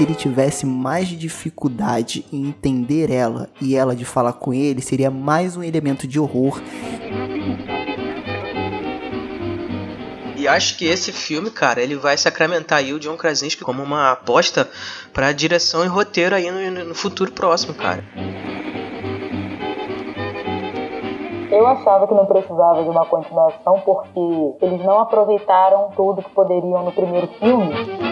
ele tivesse mais dificuldade em entender ela e ela de falar com ele, seria mais um elemento de horror. E acho que esse filme, cara, ele vai sacramentar aí o John Krasinski como uma aposta para direção e roteiro aí no, no futuro próximo, cara. Eu achava que não precisava de uma continuação porque eles não aproveitaram tudo que poderiam no primeiro filme.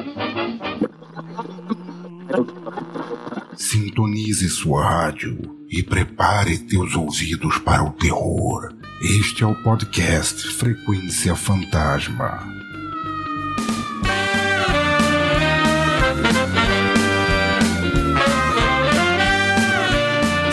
Sintonize sua rádio e prepare teus ouvidos para o terror. Este é o podcast Frequência Fantasma.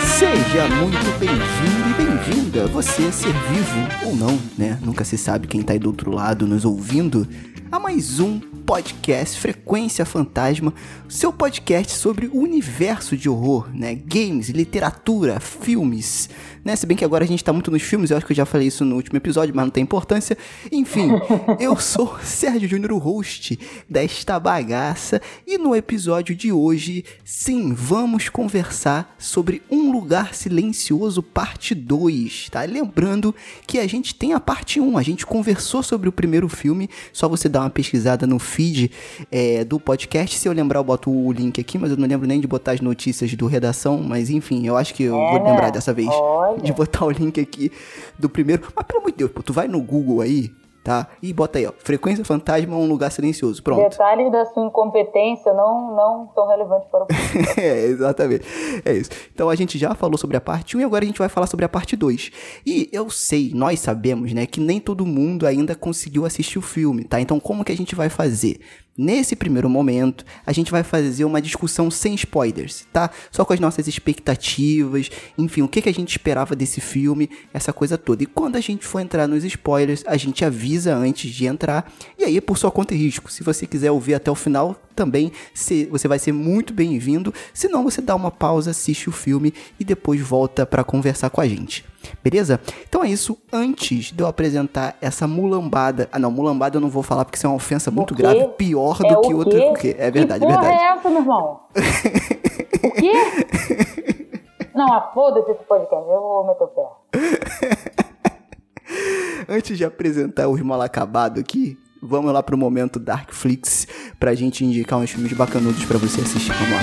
Seja muito bem-vindo e bem-vinda, você ser vivo ou não, né? Nunca se sabe quem tá aí do outro lado nos ouvindo, a mais um podcast Frequência Fantasma, seu podcast sobre o universo de horror, né? Games, literatura, filmes, né? Se bem que agora a gente tá muito nos filmes, eu acho que eu já falei isso no último episódio, mas não tem importância. Enfim, eu sou Sérgio Júnior, o host desta bagaça, e no episódio de hoje, sim, vamos conversar sobre Um Lugar Silencioso, parte 2, tá? Lembrando que a gente tem a parte 1, a gente conversou sobre o primeiro filme, só você dar uma pesquisada no feed é, do podcast. Se eu lembrar, eu boto o link aqui, mas eu não lembro nem de botar as notícias do redação. Mas enfim, eu acho que eu é, vou lembrar dessa vez olha. de botar o link aqui do primeiro. Mas pelo amor de Deus, pô, tu vai no Google aí, tá? E bota aí, ó, frequência fantasma um lugar silencioso, pronto. Detalhes da sua incompetência não, não tão relevantes para o É, exatamente, é isso. Então a gente já falou sobre a parte 1 e agora a gente vai falar sobre a parte 2. E eu sei, nós sabemos, né, que nem todo mundo ainda conseguiu assistir o filme, tá? Então como que a gente vai fazer? Nesse primeiro momento, a gente vai fazer uma discussão sem spoilers, tá? Só com as nossas expectativas, enfim, o que, a gente esperava desse filme, essa coisa toda. E quando a gente for entrar nos spoilers, a gente avisa antes de entrar. E aí, por sua conta e risco, se você quiser ouvir até o final, também você vai ser muito bem-vindo. Se não, você dá uma pausa, assiste o filme e depois volta para conversar com a gente. Beleza? Então é isso. Antes de eu apresentar essa mulambada. Ah, não, mulambada eu não vou falar porque isso é uma ofensa muito grave. Pior é do que outra. Porque é verdade, que é verdade. é essa, meu irmão? o quê? Não, ah, foda-se esse podcast. Eu vou meter o pé. Antes de apresentar os mal acabado aqui, vamos lá pro momento Darkflix pra gente indicar uns filmes bacanudos para você assistir. Vamos lá.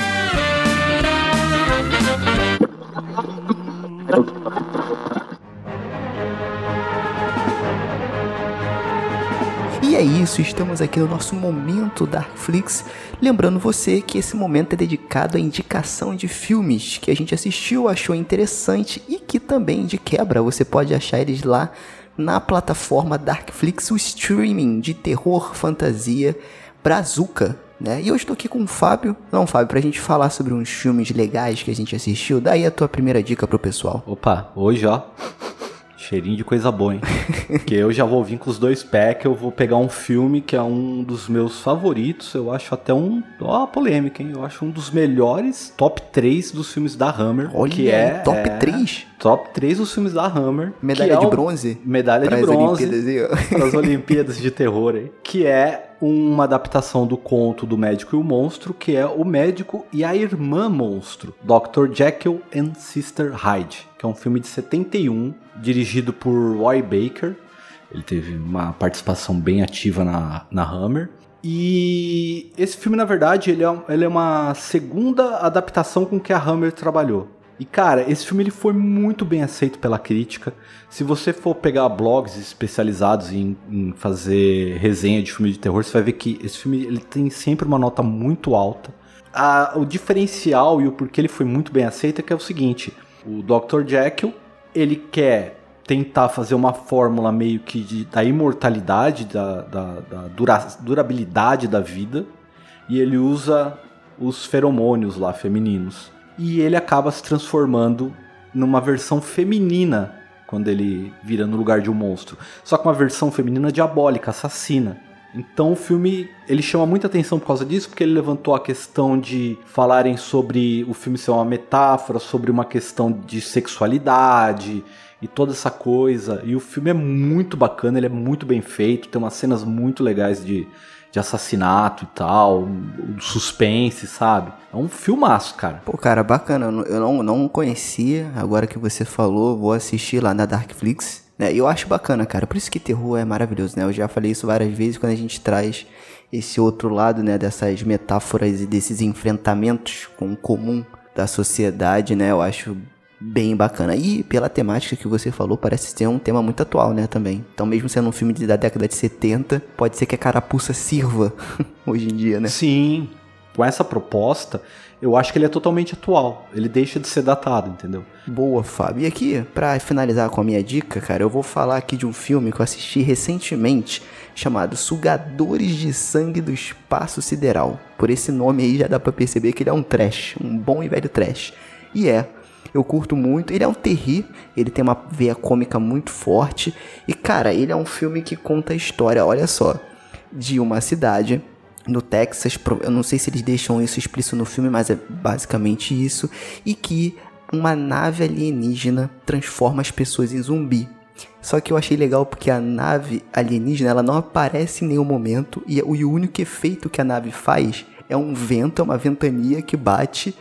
E é isso, estamos aqui no nosso momento Darkflix. Lembrando você que esse momento é dedicado à indicação de filmes que a gente assistiu, achou interessante e que também, de quebra, você pode achar eles lá na plataforma Darkflix, o streaming de terror, fantasia, brazuca. Né? E eu estou aqui com o Fábio. Não, Fábio, pra gente falar sobre uns filmes legais que a gente assistiu. Daí a tua primeira dica pro pessoal. Opa, hoje ó, Cheirinho de coisa boa, hein? que eu já vou vir com os dois packs, eu vou pegar um filme que é um dos meus favoritos, eu acho até um... Ó, polêmica, hein? Eu acho um dos melhores top 3 dos filmes da Hammer. Olha, que é, top é, 3? Top 3 dos filmes da Hammer. Medalha é de bronze? Medalha de bronze. Para as Olimpíadas de terror aí. Que é uma adaptação do conto do Médico e o Monstro, que é O Médico e a Irmã Monstro, Dr. Jekyll and Sister Hyde, que é um filme de 71 dirigido por Roy Baker. Ele teve uma participação bem ativa na, na Hammer. E esse filme, na verdade, ele é, ele é uma segunda adaptação com que a Hammer trabalhou. E cara, esse filme ele foi muito bem aceito pela crítica. Se você for pegar blogs especializados em, em, fazer resenha de filme de terror, você vai ver que esse filme ele tem sempre uma nota muito alta. A, o diferencial e o porquê ele foi muito bem aceito é que é o seguinte: o Dr. Jekyll ele quer tentar fazer uma fórmula meio que de, da imortalidade, da, da, da dura, durabilidade da vida, e ele usa os feromônios lá femininos. E ele acaba se transformando numa versão feminina quando ele vira no lugar de um monstro. Só que uma versão feminina diabólica, assassina. Então o filme ele chama muita atenção por causa disso, porque ele levantou a questão de falarem sobre o filme ser uma metáfora, sobre uma questão de sexualidade. e toda essa coisa. E o filme é muito bacana, ele é muito bem feito, tem umas cenas muito legais de, de assassinato e tal, suspense, sabe? É um filmaço, cara. Pô, cara, bacana. Eu não, não conhecia, agora que você falou, vou assistir lá na Darkflix. Né? Eu acho bacana, cara. Por isso que terror é maravilhoso, né? Eu já falei isso várias vezes quando a gente traz esse outro lado, né? Dessas metáforas e desses enfrentamentos com o comum da sociedade, né? Eu acho bem bacana. E pela temática que você falou, parece ser um tema muito atual, né, também. Então, mesmo sendo um filme da década de 70, pode ser que a carapuça sirva hoje em dia, né? Sim. Com essa proposta, eu acho que ele é totalmente atual. Ele deixa de ser datado, entendeu? Boa, Fábio. E aqui, para finalizar com a minha dica, cara, eu vou falar aqui de um filme que eu assisti recentemente, chamado Sugadores de Sangue do Espaço Sideral. Por esse nome aí já dá para perceber que ele é um trash, um bom e velho trash. E é eu curto muito. Ele é um terri, ele tem uma veia cômica muito forte. E, cara, ele é um filme que conta a história, olha só, de uma cidade no Texas. Eu não sei se eles deixam isso explícito no filme, mas é basicamente isso. E que uma nave alienígena transforma as pessoas em zumbi. Só que eu achei legal porque a nave alienígena ela não aparece em nenhum momento e o único efeito que a nave faz é um vento, é uma ventania que bate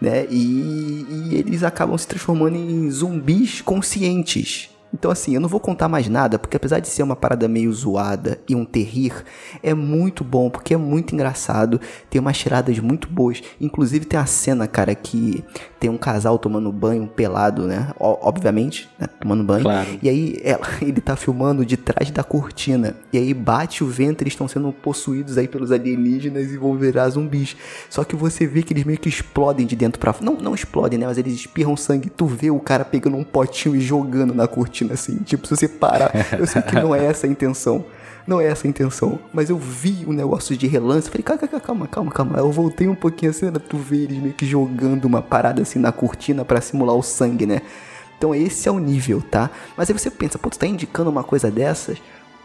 né? E, e eles acabam se transformando em zumbis conscientes. Então, assim, eu não vou contar mais nada, porque apesar de ser uma parada meio zoada e um terrir, é muito bom, porque é muito engraçado, tem umas tiradas muito boas. Inclusive, tem a cena, cara, que tem um casal tomando banho pelado, né? Obviamente, né? Tomando banho. Claro. E aí ela, ele tá filmando de trás da cortina. E aí bate o vento, eles estão sendo possuídos aí pelos alienígenas e vão virar zumbis. Só que você vê que eles meio que explodem de dentro pra Não, não explodem, né? Mas eles espirram sangue. Tu vê o cara pegando um potinho e jogando na cortina assim. Tipo, se você parar, eu sei que não é essa a intenção não é essa a intenção. Mas eu vi o um negócio de relance. Falei, calma, calma, calma, calma. Eu voltei um pouquinho a cena, tu vê eles meio que jogando uma parada assim na cortina para simular o sangue, né? Então esse é o nível, tá? Mas aí você pensa, pô, tu tá indicando uma coisa dessas?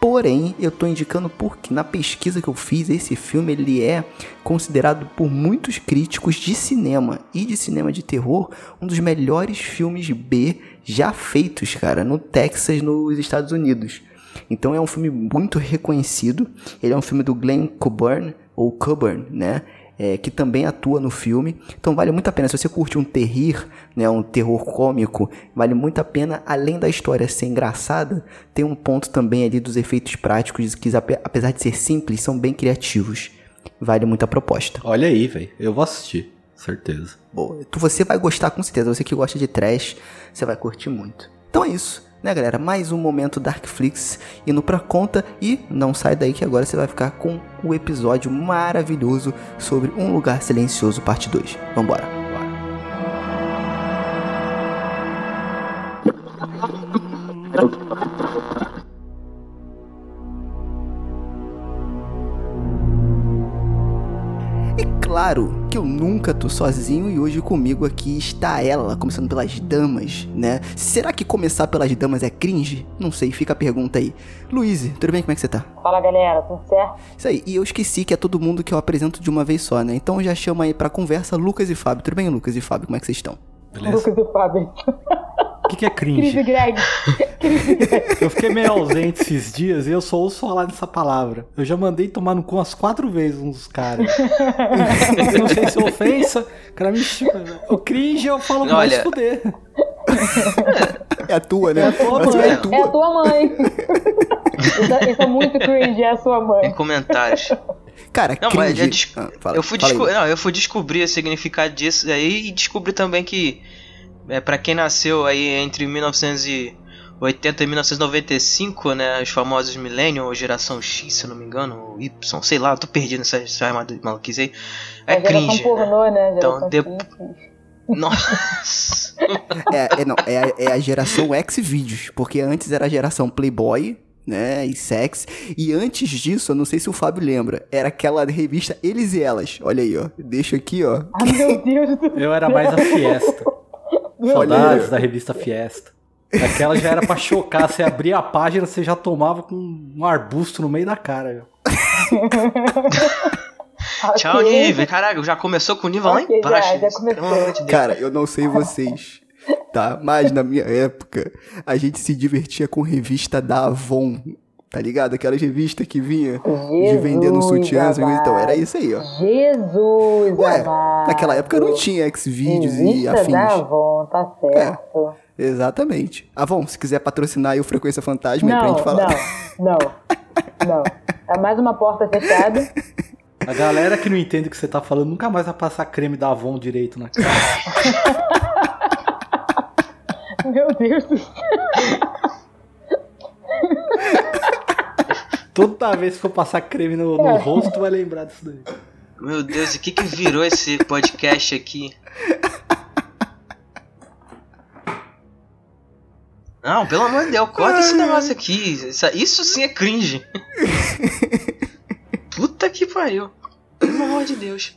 Porém, eu tô indicando porque na pesquisa que eu fiz, esse filme ele é considerado por muitos críticos de cinema e de cinema de terror um dos melhores filmes B já feitos, cara, no Texas, nos Estados Unidos. Então é um filme muito reconhecido. Ele é um filme do Glenn Coburn, ou Coburn, né? É, que também atua no filme. Então vale muito a pena. Se você curte um terrir, né, um terror cômico, vale muito a pena. Além da história ser engraçada, tem um ponto também ali dos efeitos práticos que, apesar de ser simples, são bem criativos. Vale muito a proposta. Olha aí, velho. Eu vou assistir, certeza. Boa. Você vai gostar com certeza. Você que gosta de trash, você vai curtir muito. Então é isso né, galera? Mais um momento Darkflix indo pra conta e não sai daí que agora você vai ficar com o episódio maravilhoso sobre Um Lugar Silencioso, parte 2. Vambora. E claro que eu nunca tô sozinho e hoje comigo aqui está ela, começando pelas damas, né? Será que começar pelas damas é cringe? Não sei, fica a pergunta aí. Luiz, tudo bem? Como é que você tá? Fala galera, tudo certo? Isso aí, e eu esqueci que é todo mundo que eu apresento de uma vez só, né? Então já chama aí pra conversa Lucas e Fábio. Tudo bem, Lucas e Fábio? Como é que vocês estão? Beleza? Lucas e Fábio. O que, que, é cringe? Crise Greg. eu fiquei meio ausente esses dias e eu só ouço falar dessa palavra. Eu já mandei tomar no cu umas quatro vezes uns caras. eu não sei se é ofensa. Cara, me O cringe eu falo mais se fuder. É a tua, né? É a tua mãe. É a tua, é a tua mãe. Isso, é muito cringe, é a sua mãe. Em comentários. Cara, não, cringe... mas ah, fala, eu, fui não, eu fui descobrir o significado disso aí e descobri também que é, para quem nasceu aí entre 1980 e 1995, né, os famosos Millennium ou geração X, se eu não me engano, ou Y, sei lá, eu tô perdido nessa, nessa maluquice aí. É, é cringe. Pornô, né? Então, de... Nossa. é, é, não, é, a, é a geração X-Vídeos, porque antes era a geração Playboy, né, e sex. E antes disso, eu não sei se o Fábio lembra, era aquela revista Eles e Elas. Olha aí, ó. Deixa aqui, ó. Ai, meu Deus do Eu era mais a Fiesta. Saudades da revista Fiesta. Aquela já era pra chocar. Você abria a página, você já tomava com um arbusto no meio da cara. Tchau, Nive. Caraca, já começou com o nível okay, lá embaixo. Já, já começou. Cara, eu não sei vocês. Tá, mas na minha época, a gente se divertia com revista da Avon. Tá ligado? Aquelas revistas que vinha Jesus, de vendendo sutiãs. Então, era isso aí, ó. Jesus, Ué, amado. naquela época não tinha Xvideos e afins. da Avon, tá certo. É, exatamente. Avon, se quiser patrocinar aí o Frequência Fantasma não, aí pra gente falar. Não, não, não. É mais uma porta fechada. A galera que não entende o que você tá falando nunca mais vai passar creme da Avon direito na cara. Meu Deus do céu. Toda vez que for passar creme no, no rosto, tu vai lembrar disso daí. Meu Deus, o que que virou esse podcast aqui? Não, pelo amor de Deus, corta esse negócio aqui. Isso, isso sim é cringe. Puta que pariu. Pelo amor de Deus.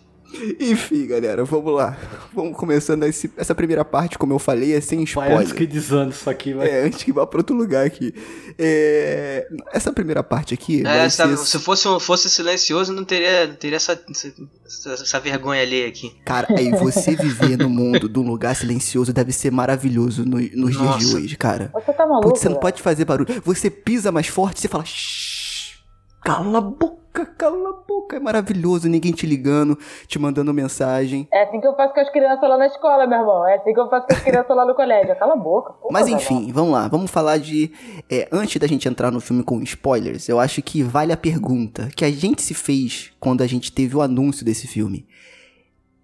Enfim, galera, vamos lá. Vamos começando esse, essa primeira parte, como eu falei, é sem spoiler. Vai antes que desande isso aqui, vai. É, antes que vá pra outro lugar aqui. É, essa primeira parte aqui. É, ser... Se fosse, fosse silencioso, não teria, não teria essa, essa, essa vergonha ali aqui. Cara, aí você viver no mundo de um lugar silencioso deve ser maravilhoso no, nos Nossa. dias de hoje, cara. Você tá maluco? Porque você não pode fazer barulho. Você pisa mais forte, você fala. Cala a boca boca, cala a boca. É maravilhoso, ninguém te ligando, te mandando mensagem. É assim que eu faço com as crianças lá na escola, meu irmão. É assim que eu faço com as crianças lá no colégio. Cala a boca. Porra, Mas enfim, vamos lá. Vamos falar de. É, antes da gente entrar no filme com spoilers, eu acho que vale a pergunta que a gente se fez quando a gente teve o anúncio desse filme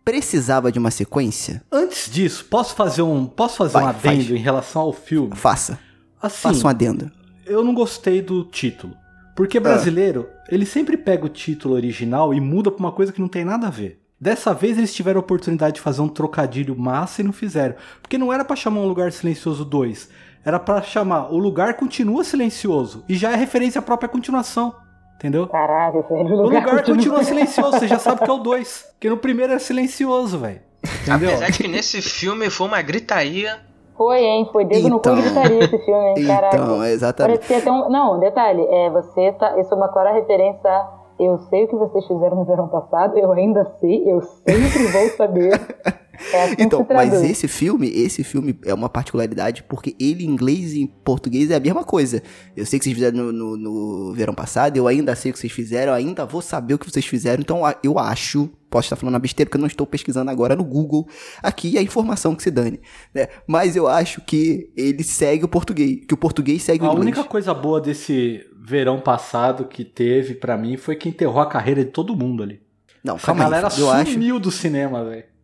precisava de uma sequência? Antes disso, posso fazer um, posso fazer Vai, um adendo faz. em relação ao filme? Faça. Assim, Faça um adendo. Eu não gostei do título. Porque ah. brasileiro, ele sempre pega o título original e muda pra uma coisa que não tem nada a ver. Dessa vez eles tiveram a oportunidade de fazer um trocadilho massa e não fizeram. Porque não era para chamar um lugar silencioso 2. Era para chamar o lugar continua silencioso. E já é referência à própria continuação. Entendeu? Caralho. O lugar, o lugar continua... continua silencioso, você já sabe que é o 2. Porque no primeiro era silencioso, velho. Apesar de que nesse filme foi uma gritaria foi, hein? Foi dedo então, no cu e então. gritaria esse filme, hein? Caraca. Então, exatamente. Parecia até um... Não, detalhe, é, você tá... Isso é uma clara referência eu sei o que vocês fizeram no verão passado, eu ainda sei, eu sempre vou saber. É assim então, mas esse filme, esse filme é uma particularidade porque ele em inglês e em português é a mesma coisa. Eu sei que vocês fizeram no, no, no, verão passado, eu ainda sei o que vocês fizeram, eu ainda vou saber o que vocês fizeram, então eu acho, posso estar falando besteira porque eu não estou pesquisando agora no Google aqui a informação que se dane, né? Mas eu acho que ele segue o português, que o português segue a o inglês. A única coisa boa desse verão passado que teve para mim foi que enterrou a carreira de todo mundo ali. Não, calma a galera aí. Eu sumiu acho... do cinema, velho.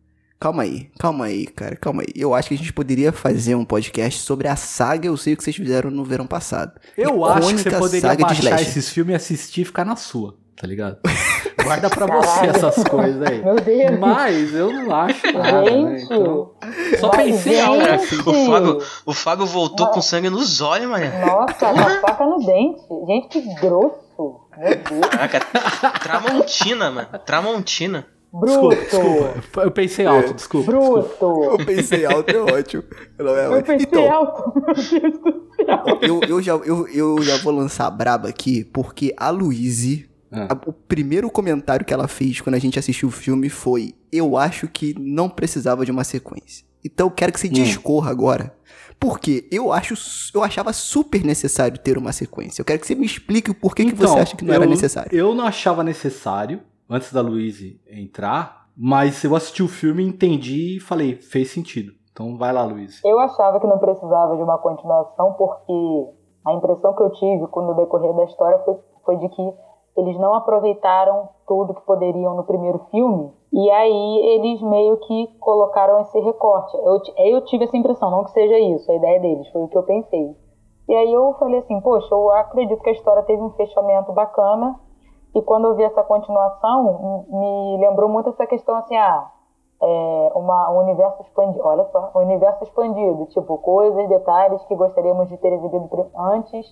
Calma aí, calma aí, cara, calma aí. Eu acho que a gente poderia fazer um podcast sobre a saga Eu Sei O Que Vocês Fizeram no verão passado. Eu acho que você poderia baixar esses filmes e assistir e ficar na sua, tá ligado? Guarda pra você essas coisas aí. Meu Deus. Mas eu não acho nada, né? Gente. Né? Então, só pensei algo assim. O Fábio, o Fábio voltou Nossa. com sangue nos olhos, mano. Nossa, uma faca no dente. Gente, que grosso. Meu Deus. Caraca, Tramontina, mano. Tramontina. Bruto. Desculpa, desculpa, Eu pensei alto, é. desculpa. Bruto. Desculpa. Eu pensei alto, é ótimo. É eu pensei então, alto, meu Deus do céu. Eu, eu, já, eu, eu já vou lançar a braba aqui, porque a Luíse, ah. o primeiro comentário que ela fez quando a gente assistiu o filme foi: Eu acho que não precisava de uma sequência. Então eu quero que você hum. discorra agora. Porque eu acho, eu achava super necessário ter uma sequência. Eu quero que você me explique o porquê então, que você então, acha que não eu, era necessário. Eu não achava necessário antes da Luíse entrar, mas eu assisti o filme, entendi e falei, fez sentido. Então vai lá, Luiz. Eu achava que não precisava de uma continuação porque a impressão que eu tive no decorrer da história foi, foi de que eles não aproveitaram tudo que poderiam no primeiro filme e aí eles meio que colocaram esse recorte. Eu, eu tive essa impressão, não que seja isso, a ideia deles, foi o que eu pensei. E aí eu falei assim, poxa, eu acredito que a história teve um fechamento bacana e quando eu vi essa continuação, me lembrou muito essa questão assim, ah, é uma, um universo expandido, olha só, um universo expandido, tipo, coisas, detalhes que gostaríamos de ter exibido antes,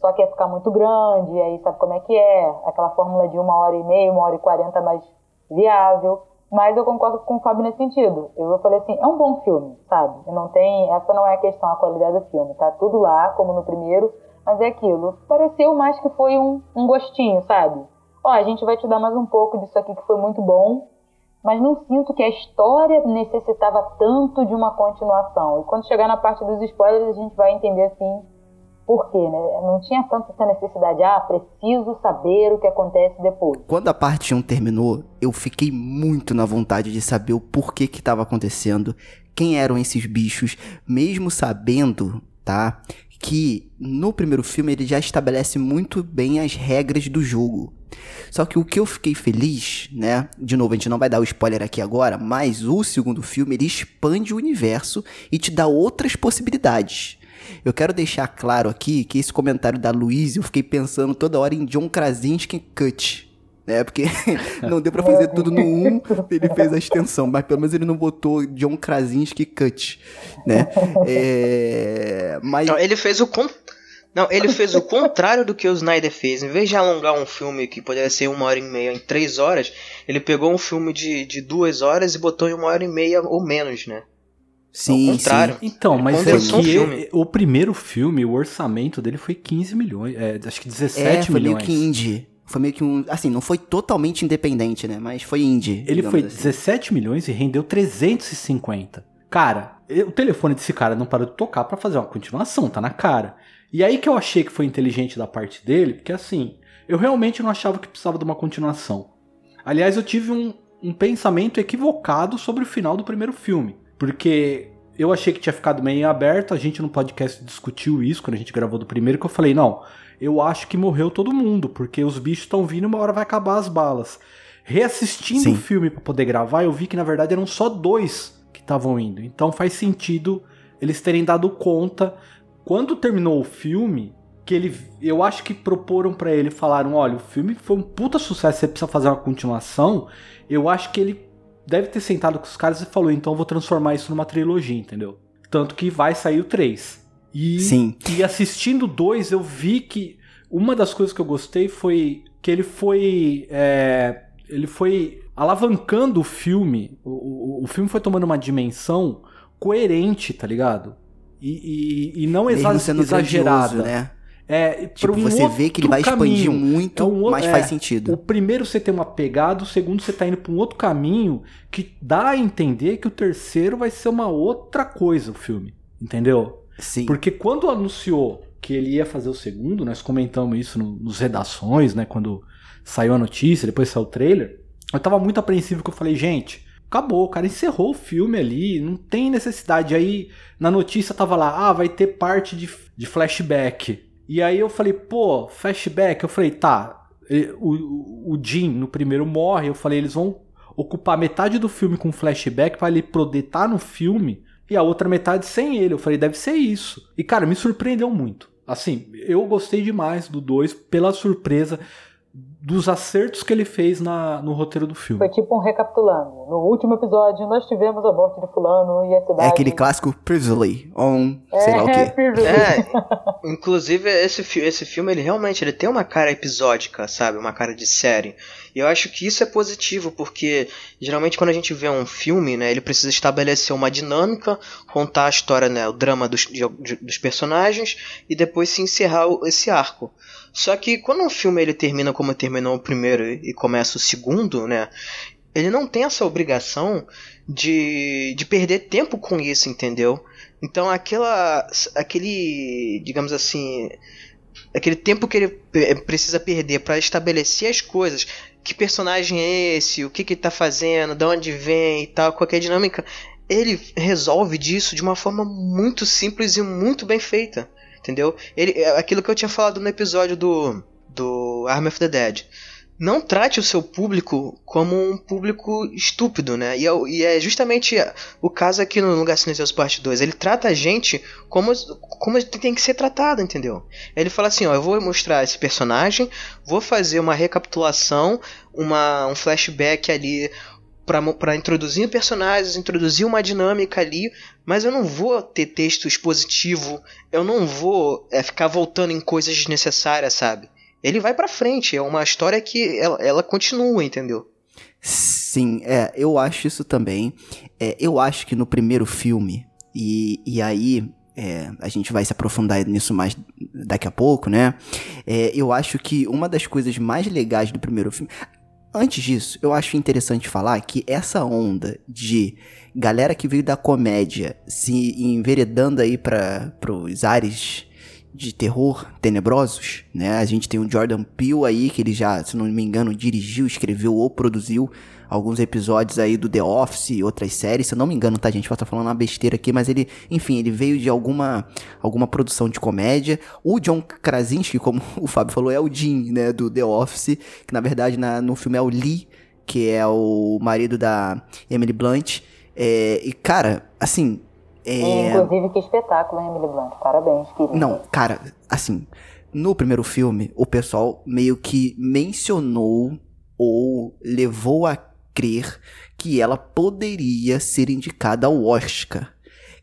só que ia ficar muito grande, e aí sabe como é que é, aquela fórmula de uma hora e meia, uma hora e quarenta mais viável, mas eu concordo com o Fábio nesse sentido. Eu falei assim, é um bom filme, sabe? Não tem, essa não é a questão, a qualidade do filme, tá tudo lá, como no primeiro, mas é aquilo. Pareceu mais que foi um, um gostinho, sabe? Ó, a gente vai te dar mais um pouco disso aqui que foi muito bom. mas não sinto que a história necessitava tanto de uma continuação. E quando chegar na parte dos spoilers, a gente vai entender assim por quê, né? Não tinha tanto essa necessidade, ah, preciso saber o que acontece depois. Quando a parte 1 terminou, eu fiquei muito na vontade de saber o porquê que estava acontecendo, quem eram esses bichos, mesmo sabendo, tá? Que no primeiro filme ele já estabelece muito bem as regras do jogo. Só que o que eu fiquei feliz, né? De novo, a gente não vai dar o spoiler aqui agora, mas o segundo filme ele expande o universo e te dá outras possibilidades. Eu quero deixar claro aqui que esse comentário da Luiz, eu fiquei pensando toda hora em John Krasinski Cut. Né, porque não deu para fazer tudo no 1, ele fez a extensão, mas pelo menos ele não botou John Krasinski Cut, né? É, mas... Não, ele fez o con... Não, ele fez o contrário do que o Snyder fez. Em vez de alongar um filme que poderia ser uma hora e meia em três horas, ele pegou um filme de, de duas horas e botou em uma hora e meia ou menos, né? Sim, Ao contrário. Sim. Então, mas é que o primeiro filme, o orçamento dele foi 15 milhões, é, acho que 17 é, foi milhões. meio que indie. Foi meio que um, assim, não foi totalmente independente, né, mas foi indie. Ele foi assim. 17 milhões e rendeu 350. Cara, o telefone desse cara não parou de tocar para fazer uma continuação, tá na cara. E aí que eu achei que foi inteligente da parte dele, porque assim, eu realmente não achava que precisava de uma continuação. Aliás, eu tive um, um pensamento equivocado sobre o final do primeiro filme. Porque eu achei que tinha ficado meio aberto, a gente no podcast discutiu isso quando a gente gravou do primeiro, que eu falei, não, eu acho que morreu todo mundo, porque os bichos estão vindo e uma hora vai acabar as balas. Reassistindo Sim. o filme para poder gravar, eu vi que na verdade eram só dois que estavam indo. Então faz sentido eles terem dado conta. Quando terminou o filme, que ele, eu acho que proporam para ele, falaram, olha, o filme foi um puta sucesso, você precisa fazer uma continuação. Eu acho que ele deve ter sentado com os caras e falou: então eu vou transformar isso numa trilogia, entendeu? Tanto que vai sair o 3. E, Sim. e assistindo o 2, eu vi que uma das coisas que eu gostei foi que ele foi. É, ele foi alavancando o filme. O, o, o, filme foi tomando uma dimensão coerente, tá ligado? E, e, e não exa exagerada. né? É, tipo, um você vê que ele vai expandir muito, é um, mas é, faz sentido. O primeiro você tem uma pegada, o segundo você tá indo para um outro caminho que dá a entender que o terceiro vai ser uma outra coisa o filme, entendeu? Sim. Porque quando anunciou que ele ia fazer o segundo, nós comentamos isso no, nos redações, né, quando saiu a notícia, depois saiu o trailer, eu tava muito apreensivo que eu falei, gente, acabou, cara encerrou o filme ali, não tem necessidade. Aí na notícia tava lá, ah, vai ter parte de, de flashback. E aí eu falei, pô, flashback. Eu falei, tá, o, o Jim no primeiro morre. Eu falei, eles vão ocupar metade do filme com flashback para ele poder estar tá no filme e a outra metade sem ele. Eu falei, deve ser isso. E cara, me surpreendeu muito. Assim, eu gostei demais do 2 pela surpresa dos acertos que ele fez na, no roteiro do filme. Foi tipo um recapitulando. No último episódio, nós tivemos a morte de fulano e a cidade... É aquele clássico Previously, on é, sei lá o quê. É, inclusive, esse, esse filme, ele realmente ele tem uma cara episódica, sabe? Uma cara de série. E eu acho que isso é positivo, porque geralmente quando a gente vê um filme, né, ele precisa estabelecer uma dinâmica, contar a história, né, o drama dos, de, dos personagens e depois se encerrar esse arco. Só que quando um filme ele termina como terminou o primeiro e começa o segundo, né? Ele não tem essa obrigação de, de perder tempo com isso, entendeu? Então aquela aquele, digamos assim, aquele tempo que ele precisa perder para estabelecer as coisas, que personagem é esse, o que, que ele tá fazendo, de onde vem e tal, qualquer dinâmica, ele resolve disso de uma forma muito simples e muito bem feita. Entendeu? Ele, é aquilo que eu tinha falado no episódio do, do Army of the Dead. Não trate o seu público como um público estúpido, né? E é, e é justamente o caso aqui no Lugar Silencioso Parte 2. Ele trata a gente como, como tem que ser tratado, entendeu? Ele fala assim, ó, eu vou mostrar esse personagem, vou fazer uma recapitulação, uma, um flashback ali, para introduzir personagens, introduzir uma dinâmica ali, mas eu não vou ter texto expositivo, eu não vou é, ficar voltando em coisas desnecessárias, sabe? Ele vai para frente, é uma história que ela, ela, continua, entendeu? Sim, é, eu acho isso também. É, eu acho que no primeiro filme, e, e aí é, a gente vai se aprofundar nisso mais daqui a pouco, né? É, eu acho que uma das coisas mais legais do primeiro filme Antes disso, eu acho interessante falar que essa onda de galera que veio da comédia se enveredando aí para os ares de terror tenebrosos, né? A gente tem o Jordan Peele aí, que ele já, se não me engano, dirigiu, escreveu ou produziu alguns episódios aí do The Office e outras séries, se eu não me engano, tá, gente? Posso estar falando uma besteira aqui, mas ele, enfim, ele veio de alguma, alguma produção de comédia. O John Krasinski, como o Fábio falou, é o Jim, né, do The Office, que na verdade na, no filme é o Lee, que é o marido da Emily Blunt. É, e, cara, assim, é... Inclusive, que espetáculo, hein, Emily Blunt? Parabéns, querido. Não, cara, assim, no primeiro filme, o pessoal meio que mencionou ou levou a crer que ela poderia ser indicada ao Oscar.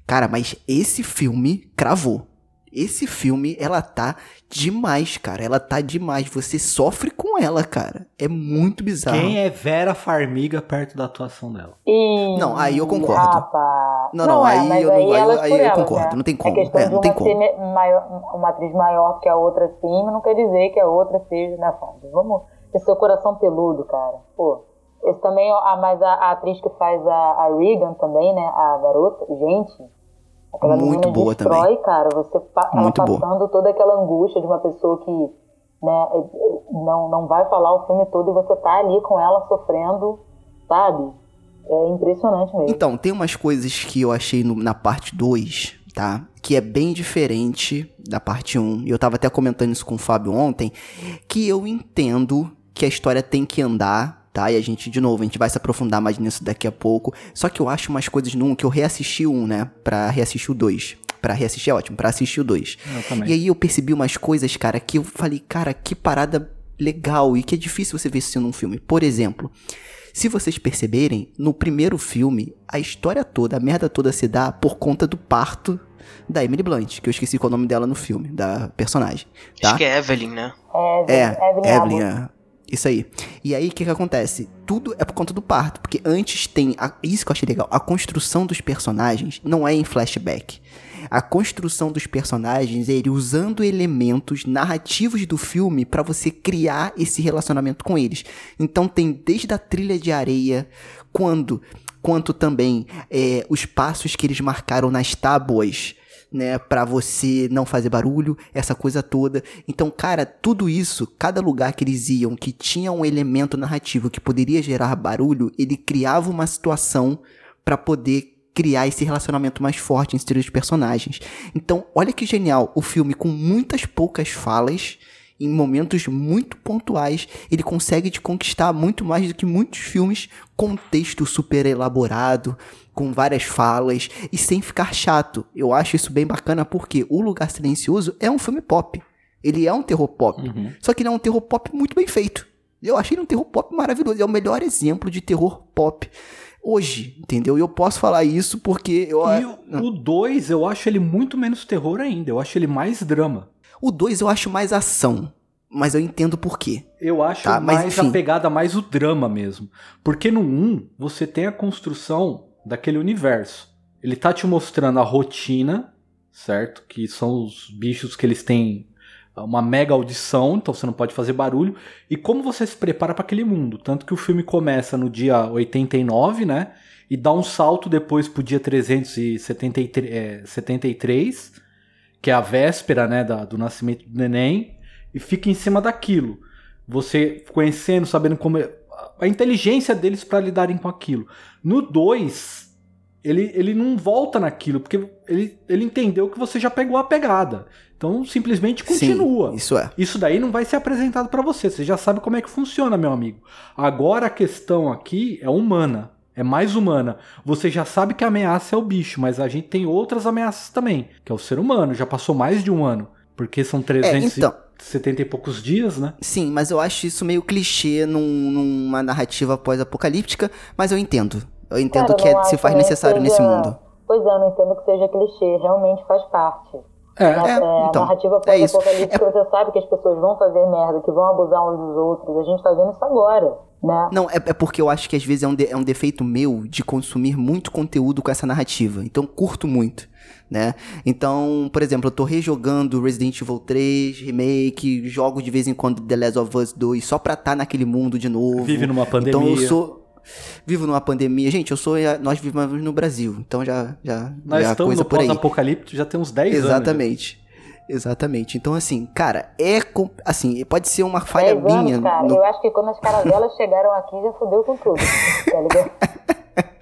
Cara, mas esse filme cravou. Esse filme, ela tá demais, cara. Ela tá demais. Você sofre com ela, cara. É muito bizarro. Quem é Vera Farmiga perto da atuação dela? E... Não, aí eu concordo. Rapaz. Não, não, não é, aí, eu, não, aí, aí, aí eu concordo. Né? Não tem como. É, não tem uma como. Maior, uma atriz maior que a outra acima não quer dizer que a outra seja na fonte. Vamos ter seu coração peludo, cara. Pô. Esse também, a, mas a, a atriz que faz a, a Regan também, né? A garota, gente Aquela muito boa destrói, também. cara. Você muito passando boa. toda aquela angústia de uma pessoa que né, é, é, não, não vai falar o filme todo e você tá ali com ela sofrendo, sabe? É impressionante mesmo. Então, tem umas coisas que eu achei no, na parte 2, tá? Que é bem diferente da parte 1. Um. Eu tava até comentando isso com o Fábio ontem, que eu entendo que a história tem que andar tá? E a gente, de novo, a gente vai se aprofundar mais nisso daqui a pouco. Só que eu acho umas coisas 1 que eu reassisti um, né? Pra reassistir o 2. Pra reassistir é ótimo, pra assistir o 2. E aí eu percebi umas coisas, cara, que eu falei, cara, que parada legal e que é difícil você ver isso num filme. Por exemplo, se vocês perceberem, no primeiro filme, a história toda, a merda toda se dá por conta do parto da Emily Blunt, que eu esqueci qual é o nome dela no filme, da personagem. Tá? Acho que é Evelyn, né? É, Evelyn, Evelyn, é. Isso aí. E aí, o que que acontece? Tudo é por conta do parto, porque antes tem, a, isso que eu achei legal, a construção dos personagens não é em flashback. A construção dos personagens é ele usando elementos narrativos do filme para você criar esse relacionamento com eles. Então tem desde a trilha de areia, quando, quanto também é, os passos que eles marcaram nas tábuas né, para você não fazer barulho, essa coisa toda. Então, cara, tudo isso, cada lugar que eles iam que tinha um elemento narrativo que poderia gerar barulho, ele criava uma situação para poder criar esse relacionamento mais forte entre os personagens. Então, olha que genial, o filme com muitas poucas falas, em momentos muito pontuais, ele consegue te conquistar muito mais do que muitos filmes com texto super elaborado, com várias falas e sem ficar chato. Eu acho isso bem bacana porque O Lugar Silencioso é um filme pop. Ele é um terror pop. Uhum. Só que ele é um terror pop muito bem feito. Eu achei ele um terror pop maravilhoso. Ele é o melhor exemplo de terror pop hoje, entendeu? E eu posso falar isso porque eu. E o 2, eu acho ele muito menos terror ainda. Eu acho ele mais drama. O 2 eu acho mais ação. Mas eu entendo por quê. Eu acho tá? mais mas, a pegada mais o drama mesmo. Porque no 1, um, você tem a construção daquele universo. Ele tá te mostrando a rotina, certo? Que são os bichos que eles têm uma mega audição, então você não pode fazer barulho. E como você se prepara para aquele mundo. Tanto que o filme começa no dia 89, né? E dá um salto depois pro dia 373, é, que é a véspera né, do nascimento do neném, e fica em cima daquilo. Você conhecendo, sabendo como. A inteligência deles para lidarem com aquilo. No 2, ele, ele não volta naquilo, porque ele, ele entendeu que você já pegou a pegada. Então simplesmente continua. Sim, isso é. Isso daí não vai ser apresentado para você. Você já sabe como é que funciona, meu amigo. Agora a questão aqui é humana. É mais humana. Você já sabe que a ameaça é o bicho, mas a gente tem outras ameaças também, que é o ser humano. Já passou mais de um ano. Porque são 300 é, então, 70 e poucos dias, né? Sim, mas eu acho isso meio clichê num, numa narrativa pós-apocalíptica, mas eu entendo. Eu entendo Cara, que é, se faz necessário seja... nesse mundo. Pois é, eu não entendo que seja clichê, realmente faz parte. É, é, é então, a narrativa pós-apocalíptica, é, você sabe que as pessoas vão fazer merda, que vão abusar uns dos outros. A gente tá vendo isso agora. Né? Não, é, é porque eu acho que às vezes é um, de, é um defeito meu de consumir muito conteúdo com essa narrativa. Então curto muito. Né? Então, por exemplo, eu tô rejogando Resident Evil 3, remake, jogo de vez em quando The Last of Us 2 só pra estar tá naquele mundo de novo. Vive numa pandemia. Então eu sou vivo numa pandemia. Gente, eu sou nós vivemos no Brasil, então já já Nós já estamos coisa no pós-apocalipse já tem uns 10 anos. Exatamente. Exatamente. Então, assim, cara, é. Assim, pode ser uma falha anos, minha. Cara. No... Eu acho que quando as caravelas chegaram aqui já fodeu com tudo. Tá ligado?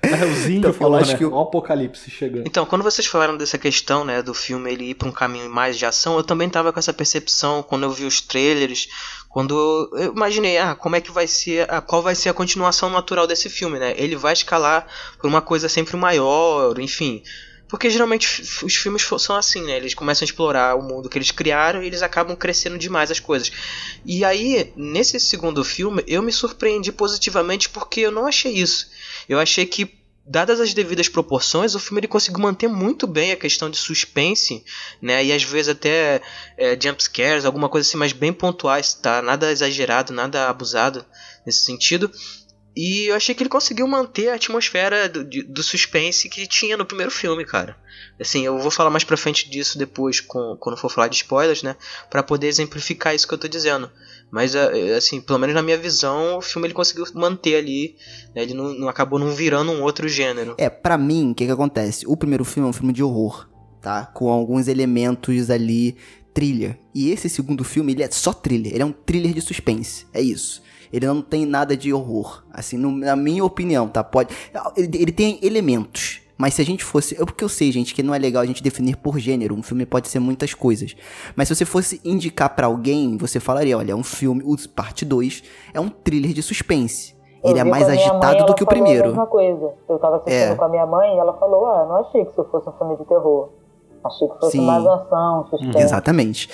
É o Zinho então, falou, acho né? que o apocalipse chegando. Então, quando vocês falaram dessa questão, né, do filme ele ir para um caminho mais de ação, eu também tava com essa percepção quando eu vi os trailers, quando eu imaginei, ah, como é que vai ser, ah, qual vai ser a continuação natural desse filme, né? Ele vai escalar por uma coisa sempre maior, enfim, porque geralmente os filmes são assim, né? Eles começam a explorar o mundo que eles criaram e eles acabam crescendo demais as coisas. E aí, nesse segundo filme, eu me surpreendi positivamente porque eu não achei isso. Eu achei que dadas as devidas proporções, o filme ele conseguiu manter muito bem a questão de suspense, né? E às vezes até é, jump scares, alguma coisa assim, mas bem pontuais, tá? Nada exagerado, nada abusado nesse sentido. E eu achei que ele conseguiu manter a atmosfera do, do suspense que tinha no primeiro filme, cara. Assim, eu vou falar mais pra frente disso depois, com, quando for falar de spoilers, né? Pra poder exemplificar isso que eu tô dizendo. Mas, é, é, assim, pelo menos na minha visão, o filme ele conseguiu manter ali. Né? Ele não, não, acabou não virando um outro gênero. É, pra mim, o que que acontece? O primeiro filme é um filme de horror, tá? Com alguns elementos ali, trilha. E esse segundo filme, ele é só thriller. Ele é um thriller de suspense. É isso. Ele não tem nada de horror. Assim, no, na minha opinião, tá? Pode. Ele, ele tem elementos. Mas se a gente fosse. Eu porque eu sei, gente, que não é legal a gente definir por gênero. Um filme pode ser muitas coisas. Mas se você fosse indicar para alguém, você falaria: olha, é um filme, o parte 2 é um thriller de suspense. Eu ele é mais agitado mãe, do que o primeiro. A mesma coisa. Eu tava assistindo é. com a minha mãe e ela falou: ah, não achei que isso fosse um filme de terror. Achei que fosse Sim. mais ação, suspense. Exatamente.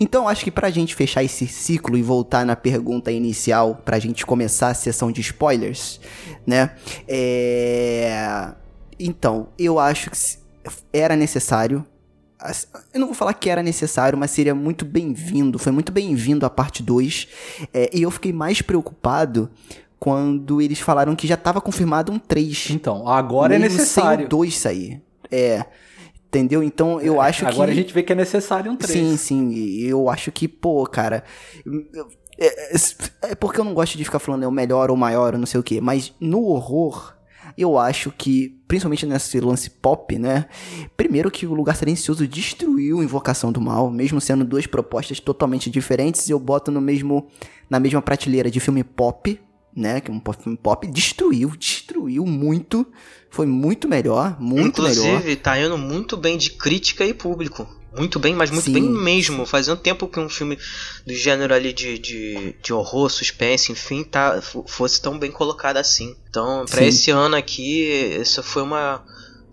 Então acho que pra gente fechar esse ciclo e voltar na pergunta inicial, pra gente começar a sessão de spoilers, né? É... Então, eu acho que era necessário. Eu não vou falar que era necessário, mas seria muito bem-vindo. Foi muito bem-vindo a parte 2. É, e eu fiquei mais preocupado quando eles falaram que já estava confirmado um 3. Então, agora é necessário. Sem o 2 sair. É. Entendeu? Então eu é, acho agora que. Agora a gente vê que é necessário um 3. Sim, sim. Eu acho que, pô, cara. É, é, é, porque eu não gosto de ficar falando é o melhor ou maior ou não sei o que. Mas no horror, eu acho que, principalmente nesse lance pop, né? Primeiro que o Lugar Silencioso destruiu Invocação do Mal, mesmo sendo duas propostas totalmente diferentes, eu boto no mesmo na mesma prateleira de filme pop, né? Que é um filme pop destruiu, destruiu muito. Foi muito melhor, muito Inclusive, melhor. Inclusive, tá indo muito bem de crítica e público. Muito bem, mas muito sim, bem mesmo. Fazia um tempo que um filme do gênero ali de, de, de horror, suspense, enfim, tá, fosse tão bem colocado assim. Então, para esse ano aqui, isso foi uma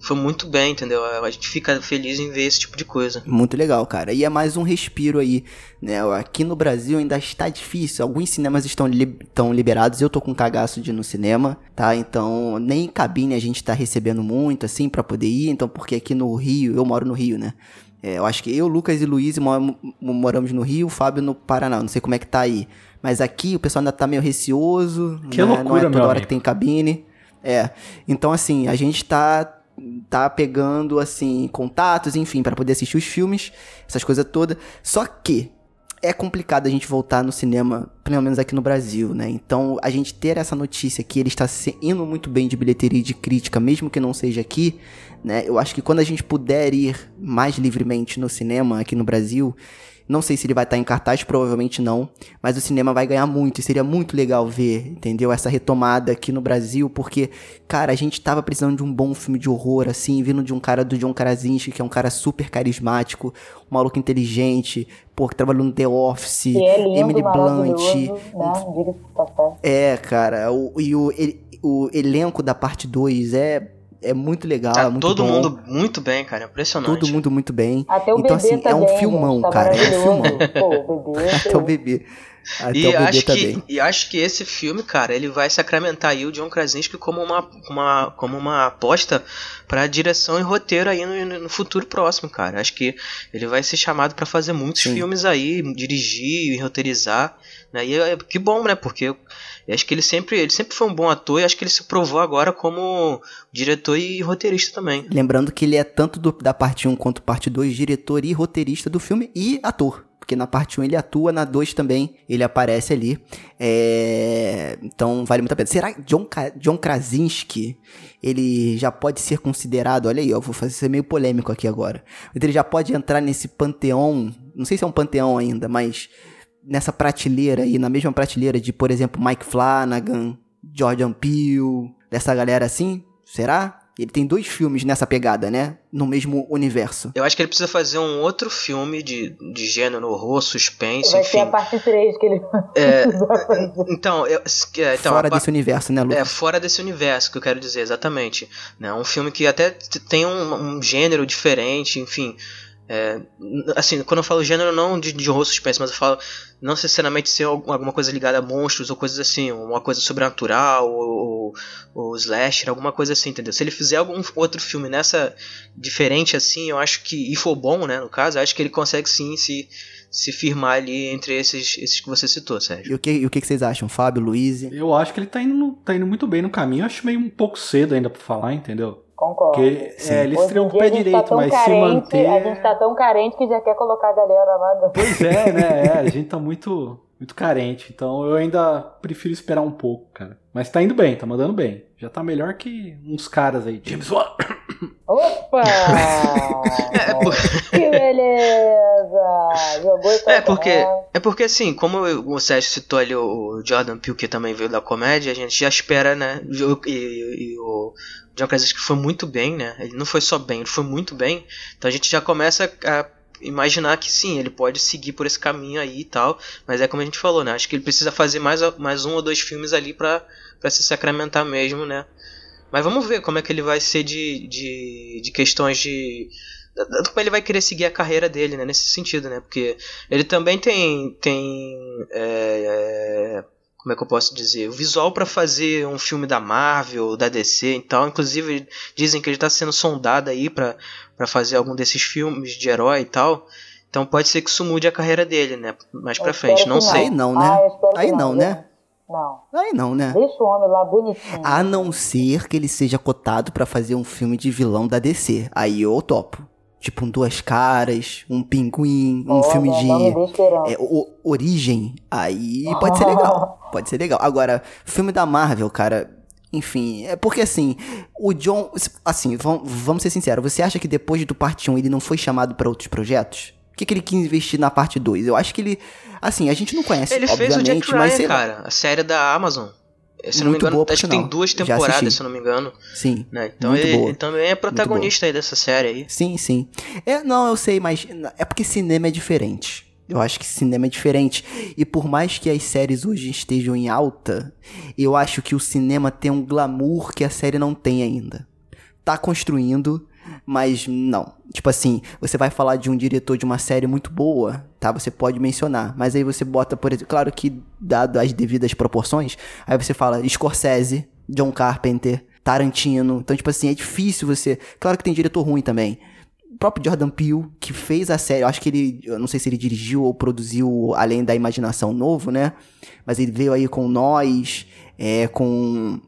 foi muito bem, entendeu? A gente fica feliz em ver esse tipo de coisa. Muito legal, cara. E é mais um respiro aí, né? Aqui no Brasil ainda está difícil. Alguns cinemas estão, li estão liberados. Eu tô com cagaço de ir no cinema, tá? Então, nem cabine a gente tá recebendo muito, assim, para poder ir. Então, porque aqui no Rio, eu moro no Rio, né? É, eu acho que eu, Lucas e Luiz moramos no Rio, o Fábio no Paraná. Não sei como é que tá aí. Mas aqui o pessoal ainda tá meio receoso. Que né? loucura, Não é toda hora amigo. que tem cabine. É. Então, assim, a gente tá tá pegando assim contatos, enfim, para poder assistir os filmes, essas coisas todas. Só que é complicado a gente voltar no cinema, pelo menos aqui no Brasil, né? Então, a gente ter essa notícia que ele está indo muito bem de bilheteria e de crítica, mesmo que não seja aqui, né? Eu acho que quando a gente puder ir mais livremente no cinema aqui no Brasil, não sei se ele vai estar em cartaz, provavelmente não, mas o cinema vai ganhar muito e seria muito legal ver, entendeu? Essa retomada aqui no Brasil, porque, cara, a gente tava precisando de um bom filme de horror, assim, vindo de um cara do John Krasinski, que é um cara super carismático, um maluco inteligente, pô, que trabalhou no The Office, é lindo, Emily Blunt. Né? É, cara, o, e o, o elenco da parte 2 é é muito legal, tá é muito todo bom. mundo muito bem, cara, impressionante. Todo mundo muito bem. Até o então, bebê assim, é um filmão, tá cara, é um filmão. Pô, o bebê. Até o bebê. Até e acho que e acho que esse filme, cara, ele vai sacramentar aí o John Krasinski como uma, uma como uma aposta para direção e roteiro aí no, no, futuro próximo, cara. Acho que ele vai ser chamado para fazer muitos Sim. filmes aí, dirigir e roteirizar, né? E é, que bom, né? Porque eu, eu acho que ele sempre, ele sempre foi um bom ator e acho que ele se provou agora como diretor e roteirista também. Lembrando que ele é tanto do, da parte 1 quanto parte 2 diretor e roteirista do filme e ator porque na parte 1 ele atua, na 2 também ele aparece ali. É... Então vale muito a pena. Será que John, John Krasinski, ele já pode ser considerado, olha aí, eu vou fazer meio polêmico aqui agora. Ele já pode entrar nesse panteão, não sei se é um panteão ainda, mas nessa prateleira aí, na mesma prateleira de, por exemplo, Mike Flanagan, Jordan Peele, dessa galera assim? Será? Ele tem dois filmes nessa pegada, né? No mesmo universo. Eu acho que ele precisa fazer um outro filme de, de gênero horror, suspense, Vai enfim. ser a parte 3 que ele é, Então, eu, é, então fora desse universo, né, Lucas? É, fora desse universo que eu quero dizer, exatamente. Né? Um filme que até tem um, um gênero diferente, enfim. É, assim, quando eu falo gênero, não de, de horror suspense, mas eu falo não necessariamente ser alguma coisa ligada a monstros ou coisas assim, uma coisa sobrenatural ou, ou slasher, alguma coisa assim, entendeu? Se ele fizer algum outro filme nessa diferente assim, eu acho que, e for bom, né, no caso, eu acho que ele consegue sim se, se firmar ali entre esses, esses que você citou, Sérgio. E o que, e o que vocês acham, Fábio, Luiz? Eu acho que ele tá indo, tá indo muito bem no caminho, eu acho meio um pouco cedo ainda pra falar, entendeu? Concordo. Porque, é, ele estreou com o pé tá direito, tá mas carente, se manter. A gente tá tão carente que já quer colocar a galera lá. No... Pois é, né? É, a gente tá muito, muito carente. Então eu ainda prefiro esperar um pouco, cara. Mas tá indo bem, tá mandando bem. Já tá melhor que uns caras aí. James Wan. Opa! é, por... Que beleza! Jogou e é porque, é porque assim, como o Sérgio citou ali o Jordan Peele, que também veio da comédia, a gente já espera, né? E, e, e o John Krasinski foi muito bem, né? Ele não foi só bem, ele foi muito bem. Então a gente já começa a imaginar que sim, ele pode seguir por esse caminho aí e tal. Mas é como a gente falou, né? Acho que ele precisa fazer mais, mais um ou dois filmes ali pra se sacramentar mesmo, né? Mas vamos ver como é que ele vai ser de, de, de questões de. Como ele vai querer seguir a carreira dele, né? Nesse sentido, né? Porque ele também tem. tem é, é, como é que eu posso dizer, o visual para fazer um filme da Marvel, da DC, então, inclusive dizem que ele está sendo sondado aí para fazer algum desses filmes de herói e tal. Então pode ser que isso mude a carreira dele, né? Mais para frente, não, sei. Aí não, né? Ah, aí não, né? Não. Aí não, né? Deixa o homem lá bonitinho. A não ser que ele seja cotado para fazer um filme de vilão da DC. Aí eu topo. Tipo um Duas Caras, um Pinguim, um filme de é, o, Origem. Aí pode ser legal. Pode ser legal. Agora, filme da Marvel, cara. Enfim, é porque assim, o John. Assim, vamos ser sinceros. Você acha que depois do parte 1 ele não foi chamado para outros projetos? O que, que ele quis investir na parte 2? Eu acho que ele. Assim, a gente não conhece. Ele fez o Jack Ryan, mas, cara, a série da Amazon. Se não me engano, boa, acho que tem duas temporadas, se não me engano. Sim. Né? Então ele, ele, também é protagonista aí dessa série aí. Sim, sim. É, não, eu sei, mas é porque cinema é diferente. Eu acho que cinema é diferente. E por mais que as séries hoje estejam em alta, eu acho que o cinema tem um glamour que a série não tem ainda. Tá construindo, mas não. Tipo assim, você vai falar de um diretor de uma série muito boa, tá? Você pode mencionar. Mas aí você bota, por exemplo, claro que dado as devidas proporções, aí você fala Scorsese, John Carpenter, Tarantino. Então, tipo assim, é difícil você. Claro que tem diretor ruim também. O próprio Jordan Peele, que fez a série, eu acho que ele, eu não sei se ele dirigiu ou produziu Além da Imaginação Novo, né? Mas ele veio aí com Nós, é, com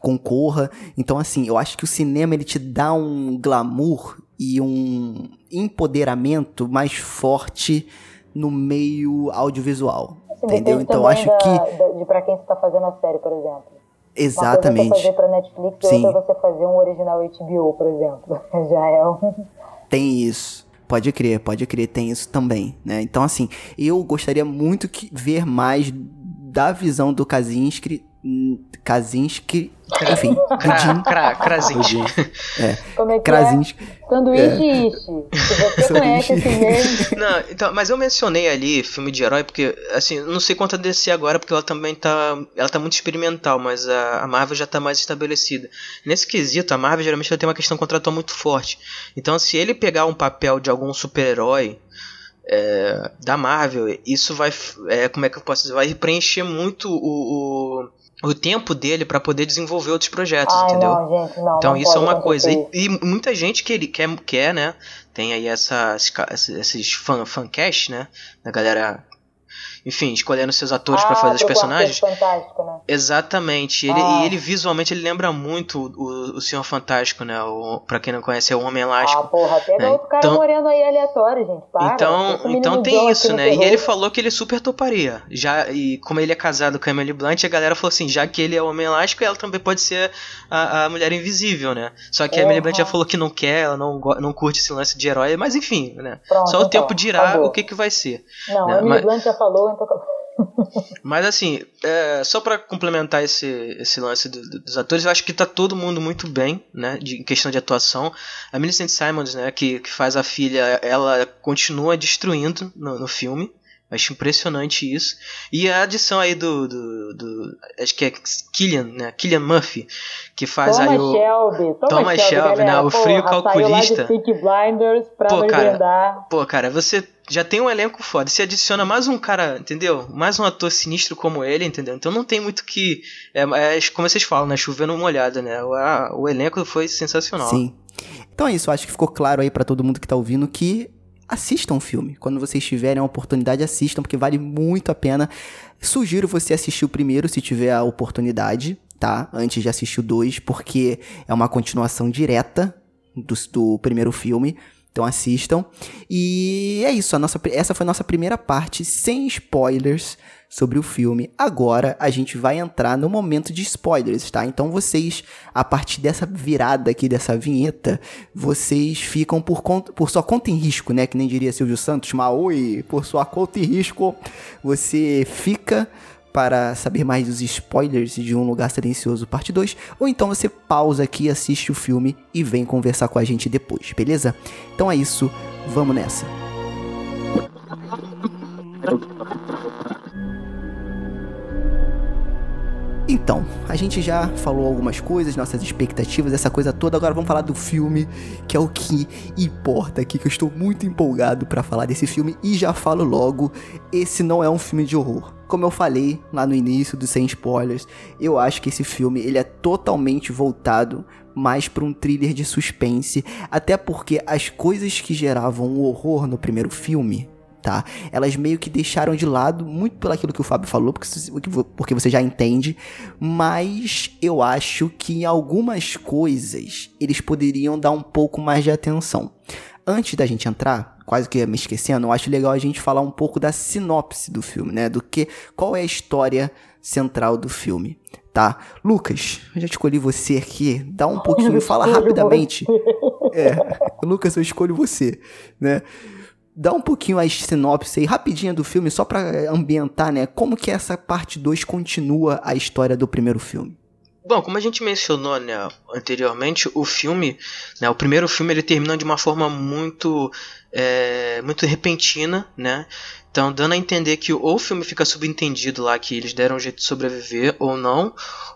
concorra. Então, assim, eu acho que o cinema ele te dá um glamour e um empoderamento mais forte no meio audiovisual. Assim, entendeu? Então, acho da, que. Da, de pra quem você tá fazendo a série, por exemplo. Exatamente. Uma coisa você fazer pra Netflix Sim. outra é você fazer um original HBO, por exemplo. Já é um. Tem isso. Pode crer, pode crer, tem isso também, né? Então, assim, eu gostaria muito que ver mais da visão do Kaczynski Kaczynski, enfim, Kra, Krasinski. É. Como é que Krasinski. é? Sanduíche é. Se você conhece esse mesmo. Não, então, mas eu mencionei ali filme de herói porque, assim, não sei quanto a DC agora, porque ela também tá, ela tá muito experimental, mas a, a Marvel já tá mais estabelecida. Nesse quesito, a Marvel geralmente tem uma questão contratual muito forte. Então, se ele pegar um papel de algum super-herói é, da Marvel, isso vai, é, como é que eu posso dizer, vai preencher muito o, o o tempo dele para poder desenvolver outros projetos, Ai, entendeu? Não, gente, não, então não isso é uma coisa. E, e, muita gente que ele quer, quer, né? Tem aí essas, esses fan, fancast, né? Da galera enfim, escolhendo seus atores ah, para fazer os personagens. Fantástico, né? Exatamente. Ele, ah. E ele visualmente ele lembra muito o, o Senhor Fantástico, né? O, pra quem não conhece, é o Homem Elástico. Ah, porra, pega né? outro cara então, moreno aí aleatório, gente. Para. Então, então tem isso, né? E ele falou que ele super toparia. Já, e como ele é casado com a Emily Blunt, a galera falou assim: já que ele é o Homem Elástico, ela também pode ser a, a Mulher Invisível, né? Só que a Emily Blunt já falou que não quer, ela não, não curte esse lance de herói, mas enfim, né? Pronto, Só o então, tempo dirá acabou. o que, que vai ser. Não, né? a Emily mas... Blunt já falou, mas assim, é, só para complementar esse, esse lance do, do, dos atores, eu acho que tá todo mundo muito bem, né? De, em questão de atuação. A Millicent Simons, né, que, que faz a filha, ela continua destruindo no, no filme. Acho impressionante isso. E a adição aí do. do, do acho que é Killian, né? Killian Murphy, que faz Toma aí o. Shelby, Toma Thomas Shelby, Shelby né? O frio Porra, calculista. Saiu lá de Blinders pra pô, cara, pô, cara, você já tem um elenco foda. Se adiciona mais um cara, entendeu? Mais um ator sinistro como ele, entendeu? Então não tem muito que. É, é como vocês falam, né? Chovendo molhada, né? O, a, o elenco foi sensacional. Sim. Então é isso, acho que ficou claro aí para todo mundo que tá ouvindo que assistam o filme. Quando vocês tiverem a oportunidade, assistam, porque vale muito a pena. Sugiro você assistir o primeiro, se tiver a oportunidade, tá? Antes de assistir o dois, porque é uma continuação direta do, do primeiro filme. Então assistam. E é isso, a nossa, essa foi a nossa primeira parte, sem spoilers sobre o filme. Agora a gente vai entrar no momento de spoilers, tá? Então vocês, a partir dessa virada aqui, dessa vinheta, vocês ficam por, conta, por sua conta em risco, né? Que nem diria Silvio Santos, Maui, por sua conta em risco, você fica para saber mais dos spoilers de Um Lugar Silencioso Parte 2, ou então você pausa aqui, assiste o filme e vem conversar com a gente depois, beleza? Então é isso, vamos nessa. Então, a gente já falou algumas coisas, nossas expectativas, essa coisa toda. Agora vamos falar do filme, que é o que importa aqui, que eu estou muito empolgado para falar desse filme e já falo logo, esse não é um filme de horror. Como eu falei lá no início do sem spoilers, eu acho que esse filme ele é totalmente voltado mais para um thriller de suspense, até porque as coisas que geravam o horror no primeiro filme tá? Elas meio que deixaram de lado, muito pelo aquilo que o Fábio falou, porque, porque você já entende, mas eu acho que em algumas coisas eles poderiam dar um pouco mais de atenção. Antes da gente entrar, quase que me esquecendo, eu acho legal a gente falar um pouco da sinopse do filme, né? Do que, qual é a história central do filme, tá? Lucas, eu já escolhi você aqui, dá um pouquinho, fala rapidamente. É, Lucas, eu escolho você, né? Dá um pouquinho a sinopse aí, rapidinha do filme, só para ambientar, né? Como que essa parte 2 continua a história do primeiro filme. Bom, como a gente mencionou né, anteriormente, o filme, né, o primeiro filme, ele termina de uma forma muito, é, muito repentina, né? Então, dando a entender que ou o filme fica subentendido lá que eles deram um jeito de sobreviver ou não,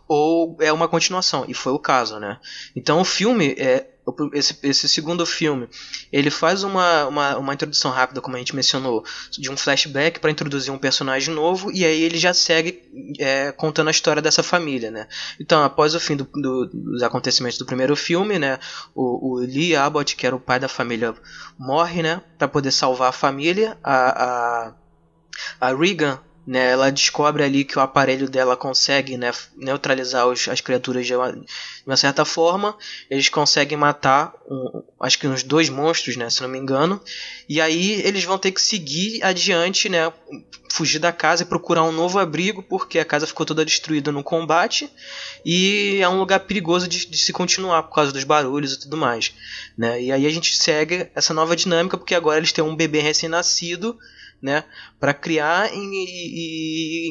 ou é uma continuação, e foi o caso, né? Então, o filme é esse, esse segundo filme, ele faz uma, uma, uma, introdução rápida, como a gente mencionou, de um flashback para introduzir um personagem novo, e aí ele já segue é, contando a história dessa família, né? Então, após o fim do, do, dos acontecimentos do primeiro filme, né, o, o, Lee Abbott, que era o pai da família, morre, né, para poder salvar a família. A, a, a Regan né, ela descobre ali que o aparelho dela consegue né, neutralizar os, as criaturas de uma, de uma, certa forma. Eles conseguem matar, um, acho que uns dois monstros, né, se não me engano. E aí eles vão ter que seguir adiante, né, fugir da casa e procurar um novo abrigo, porque a casa ficou toda destruída no combate. E é um lugar perigoso de, de se continuar por causa dos barulhos e tudo mais. Né? E aí a gente segue essa nova dinâmica, porque agora eles têm um bebê recém-nascido né, para criar e,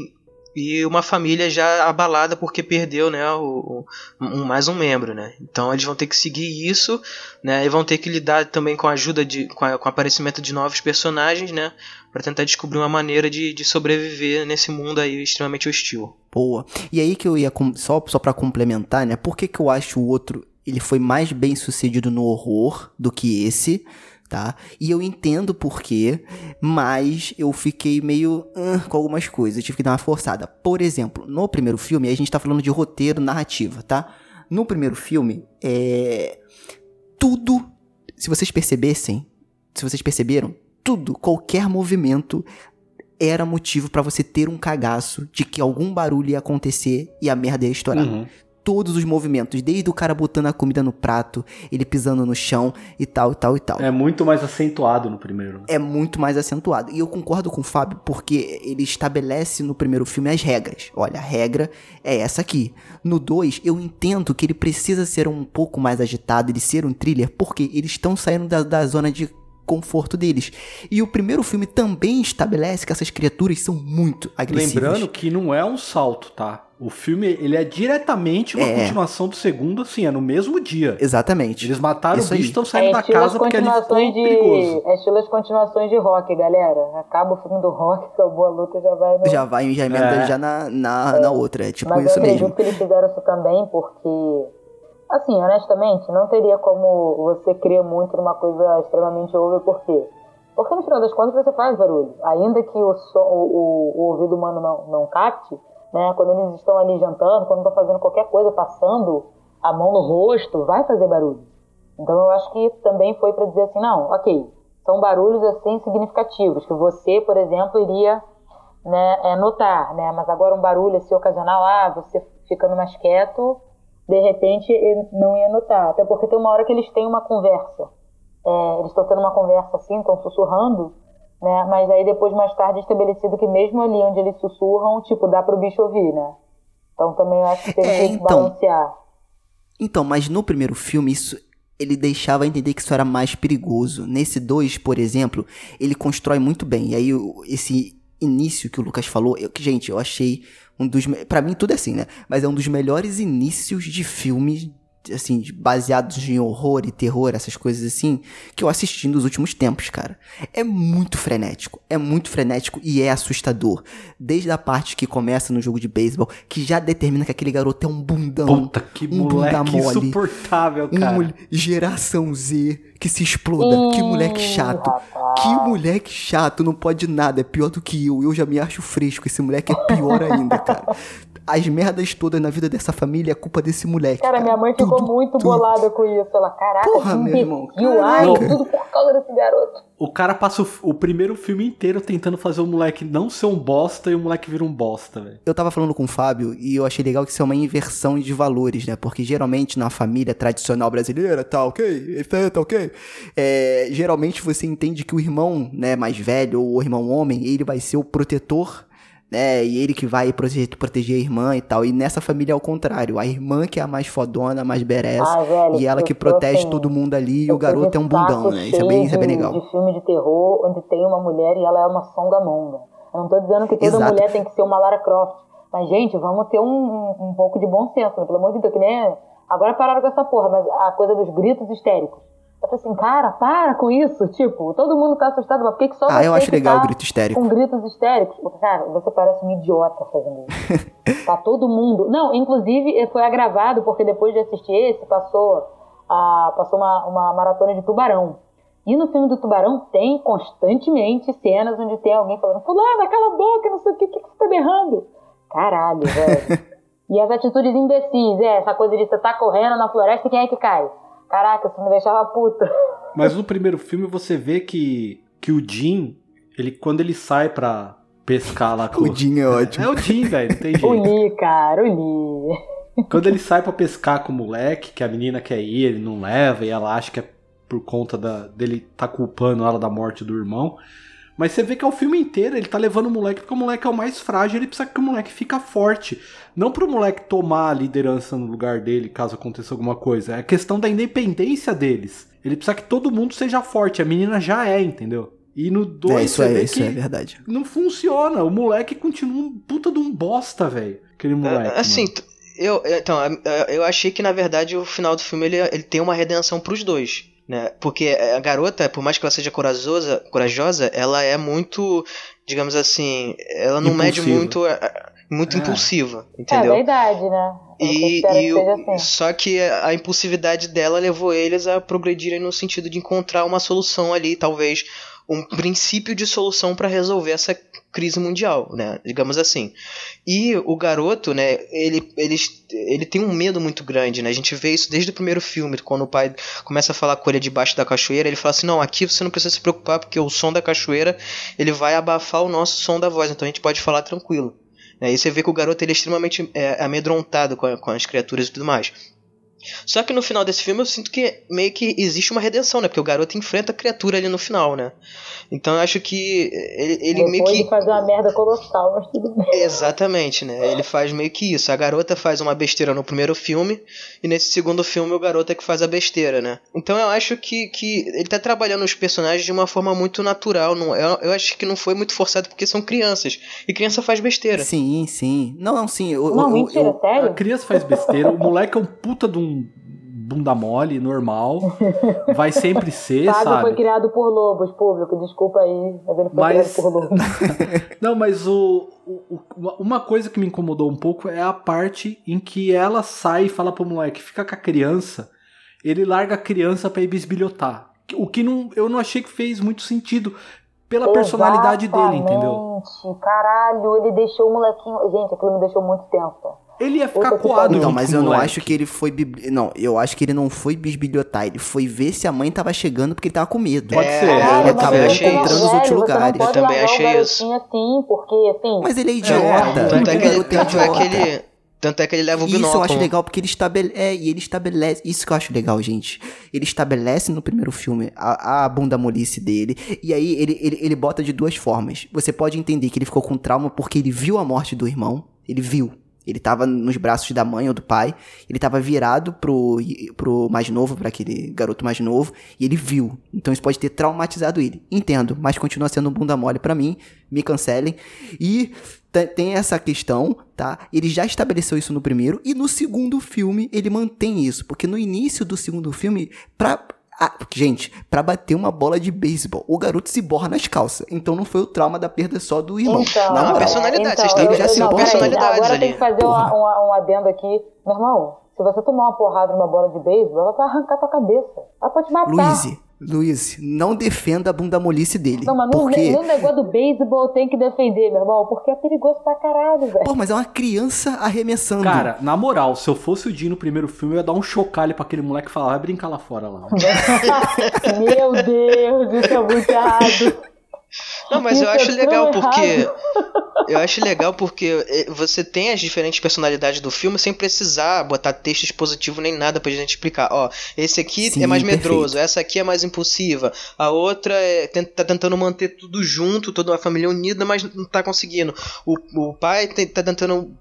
e, e, uma família já abalada porque perdeu, né, o, um, mais um membro, né. Então eles vão ter que seguir isso, né, e vão ter que lidar também com a ajuda de, com, a, com o aparecimento de novos personagens, né, para tentar descobrir uma maneira de, de sobreviver nesse mundo aí extremamente hostil. Boa. E aí que eu ia só só para complementar, né? Por que que eu acho o outro ele foi mais bem sucedido no horror do que esse? Tá? E eu entendo por quê, mas eu fiquei meio uh, com algumas coisas, eu tive que dar uma forçada. Por exemplo, no primeiro filme, a gente tá falando de roteiro, narrativa, tá? No primeiro filme, é. Tudo, se vocês percebessem, se vocês perceberam, tudo, qualquer movimento era motivo para você ter um cagaço de que algum barulho ia acontecer e a merda ia estourar. Uhum todos os movimentos, desde o cara botando a comida no prato, ele pisando no chão e tal, e tal, e tal. É muito mais acentuado no primeiro. É muito mais acentuado. E eu concordo com o Fábio porque ele estabelece no primeiro filme as regras. Olha, a regra é essa aqui. No 2, eu entendo que ele precisa ser um pouco mais agitado, ele ser um thriller, porque eles estão saindo da, da zona de conforto deles. E o primeiro filme também estabelece que essas criaturas são muito agressivas. Lembrando que não é um salto, tá? O filme, ele é diretamente uma é. continuação do segundo, assim, é no mesmo dia. Exatamente. Eles mataram Isso o bicho e estão saindo é da casa porque ali ficou de... perigoso. É estilo as continuações de rock, galera. Acaba o filme do rock, acabou a luta, já vai... No... Já vai, já emenda é. já na, na, é. na outra, é tipo Mas isso mesmo. Mas eu acredito que eles fizeram isso também porque... Assim, honestamente, não teria como você crer muito numa coisa extremamente over, por quê? Porque no final das contas você faz barulho. Ainda que o, som, o, o, o ouvido humano não, não capte, né? Quando eles estão ali jantando, quando estão fazendo qualquer coisa, passando a mão no rosto, vai fazer barulho. Então eu acho que também foi para dizer assim, não, ok, são barulhos assim significativos que você, por exemplo, iria né, é, notar, né? Mas agora um barulho assim ocasional, ah, você ficando mais quieto, de repente não ia notar, até porque tem uma hora que eles têm uma conversa, é, eles estão tendo uma conversa assim, estão sussurrando né? Mas aí depois, mais tarde, é estabelecido que mesmo ali onde eles sussurram, tipo, dá pro bicho ouvir, né? Então também eu acho que tem é, que então, balancear. Então, mas no primeiro filme, isso ele deixava entender que isso era mais perigoso. Nesse 2, por exemplo, ele constrói muito bem. E aí, esse início que o Lucas falou, eu, que, gente, eu achei um dos. para mim, tudo é assim, né? Mas é um dos melhores inícios de filmes assim, baseados em horror e terror, essas coisas assim, que eu assisti nos últimos tempos, cara. É muito frenético, é muito frenético e é assustador. Desde a parte que começa no jogo de beisebol, que já determina que aquele garoto é um bundão. Puta, que um moleque bunda mole, insuportável, cara. Um geração Z que se exploda. que moleque chato. Que moleque chato, não pode nada, é pior do que eu. Eu já me acho fresco, esse moleque é pior ainda, cara as merdas todas na vida dessa família é culpa desse moleque. Cara, cara. minha mãe ficou tudo, muito tudo. bolada com isso. Ela, caraca, Porra, meu irmão. Ai, tudo por causa desse garoto. O cara passa o, o, primeiro filme inteiro tentando fazer o moleque não ser um bosta e o moleque vira um bosta, velho. Eu tava falando com o Fábio e eu achei legal que isso é uma inversão de valores, né? Porque geralmente na família tradicional brasileira, tá ok, tá ok. É, geralmente você entende que o irmão, né, mais velho ou o irmão homem, ele vai ser o protetor né? E ele que vai proteger, proteger a irmã e tal. E nessa família é o contrário. A irmã que é a mais fodona, a mais beressa. Ah, e ela que protege assim, todo mundo ali e o garoto é um bundão, né? Isso é bem, isso é bem legal. De filme de terror onde tem uma mulher e ela é uma songamonga. Eu não tô dizendo que toda Exato. mulher tem que ser uma Lara Croft. Mas, gente, vamos ter um, um, um pouco de bom senso, né? Pelo amor de Deus, que nem. Agora pararam com essa porra, mas a coisa dos gritos histéricos. Eu falei assim, cara, para com isso. Tipo, todo mundo tá assustado, mas por que, que só Ah, eu acho legal tá o grito histérico. Com gritos histéricos. Cara, você parece um idiota fazendo isso. tá todo mundo. Não, inclusive foi agravado, porque depois de assistir esse, passou, a, passou uma, uma maratona de tubarão. E no filme do Tubarão tem constantemente cenas onde tem alguém falando, fulano, aquela boca, não sei o que, o que, que você tá berrando? Caralho, velho. e as atitudes imbecis, é, essa coisa de você tá correndo na floresta e quem é que cai? Caraca, isso me deixava puta. Mas no primeiro filme você vê que, que o Jim, ele, quando ele sai pra pescar lá com o Jim é ótimo. É, é o Jim, velho, não tem jeito. O Lee, cara, o Lee. Quando ele sai para pescar com o moleque, que a menina quer ir, ele não leva, e ela acha que é por conta da, dele tá culpando ela da morte do irmão. Mas você vê que é o filme inteiro ele tá levando o moleque porque o moleque é o mais frágil, ele precisa que o moleque fica forte. Não pro moleque tomar a liderança no lugar dele caso aconteça alguma coisa. É a questão da independência deles. Ele precisa que todo mundo seja forte. A menina já é, entendeu? E no 2 é, isso, é, isso é verdade. Não funciona. O moleque continua um puta de um bosta, velho. Aquele moleque. É, assim, eu, então, eu achei que na verdade o final do filme ele, ele tem uma redenção pros dois né? Porque a garota, por mais que ela seja corajosa, corajosa, ela é muito, digamos assim, ela não Impulsiva. mede muito muito é. impulsiva, entendeu? É verdade, né? E, e o, assim. só que a impulsividade dela levou eles a progredirem no sentido de encontrar uma solução ali, talvez um princípio de solução para resolver essa crise mundial, né? Digamos assim. E o garoto, né? Ele, ele, ele tem um medo muito grande, né? A gente vê isso desde o primeiro filme, quando o pai começa a falar com ele debaixo da cachoeira, ele fala assim: "Não, aqui você não precisa se preocupar porque o som da cachoeira ele vai abafar o nosso som da voz, então a gente pode falar tranquilo". Né? E você vê que o garoto ele é extremamente é, amedrontado com, a, com as criaturas e tudo mais. Só que no final desse filme eu sinto que meio que existe uma redenção, né? Porque o garoto enfrenta a criatura ali no final, né? Então eu acho que ele, ele meio que. Ele faz uma merda colossal, mas tudo bem. Exatamente, né? Ele faz meio que isso. A garota faz uma besteira no primeiro filme, e nesse segundo filme o garoto é que faz a besteira, né? Então eu acho que, que ele tá trabalhando os personagens de uma forma muito natural. Não, eu, eu acho que não foi muito forçado porque são crianças. E criança faz besteira. Sim, sim. Não, não, sim. Eu, não, eu, mentira, eu, sério? A criança faz besteira, o moleque é um puta de um bunda mole, normal. Vai sempre ser, Fábio sabe? foi criado por lobos, público. Desculpa aí, mas ele foi mas... criado por lobos. Não, mas o, o, uma coisa que me incomodou um pouco é a parte em que ela sai e fala pro moleque, fica com a criança. Ele larga a criança pra ir bisbilhotar. O que não, eu não achei que fez muito sentido pela Exatamente. personalidade dele, entendeu? Caralho, ele deixou o molequinho. Gente, aquilo me deixou muito tensa. Ele ia ficar coado. Não, mas eu não moleque. acho que ele foi. Não, eu acho que ele não foi bisbilhotar. Ele foi ver se a mãe tava chegando porque ele tava com medo. Pode é, ser. Ele acabou encontrando os outros lugares. Eu também achei isso. Assim, porque, assim, mas ele é idiota. É, tanto, é que ele, tanto é que ele. Tanto é que ele leva o binóculo. Isso eu acho legal porque ele estabelece. É, e ele estabelece. Isso que eu acho legal, gente. Ele estabelece no primeiro filme a, a bunda molice dele. E aí ele, ele, ele bota de duas formas. Você pode entender que ele ficou com trauma porque ele viu a morte do irmão. Ele viu. Ele tava nos braços da mãe ou do pai, ele tava virado pro, pro mais novo, para aquele garoto mais novo, e ele viu. Então isso pode ter traumatizado ele. Entendo, mas continua sendo um bunda mole para mim, me cancelem. E tem essa questão, tá? Ele já estabeleceu isso no primeiro, e no segundo filme ele mantém isso, porque no início do segundo filme, pra ah, gente, para bater uma bola de beisebol, o garoto se borra nas calças. Então não foi o trauma da perda só do irmão. Então, não, a personalidade, então, vocês já se personalidades agora ali. tem que fazer um, um, um adendo aqui. Meu irmão, se você tomar uma porrada numa bola de beisebol, ela vai arrancar tua cabeça. Ela pode te matar. Luiz, Luiz, não defenda a bunda molice dele. Não, mas porque... no, negócio do beisebol tem que defender, meu irmão, porque é perigoso pra caralho, velho. Pô, mas é uma criança arremessando. Cara, na moral, se eu fosse o Dino no primeiro filme, eu ia dar um chocalho pra aquele moleque e falar, vai brincar lá fora lá. meu Deus, isso é muito errado. Não, mas eu acho legal porque. Eu acho legal porque eh, você tem as diferentes personalidades do filme sem precisar botar texto expositivo nem nada pra gente explicar. Ó, esse aqui Sim, é mais medroso, perfeito. essa aqui é mais impulsiva, a outra é, tá tentando manter tudo junto, toda uma família unida, mas não tá conseguindo. O, o pai tá tentando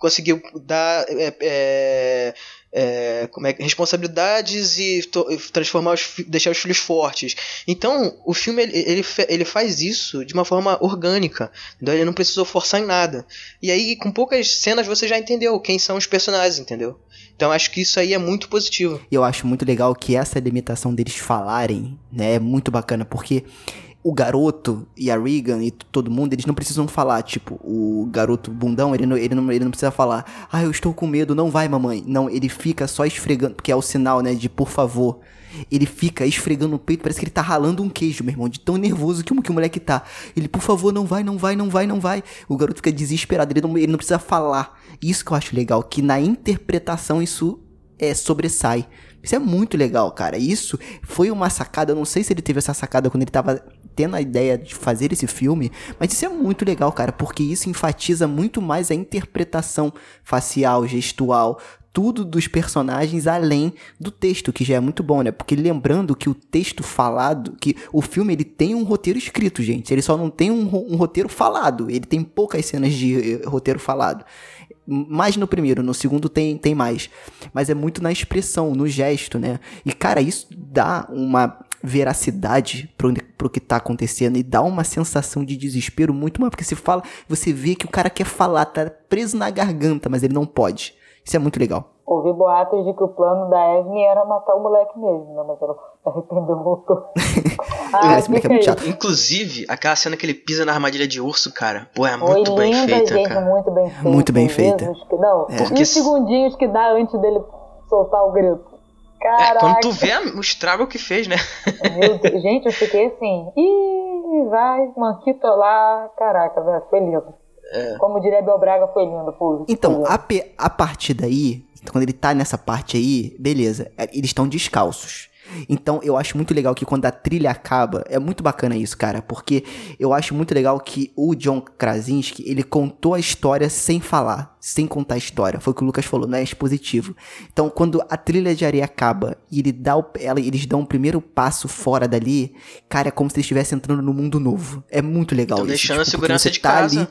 conseguir dar. É, é, é, como é, responsabilidades e transformar os, deixar os filhos fortes. Então, o filme ele, ele, ele faz isso de uma forma orgânica. Então, ele não precisou forçar em nada. E aí, com poucas cenas, você já entendeu quem são os personagens, entendeu? Então, acho que isso aí é muito positivo. E eu acho muito legal que essa limitação deles falarem né, é muito bacana, porque o garoto e a Regan e todo mundo, eles não precisam falar, tipo, o garoto bundão, ele não, ele não, ele não precisa falar, ah, eu estou com medo, não vai, mamãe. Não, ele fica só esfregando, porque é o sinal, né, de por favor. Ele fica esfregando o peito, parece que ele tá ralando um queijo, meu irmão, de tão nervoso que o, que o moleque tá. Ele, por favor, não vai, não vai, não vai, não vai. O garoto fica desesperado, ele não, ele não precisa falar. Isso que eu acho legal, que na interpretação isso é, sobressai. Isso é muito legal, cara. Isso foi uma sacada. Eu não sei se ele teve essa sacada quando ele tava tendo a ideia de fazer esse filme, mas isso é muito legal, cara, porque isso enfatiza muito mais a interpretação facial, gestual, tudo dos personagens além do texto, que já é muito bom, né? Porque lembrando que o texto falado, que o filme ele tem um roteiro escrito, gente. Ele só não tem um, um roteiro falado. Ele tem poucas cenas de uh, roteiro falado. Mais no primeiro, no segundo tem, tem mais. Mas é muito na expressão, no gesto, né? E, cara, isso dá uma veracidade pro, pro que tá acontecendo e dá uma sensação de desespero muito maior. Porque você fala, você vê que o cara quer falar, tá preso na garganta, mas ele não pode. Isso é muito legal. Ouvi boatos de que o plano da Evelyn era matar o moleque mesmo, né? Mas ela se arrependeu e voltou. Ah, esse é muito chato. Inclusive, aquela cena que ele pisa na armadilha de urso, cara. Pô, é muito Foi bem linda, feita, gente, cara. Muito bem feita. Muito bem feita. Jesus, que não. É. Porque E os segundinhos que dá antes dele soltar o grito. Caraca. É, quando tu vê o estrago que fez, né? Meu Deus, gente, eu fiquei assim. Ih, vai, Manquito lá. Caraca, velho, foi lindo. É. Como diria Bel Braga, foi lindo, pô. Então, a, a partir daí, quando ele tá nessa parte aí, beleza, é, eles estão descalços. Então, eu acho muito legal que quando a trilha acaba, é muito bacana isso, cara, porque eu acho muito legal que o John Krasinski, ele contou a história sem falar, sem contar a história. Foi o que o Lucas falou, não é expositivo. Então, quando a trilha de areia acaba e ele dá o, ela, eles dão o primeiro passo fora dali, cara, é como se eles estivessem entrando no mundo novo. É muito legal Tão isso. deixando a porque segurança de tá casa. ali-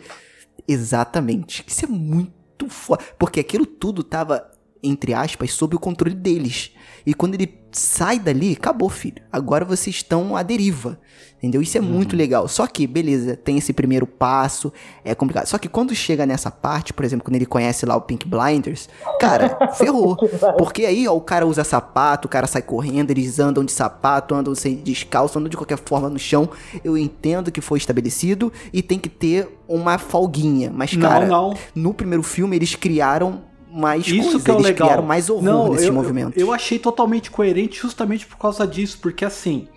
Exatamente. Isso é muito foda. Porque aquilo tudo tava, entre aspas, sob o controle deles. E quando ele sai dali, acabou, filho. Agora vocês estão à deriva. Entendeu? Isso é muito legal. Só que, beleza, tem esse primeiro passo, é complicado. Só que quando chega nessa parte, por exemplo, quando ele conhece lá o Pink Blinders, cara, ferrou. Porque aí, ó, o cara usa sapato, o cara sai correndo, eles andam de sapato, andam sem descalço, andam de qualquer forma no chão. Eu entendo que foi estabelecido e tem que ter uma folguinha. Mas, cara, não, não. no primeiro filme eles criaram mais Isso coisas, que é o eles legal. criaram mais horror Não, nesses eu, movimentos. Eu, eu achei totalmente coerente justamente por causa disso, porque assim,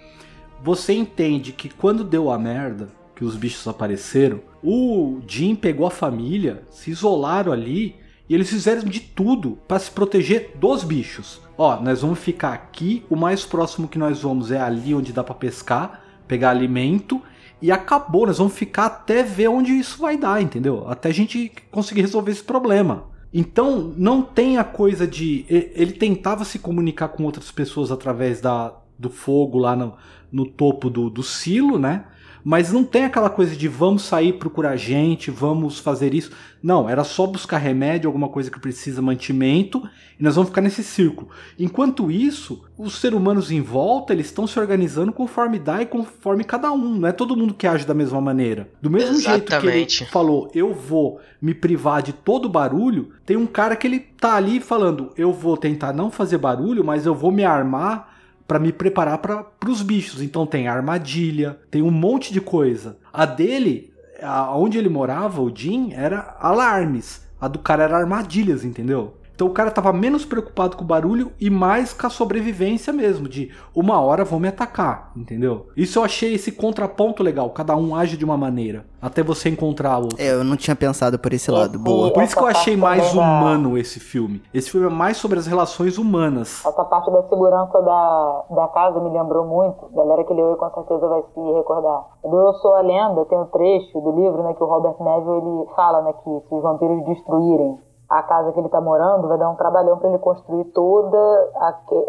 você entende que quando deu a merda, que os bichos apareceram, o Jim pegou a família, se isolaram ali e eles fizeram de tudo para se proteger dos bichos. Ó, nós vamos ficar aqui, o mais próximo que nós vamos é ali onde dá para pescar, pegar alimento e acabou, nós vamos ficar até ver onde isso vai dar, entendeu? Até a gente conseguir resolver esse problema. Então, não tem a coisa de. Ele tentava se comunicar com outras pessoas através da, do fogo lá no, no topo do, do silo, né? Mas não tem aquela coisa de vamos sair procurar gente, vamos fazer isso. Não, era só buscar remédio, alguma coisa que precisa mantimento, e nós vamos ficar nesse círculo. Enquanto isso, os seres humanos em volta, eles estão se organizando conforme dá e conforme cada um. Não é todo mundo que age da mesma maneira. Do mesmo jeito que ele Exatamente. falou, eu vou me privar de todo barulho, tem um cara que ele tá ali falando, eu vou tentar não fazer barulho, mas eu vou me armar para me preparar para os bichos. Então tem armadilha, tem um monte de coisa. A dele, a- onde ele morava, o Jim, era alarmes. A do cara era armadilhas, entendeu? Então o cara tava menos preocupado com o barulho e mais com a sobrevivência mesmo, de uma hora vão me atacar, entendeu? Isso eu achei esse contraponto legal, cada um age de uma maneira, até você encontrar o outro. É, eu não tinha pensado por esse lado. Boa. Por isso que eu achei mais humano esse filme. Esse filme é mais sobre as relações humanas. Essa parte da segurança da, da casa me lembrou muito. Galera que leu com certeza vai se recordar. Do Eu Sou a Lenda tem um trecho do livro né, que o Robert Neville ele fala né, que se os vampiros destruírem a casa que ele tá morando, vai dar um trabalhão para ele construir toda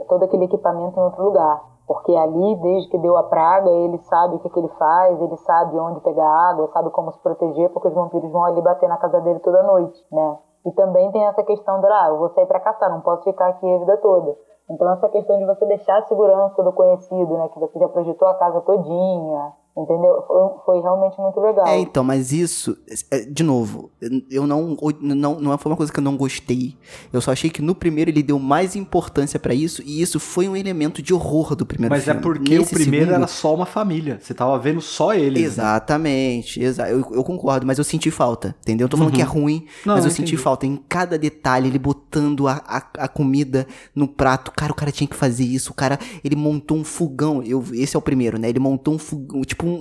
todo aquele equipamento em outro lugar. Porque ali, desde que deu a praga, ele sabe o que, que ele faz, ele sabe onde pegar água, sabe como se proteger, porque os vampiros vão ali bater na casa dele toda noite, né? E também tem essa questão de, ah, eu vou sair para caçar, não posso ficar aqui a vida toda. Então essa questão de você deixar a segurança do conhecido, né? Que você já projetou a casa todinha, entendeu? Foi, foi realmente muito legal. É, então, mas isso, é, de novo, eu não, não, não foi uma coisa que eu não gostei. Eu só achei que no primeiro ele deu mais importância pra isso e isso foi um elemento de horror do primeiro Mas é filme. porque Nesse o primeiro segundo- era só uma família. Você tava vendo só eles. né? Exatamente, exa eu, eu concordo, mas eu senti falta, entendeu? Eu tô falando Uhum. que é ruim, Não, mas eu eu senti entendi. falta em cada detalhe, ele botando a, a, a comida no prato. Cara, o cara tinha que fazer isso, o cara, ele montou um fogão, eu, esse é o primeiro, né? Ele montou um fogão, tipo um,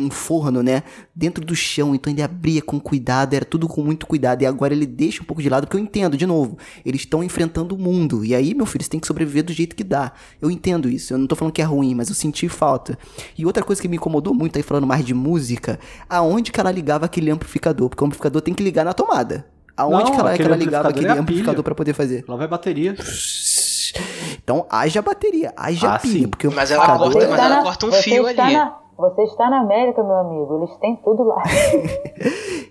um- um forno, né? Dentro do chão, então ele abria com cuidado, era tudo com muito cuidado, e agora ele deixa um pouco de lado, porque eu entendo, de novo, eles estão enfrentando o mundo, e aí, meu filho, você tem que sobreviver do jeito que dá. Eu entendo isso, eu não tô falando que é ruim, mas eu senti falta. E outra coisa que me incomodou muito aí, falando mais de música, aonde que ela ligava aquele amplificador? Porque o amplificador tem que ligar na tomada. Aonde Não, que ela, que ela ligava aquele é amplificador pra poder fazer? Lá vai bateria. Então, haja bateria, haja Ah, pilha, sim. porque o Mas ela corta- Você mas ela corta um fio ali. na- você está na América, meu amigo. Eles têm tudo lá.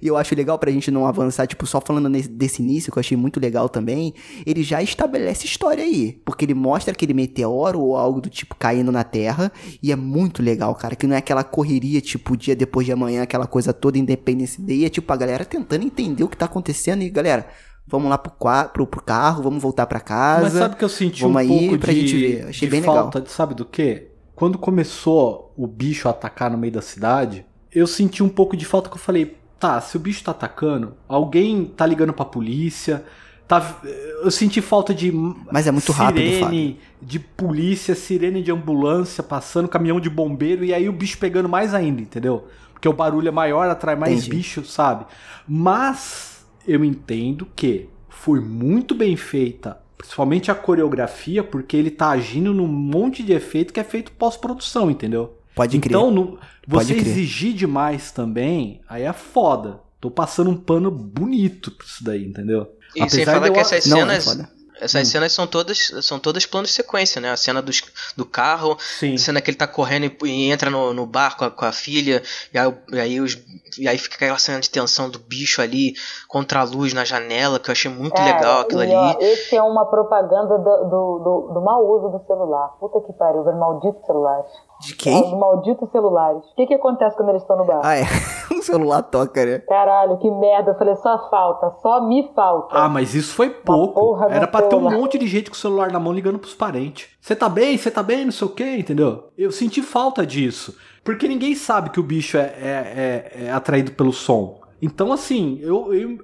E eu acho legal pra gente não avançar, tipo, só falando nesse- desse início, que eu achei muito legal também, ele já estabelece história aí. Porque ele mostra aquele meteoro ou algo do tipo caindo na Terra, e é muito legal, cara, que não é aquela correria, tipo, dia depois de amanhã, aquela coisa toda Independence Day, é tipo a galera tentando entender o que tá acontecendo e, galera, vamos lá pro, pro, pro carro, vamos voltar pra casa. Mas sabe que eu senti Vamos um aí pouco pra de, gente ver. Achei de bem legal. falta, de, sabe do quê? Quando começou o bicho a atacar no meio da cidade, eu senti um pouco de falta que eu falei, tá, se o bicho tá atacando, alguém tá ligando pra polícia, tá, eu senti falta de Mas é muito sirene rápido, de polícia, sirene de ambulância passando, caminhão de bombeiro e aí o bicho pegando mais ainda, entendeu? Porque o barulho é maior, atrai mais Entendi. bicho, sabe? Mas eu entendo que foi muito bem feita, principalmente a coreografia, porque ele tá agindo num monte de efeito que é feito pós-produção, entendeu? Pode crer. Então, no- você crer. exigir demais também, aí é foda. Tô passando um pano bonito pra isso daí, entendeu? E sem Apesar falar de que eu- essas Não, é cenas. foda. Essas Hum. cenas são todas são todas planos de sequência, né? A cena dos, do carro, Sim. a cena que ele tá correndo e, e entra no, no bar com a, com a filha, e aí, e, aí os, e aí fica aquela cena de tensão do bicho ali contra a luz na janela, que eu achei muito Cara, legal aquilo e, ó, ali. esse é uma propaganda do, do, do, do mau uso do celular. Puta que pariu, velho, maldito celulares. De quem? Os malditos celulares. O que que acontece quando eles estão no bar? Ah, é. o celular toca, né? Caralho, que merda. Eu falei, só falta, só me falta. Ah, mas isso foi pouco. porra Era pra ter um monte de gente com o celular na mão ligando pros parentes. Você tá bem? Você tá bem? Não sei o que, entendeu? Eu senti falta disso. Porque ninguém sabe que o bicho é, é- é- é atraído pelo som. Então, assim, eu, eu-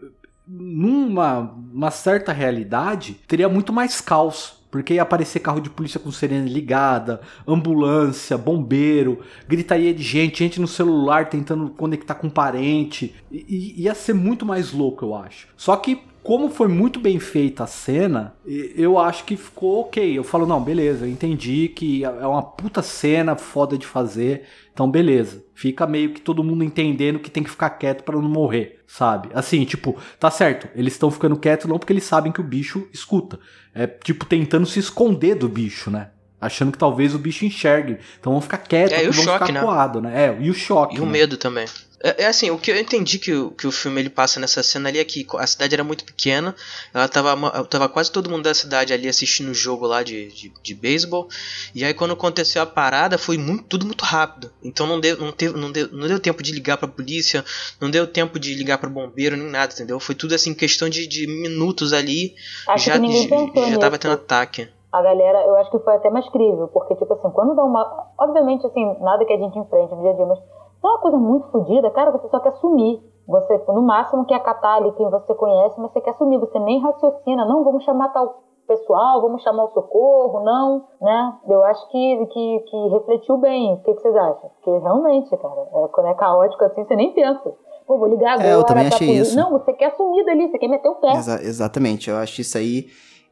numa uma certa realidade, teria muito mais caos. Porque ia aparecer carro de polícia com sirene ligada, ambulância, bombeiro, gritaria de gente, gente no celular tentando conectar com parente. E, e ia ser muito mais louco, eu acho. Só que, como foi muito bem feita a cena, eu acho que ficou ok. Eu falo, não, beleza, eu entendi que é uma puta cena foda de fazer. Então, beleza. Fica meio que todo mundo entendendo que tem que ficar quieto pra não morrer, sabe? Assim, tipo, tá certo. Eles estão ficando quietos não porque eles sabem que o bicho escuta. É tipo tentando se esconder do bicho, né? Achando que talvez o bicho enxergue. Então vão ficar quietos, É, e vão choque, ficar né? coado, né? É, e o choque. E o né? medo também. É, é assim, o que eu entendi que, o- que o filme ele passa nessa cena ali é que a cidade era muito pequena, ela tava, tava quase todo mundo da cidade ali assistindo o jogo lá de, de, de beisebol, e aí quando aconteceu a parada foi muito, tudo muito rápido. Então não deu, não, teve, não, deu, não deu tempo de ligar pra polícia, não deu tempo de ligar pra bombeiro, nem nada, entendeu? Foi tudo assim, questão de, de minutos ali, Acho já, já, já tava tendo ataque. a galera, eu acho que foi até mais crível, porque, tipo assim, quando dá uma. Obviamente, assim, nada que a gente enfrente no dia a dia, mas dá uma coisa muito fodida, cara, você só quer sumir. Você, no máximo, quer catar ali quem você conhece, mas você quer sumir, você nem raciocina, não, vamos chamar tal pessoal, vamos chamar o socorro, não, né? Eu acho que, que, que refletiu bem. O que, que vocês acham? Porque realmente, cara, é, quando é caótico assim, você nem pensa. Pô, vou ligar agora. É, eu também achei isso. Não, você quer sumir dali, você quer meter o pé. Exa- exatamente, eu acho isso aí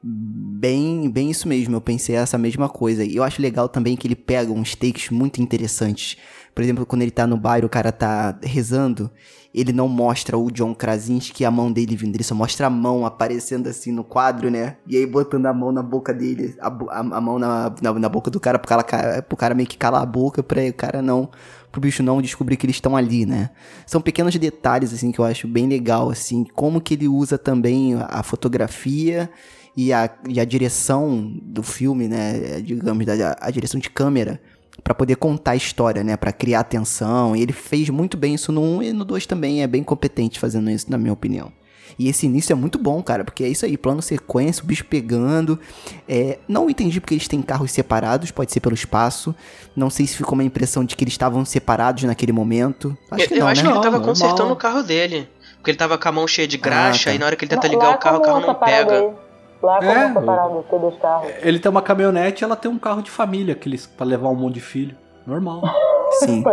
bem, bem isso mesmo. Eu pensei essa mesma coisa. E eu acho legal também que ele pega uns takes muito interessantes. Por exemplo, quando ele tá no bairro, o cara tá rezando, ele não mostra o John Krasinski a mão dele vindo, ele só mostra a mão aparecendo assim no quadro, né? E aí botando a mão na boca dele, a, a- a mão na, na, na boca do cara pro, cara, ca- pro cara meio que calar a boca pra o cara não, pro bicho não descobrir que eles estão ali, né? São pequenos detalhes, assim, que eu acho bem legal, assim, como que ele usa também a fotografia e a, e a direção do filme, né? Digamos, da- a direção de câmera Pra poder contar a história, né? Pra criar atenção. E ele fez muito bem isso no 1 e no 2 também. É bem competente fazendo isso, na minha opinião. E esse início é muito bom, cara, porque é isso aí, plano sequência, o bicho pegando. É, não entendi porque eles têm carros separados, pode ser pelo espaço. Não sei se ficou uma impressão de que eles estavam separados naquele momento. Acho que eu não, acho né? que ele tava Não, consertando normal. o carro dele. Porque ele tava com a mão cheia de graxa tá. e na hora que ele tenta ligar lá o carro, o carro começa não pega. aí. Lá É. começa a parada, ter dois carros. Ele tem uma caminhonete e ela tem um carro de família aqueles, pra levar um monte de filho. Normal. Sim.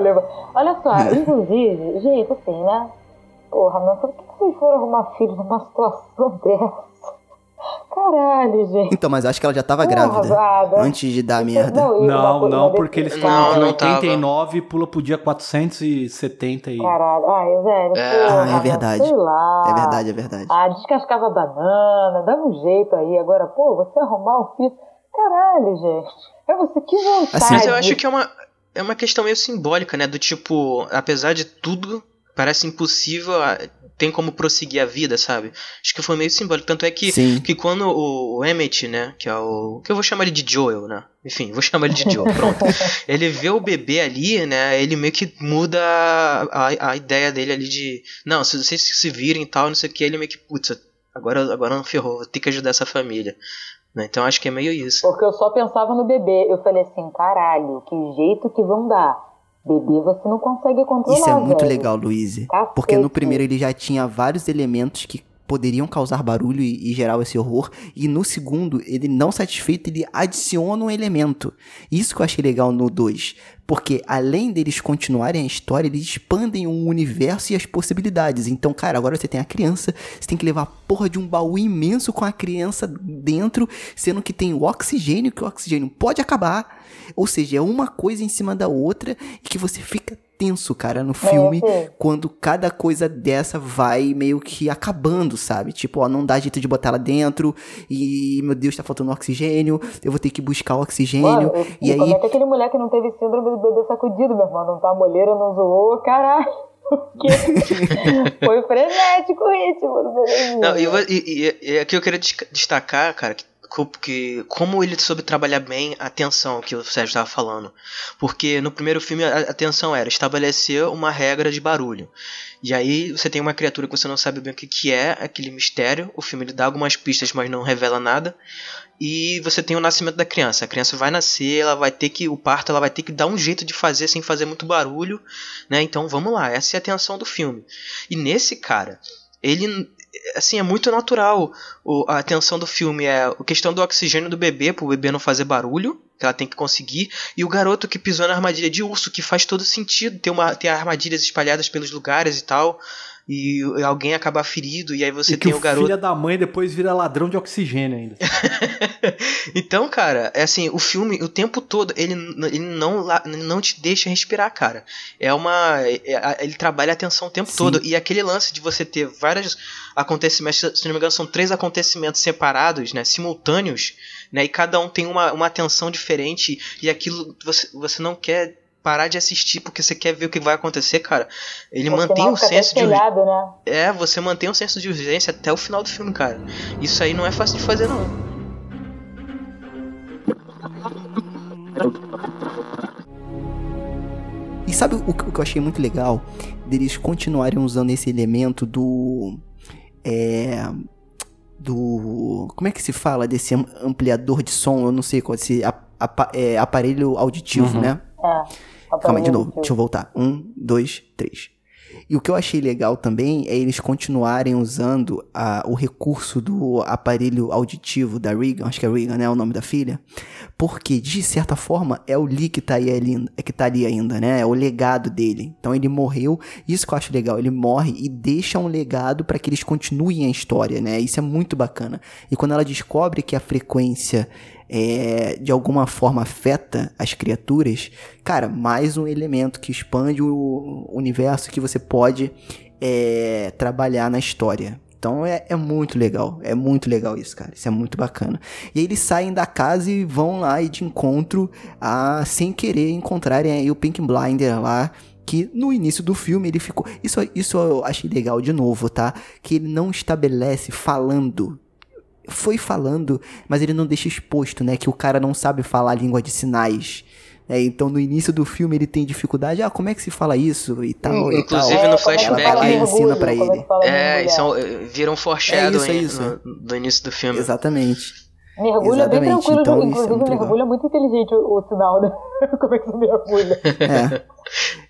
Olha só, É. inclusive, gente, assim, né? Porra, mas por que vocês foram arrumar filho numa situação dessa? Caralho, gente. Então, mas acho que ela já tava Porra, grávida. Vada. Antes de dar merda. Não, e Não, não, porque eles Não, de não tava. 89 pula pro dia 470 e... Caralho, ai, velho, É. porra, Ah, é verdade. Sei lá. É verdade, é verdade. Ah, descascava banana, dava um jeito aí. Agora, pô, você arrumar um filho. Caralho, gente. É você que vontade. Assim, Mas eu acho que é uma, é uma questão meio simbólica, né? Do tipo, apesar de tudo, parece impossível, tem como prosseguir a vida, sabe? Acho que foi meio simbólico. Tanto é que, Sim. que quando o, o Emmett, né? Que é o. Que eu vou chamar ele de Joel, né? Enfim, vou chamar ele de Joel, pronto. ele vê o bebê ali, né? Ele meio que muda a, a, a ideia dele ali de. Não, se vocês se virem e tal, não sei o que, ele meio que, putz, agora, agora não ferrou, vou ter que ajudar essa família. Né? Então acho que é meio isso. Porque eu só pensava no bebê. Eu falei assim, caralho, que jeito que vão dar. Bebê você não consegue controlar. Isso é muito velho. legal, Luiz. Porque no primeiro ele já tinha vários elementos que poderiam causar barulho e, e, gerar esse horror. E no segundo, ele não satisfeito, ele adiciona um elemento. Isso que eu achei legal no 2. Porque além deles continuarem a história, eles expandem o universo e as possibilidades. Então, cara, agora você tem a criança, você tem que levar a porra de um baú imenso com a criança dentro, sendo que tem o oxigênio, que o oxigênio pode acabar. Ou seja, é uma coisa em cima da outra e que você fica tenso, cara, no filme, é, quando cada coisa dessa vai meio que acabando, sabe? Tipo, ó, não dá jeito de botar ela dentro e, meu Deus, tá faltando oxigênio, eu vou ter que buscar oxigênio. Mano, e, e aí... É que aquele moleque não teve síndrome do bebê sacudido, meu irmão? Não tá moleira, não zoou, caralho. Porque foi frenético o ritmo do bebê. Não, e, e, e, aqui eu queria destacar, cara, que porque como ele soube trabalhar bem a tensão que o Sérgio estava falando. Porque no primeiro filme a, a tensão era estabelecer uma regra de barulho. E aí você tem uma criatura que você não sabe bem o que, que é, aquele mistério. O filme ele dá algumas pistas, mas não revela nada. E você tem o nascimento da criança. A criança vai nascer, ela vai ter que. O parto ela vai ter que dar um jeito de fazer sem fazer muito barulho. Né? Então vamos lá, essa é a tensão do filme. E nesse cara, ele assim, é muito natural o, a atenção do filme. É a questão do oxigênio do bebê, pro bebê não fazer barulho, que ela tem que conseguir. E o garoto que pisou na armadilha de urso, que faz todo sentido ter, uma, ter armadilhas espalhadas pelos lugares e tal e alguém acabar ferido e aí você e tem o, o garoto. filho da mãe depois vira ladrão de oxigênio ainda. então, cara, é assim, o filme o tempo todo ele, ele não ele não te deixa respirar, cara. É uma é, ele trabalha a atenção o tempo Sim. todo e aquele lance de você ter vários acontecimentos, se não me engano, são três acontecimentos separados, né, simultâneos, né, e cada um tem uma, uma atenção diferente e aquilo você, você não quer parar de assistir porque você quer ver o que vai acontecer, cara. Ele você mantém o senso de né? É, você mantém o senso de urgência até o final do filme, cara. Isso aí não é fácil de fazer não. E sabe o, que eu achei muito legal? Deles continuarem usando esse elemento do. É. Do. Como é que se fala desse ampliador de som? Eu não sei qual esse é, aparelho auditivo, uhum. né? É. Calma aí, de novo. Deixa eu voltar. Um, dois, três. E o que eu achei legal também é eles continuarem usando a, o recurso do aparelho auditivo da Regan, acho que é Regan, né, o nome da filha, porque de certa forma é o Lee que tá, aí, que tá ali ainda, né, é o legado dele. Então ele morreu, isso que eu acho legal, ele morre e deixa um legado para que eles continuem a história, né, isso é muito bacana. E quando ela descobre que a frequência é, de alguma forma afeta as criaturas, cara, mais um elemento que expande o universo que você pode é, trabalhar na história. Então é, é, muito legal, é muito legal isso, cara. Isso é muito bacana. E eles saem da casa e vão lá e de encontro a, sem querer, encontrarem aí o Pink Blinder lá. Que no início do filme ele ficou. Isso, isso eu achei legal de novo, tá? Que ele não estabelece falando foi falando, mas ele não deixa exposto, né? Que o cara não sabe falar língua de sinais. É, então no início do filme ele tem dificuldade, ah, como é que se fala isso e tal. Inclusive e tal. no flashback ela, ela ensina para ele. É, isso vira um foreshadowing é isso, é isso. No, no, início do filme. Exatamente. Mergulha Exatamente. bem tranquilo, então, inclusive é mergulha legal. muito inteligente o, o sinal, né? como é que se mergulha. É.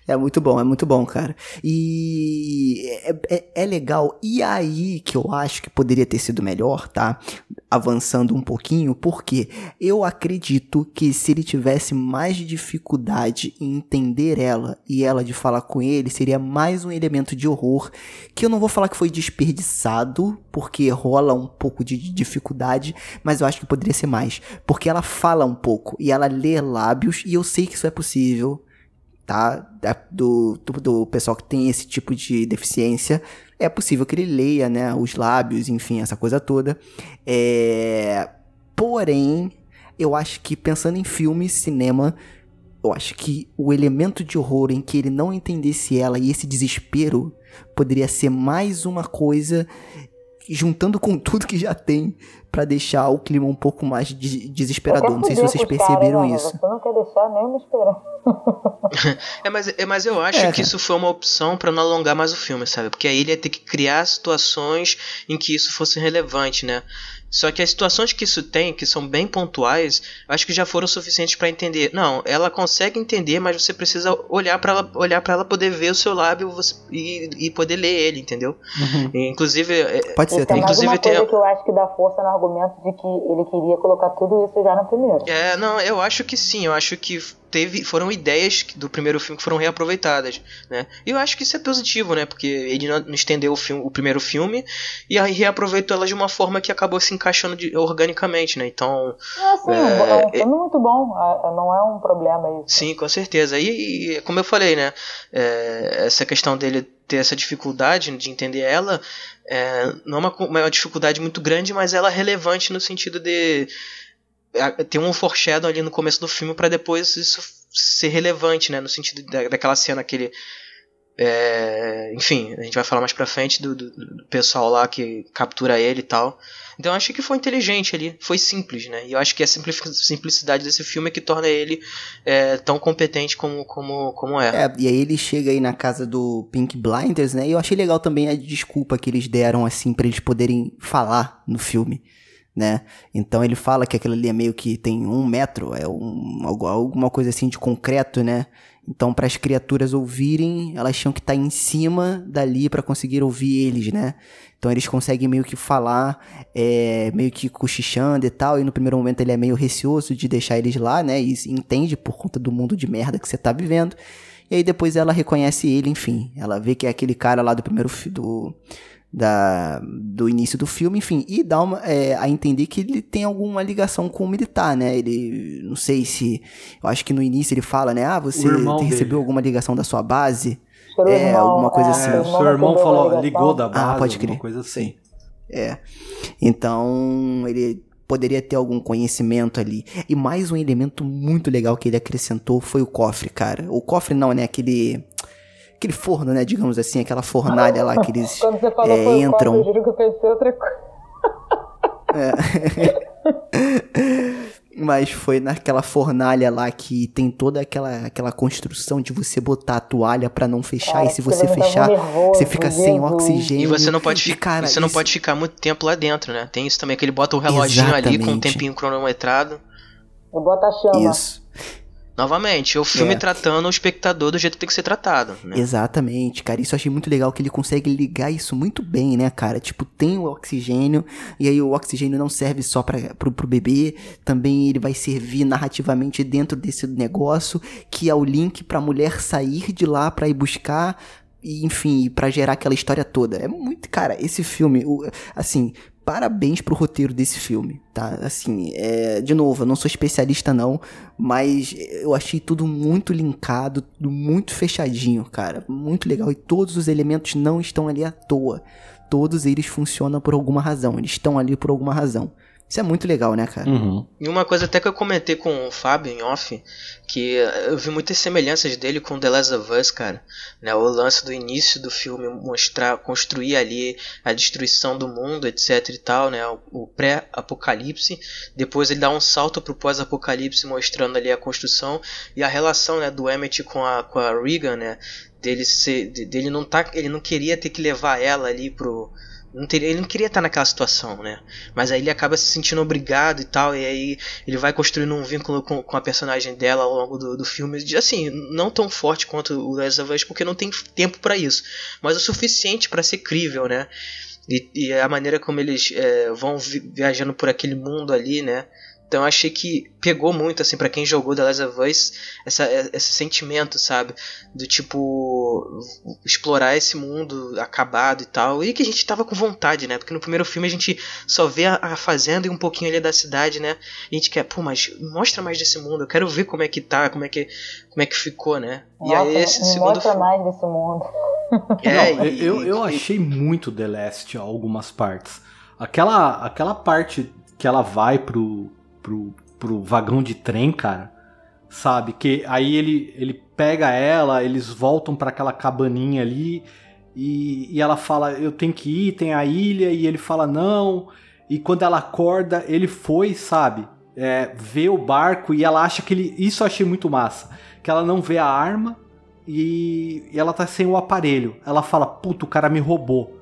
É muito bom, é muito bom, cara. E é, é, é, legal. E aí que eu acho que poderia ter sido melhor, tá? Avançando um pouquinho, porque eu acredito que se ele tivesse mais dificuldade em entender ela e ela de falar com ele, seria mais um elemento de horror que eu não vou falar que foi desperdiçado, porque rola um pouco de dificuldade, mas eu acho que poderia ser mais. Porque ela fala um pouco e ela lê lábios, e eu sei que isso é possível tá? Do, do, do, pessoal que tem esse tipo de deficiência, é possível que ele leia, né? Os lábios, enfim, essa coisa toda. É... Porém, eu acho que pensando em filme, cinema, eu acho que o elemento de horror em que ele não entendesse ela e esse desespero poderia ser mais uma coisa juntando com tudo que já tem para deixar o clima um pouco mais de desesperador. Não sei se vocês perceberam cara, isso. Você não quer deixar nenhuma esperança. é, mas, é, mas eu acho é, que isso foi uma opção para não alongar mais o filme, sabe? Porque aí ele ia ter que criar situações em que isso fosse relevante, né? Só que as situações que isso tem, que são bem pontuais, acho que já foram suficientes para entender. Não, ela consegue entender, mas você precisa olhar para ela, olhar para ela poder ver o seu lábio e, e poder ler ele, entendeu? Uhum. Inclusive, é, pode ser. Tem inclusive uma coisa tem... que eu acho que dá força no argumento de que ele queria colocar tudo isso já no primeiro. É, não, eu acho que sim. Eu acho que teve foram ideias do primeiro filme que foram reaproveitadas, né? E eu acho que isso é positivo, né? Porque ele não estendeu o, filme, o primeiro filme e aí reaproveitou elas de uma forma que acabou se encaixando de, organicamente, né? Então é, sim, é, é um filme muito bom, não é um problema isso. Sim, com certeza. E, e como eu falei, né? É, essa questão dele ter essa dificuldade de entender ela é, não é uma, uma dificuldade muito grande, mas ela é relevante no sentido de tem um foreshadow ali no começo do filme para depois isso ser relevante, né? No sentido da, daquela cena que ele. É, enfim, a gente vai falar mais pra frente do, do, do, pessoal lá que captura ele e tal. Então eu acho que foi inteligente ali, foi simples, né? E eu acho que a simplicidade desse filme é que torna ele é, tão competente como, como, como é. é. E aí ele chega aí na casa do Pink Blinders, né? E eu achei legal também a desculpa que eles deram, assim, para eles poderem falar no filme né? Então ele fala que aquilo ali é meio que tem um metro, é um, alguma coisa assim de concreto, né? Então, para as criaturas ouvirem, elas tinham que estar tá em cima dali para conseguir ouvir eles, né? Então eles conseguem meio que falar, é, meio que cochichando e tal. E no primeiro momento ele é meio receoso de deixar eles lá, né? E entende por conta do mundo de merda que você tá vivendo. E aí depois ela reconhece ele, enfim. Ela vê que é aquele cara lá do primeiro do da, do início do filme, enfim, e dá uma, é, a entender que ele tem alguma ligação com o militar, né? Ele, não sei se, eu acho que no início ele fala, né? Ah, você recebeu alguma ligação da sua base? é, irmão, alguma coisa é, assim. É, o seu irmão falou, ligou da base, ah, pode crer. coisa assim. É. Então, ele poderia ter algum conhecimento ali. E mais um elemento muito legal que ele acrescentou foi o cofre, cara. O cofre não, né? Aquele aquele forno, né? Digamos assim, aquela fornalha lá que eles Quando você falou é, entram. Copo, eu juro que eu pensei outra coisa. É. Mas foi naquela fornalha lá que tem toda aquela, aquela construção de você botar a toalha para não fechar. e se você fechar, nervoso, você fica sem oxigênio. E você não pode, ficar, você isso... não pode ficar muito tempo lá dentro, né? Tem isso também, que ele bota o reloginho Exatamente. ali com um tempinho cronometrado. E bota a chama. Isso. Novamente, o filme é. tratando o espectador do jeito que tem que ser tratado. Né? Exatamente, cara. Isso eu achei muito legal que ele consegue ligar isso muito bem, né, cara? Tipo, tem o oxigênio, e aí o oxigênio não serve só pra, pro, pro bebê, também ele vai servir narrativamente dentro desse negócio, que é o link pra mulher sair de lá pra ir buscar e enfim, para gerar aquela história toda. É muito, cara, esse filme, assim, parabéns pro roteiro desse filme, tá? Assim, é, de novo, eu não sou especialista não, mas eu achei tudo muito linkado, tudo muito fechadinho, cara. Muito legal e todos os elementos não estão ali à toa. Todos eles funcionam por alguma razão, eles estão ali por alguma razão. Isso é muito legal, né, cara? Uhum. E uma coisa até que eu comentei com o Fábio em off, que eu vi muitas semelhanças dele com The Last of Us, cara. Né, o lance do início do filme mostrar, construir ali a destruição do mundo, etc e tal, né? O, pré-apocalipse. Depois ele dá um salto pro pós-apocalipse mostrando ali a construção e a relação, né, do Emmett com a, com a Regan, né? Dele ser, dele não tá, ele não queria ter que levar ela ali pro não teria, ele não queria estar naquela situação, né? Mas aí ele acaba se sentindo obrigado e tal, e aí ele vai construindo um vínculo com, com a personagem dela ao longo do, do filme, assim, não tão forte quanto o Last of Us, porque não tem tempo para isso, mas o suficiente para ser crível, né? E, e, a maneira como eles é, vão vi viajando por aquele mundo ali, né? Então eu achei que pegou muito, assim, para quem jogou The Last of Us, essa, esse sentimento, sabe? Do tipo, explorar esse mundo acabado e tal. E que a gente tava com vontade, né? Porque no primeiro filme a gente só vê a, a fazenda e um pouquinho ali da cidade, né? E a gente quer, pô, mas mostra mais desse mundo, eu quero ver como é que tá, como é que, como é que ficou, né? Nossa, e aí esse segundo mostra mais desse mundo. É, Não, e, eu, eu achei muito The Last algumas partes. Aquela, aquela parte que ela vai pro, pro, pro vagão de trem, cara. Sabe? Que aí ele, ele pega ela, eles voltam para aquela cabaninha ali e, e ela fala: Eu tenho que ir, tem a ilha. E ele fala: Não. E quando ela acorda, ele foi, sabe? É, vê o barco e ela acha que ele. Isso eu achei muito massa. Que ela não vê a arma e, e ela tá sem o aparelho. Ela fala: Puto, o cara me roubou.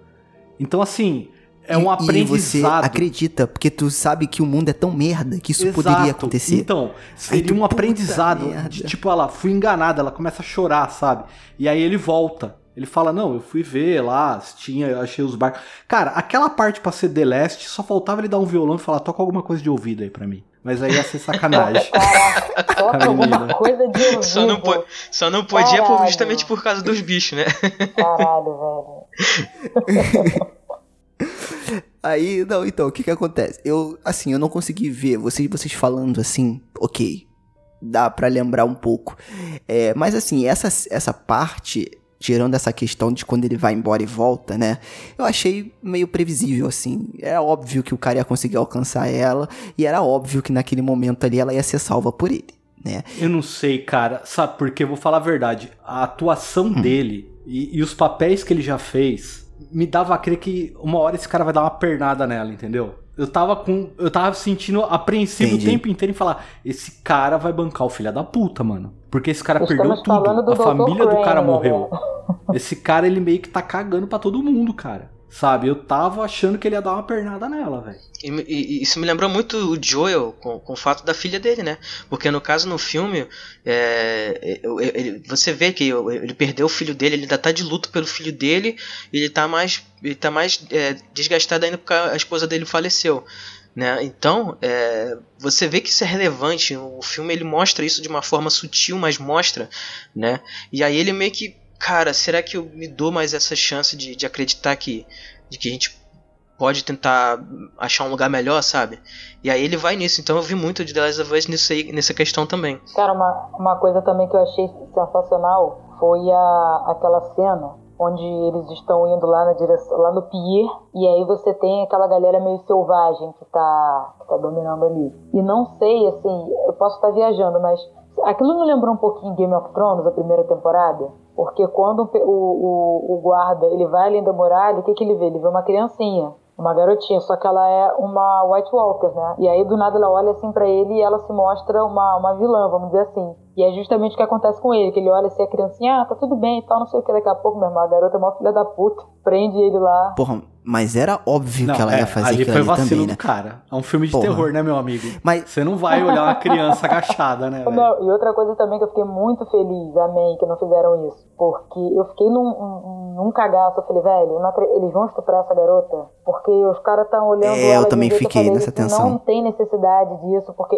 Então, assim, é um aprendizado. E você acredita, porque tu sabe que o mundo é tão merda que isso Exato. poderia acontecer. Então, seria um aprendizado de tipo, ela fui enganada, ela começa a chorar, sabe? E aí ele volta. Ele fala: Não, eu fui ver lá, tinha, achei os barcos. Cara, aquela parte pra ser The Last, só faltava ele dar um violão e falar: Toca alguma coisa de ouvido aí pra mim. Mas aí ia ser sacanagem. toca alguma coisa de ouvido. Só não, po só não podia por, justamente por causa dos bichos, né? Caralho, velho. Aí, não, então, o que que acontece? Eu, assim, eu não consegui ver vocês, vocês falando assim, ok, dá para lembrar um pouco. É, mas assim, essa, essa parte tirando essa questão de quando ele vai embora e volta, né? Eu achei meio previsível, assim. Era óbvio que o cara ia conseguir alcançar ela, e era óbvio que naquele momento ali ela ia ser salva por ele, né? Eu não sei, cara. Sabe, porque eu vou falar a verdade. A atuação hum. dele e, e os papéis que ele já fez me dava a crer que uma hora esse cara vai dar uma pernada nela, entendeu? Eu tava com. Eu tava sentindo apreensivo Entendi. o tempo inteiro em falar: esse cara vai bancar o filho da puta, mano. Porque esse cara perdeu tudo. A família do cara morreu. Esse cara, ele meio que tá cagando pra todo mundo, cara. Sabe? Eu tava achando que ele ia dar uma pernada nela, velho. E, e, isso me lembrou muito o Joel com, com o fato da filha dele, né? Porque no caso no filme, é, ele, você vê que ele perdeu o filho dele, ele ainda tá de luto pelo filho dele, ele tá mais, ele tá mais é, desgastado ainda porque a esposa dele faleceu. Né? Então, é, você vê que isso é relevante. O filme ele mostra isso de uma forma sutil, mas mostra, né? E aí ele meio que cara, será que eu me dou mais essa chance de, de acreditar que, de que a gente pode tentar achar um lugar melhor, sabe? E aí ele vai nisso. Então eu vi muito de The Last of Us nisso aí, nessa questão também. Cara, uma, uma coisa também que eu achei sensacional foi a, aquela cena onde eles estão indo lá na direção, lá no pier, e aí você tem aquela galera meio selvagem que tá, que tá dominando ali. E não sei, assim, eu posso estar viajando, mas aquilo não lembrou um pouquinho Game of Thrones, a primeira temporada? Porque quando o, o, o guarda ele vai além da muralha, o que, que ele vê? Ele vê uma criancinha, uma garotinha, só que ela é uma White Walker, né? E aí do nada ela olha assim para ele e ela se mostra uma, uma vilã, vamos dizer assim. E é justamente o que acontece com ele, que ele olha assim a criancinha, ah, tá tudo bem e tal, não sei o que, daqui a pouco, meu irmão, a garota é uma filha da puta, prende ele lá. Porra, mas era óbvio não, que ela é, ia fazer ali aquilo foi ali vacilo também, né? cara. É um filme de Porra. terror, né, meu amigo? Mas... Você não vai olhar uma criança agachada, né? Não, e outra coisa também que eu fiquei muito feliz, amém, que não fizeram isso. Porque eu fiquei num, num, num cagaço, eu falei, velho, eles vão estuprar essa garota? Porque os caras estão olhando é, eu também fiquei falei, nessa tensão. Não tem necessidade disso, porque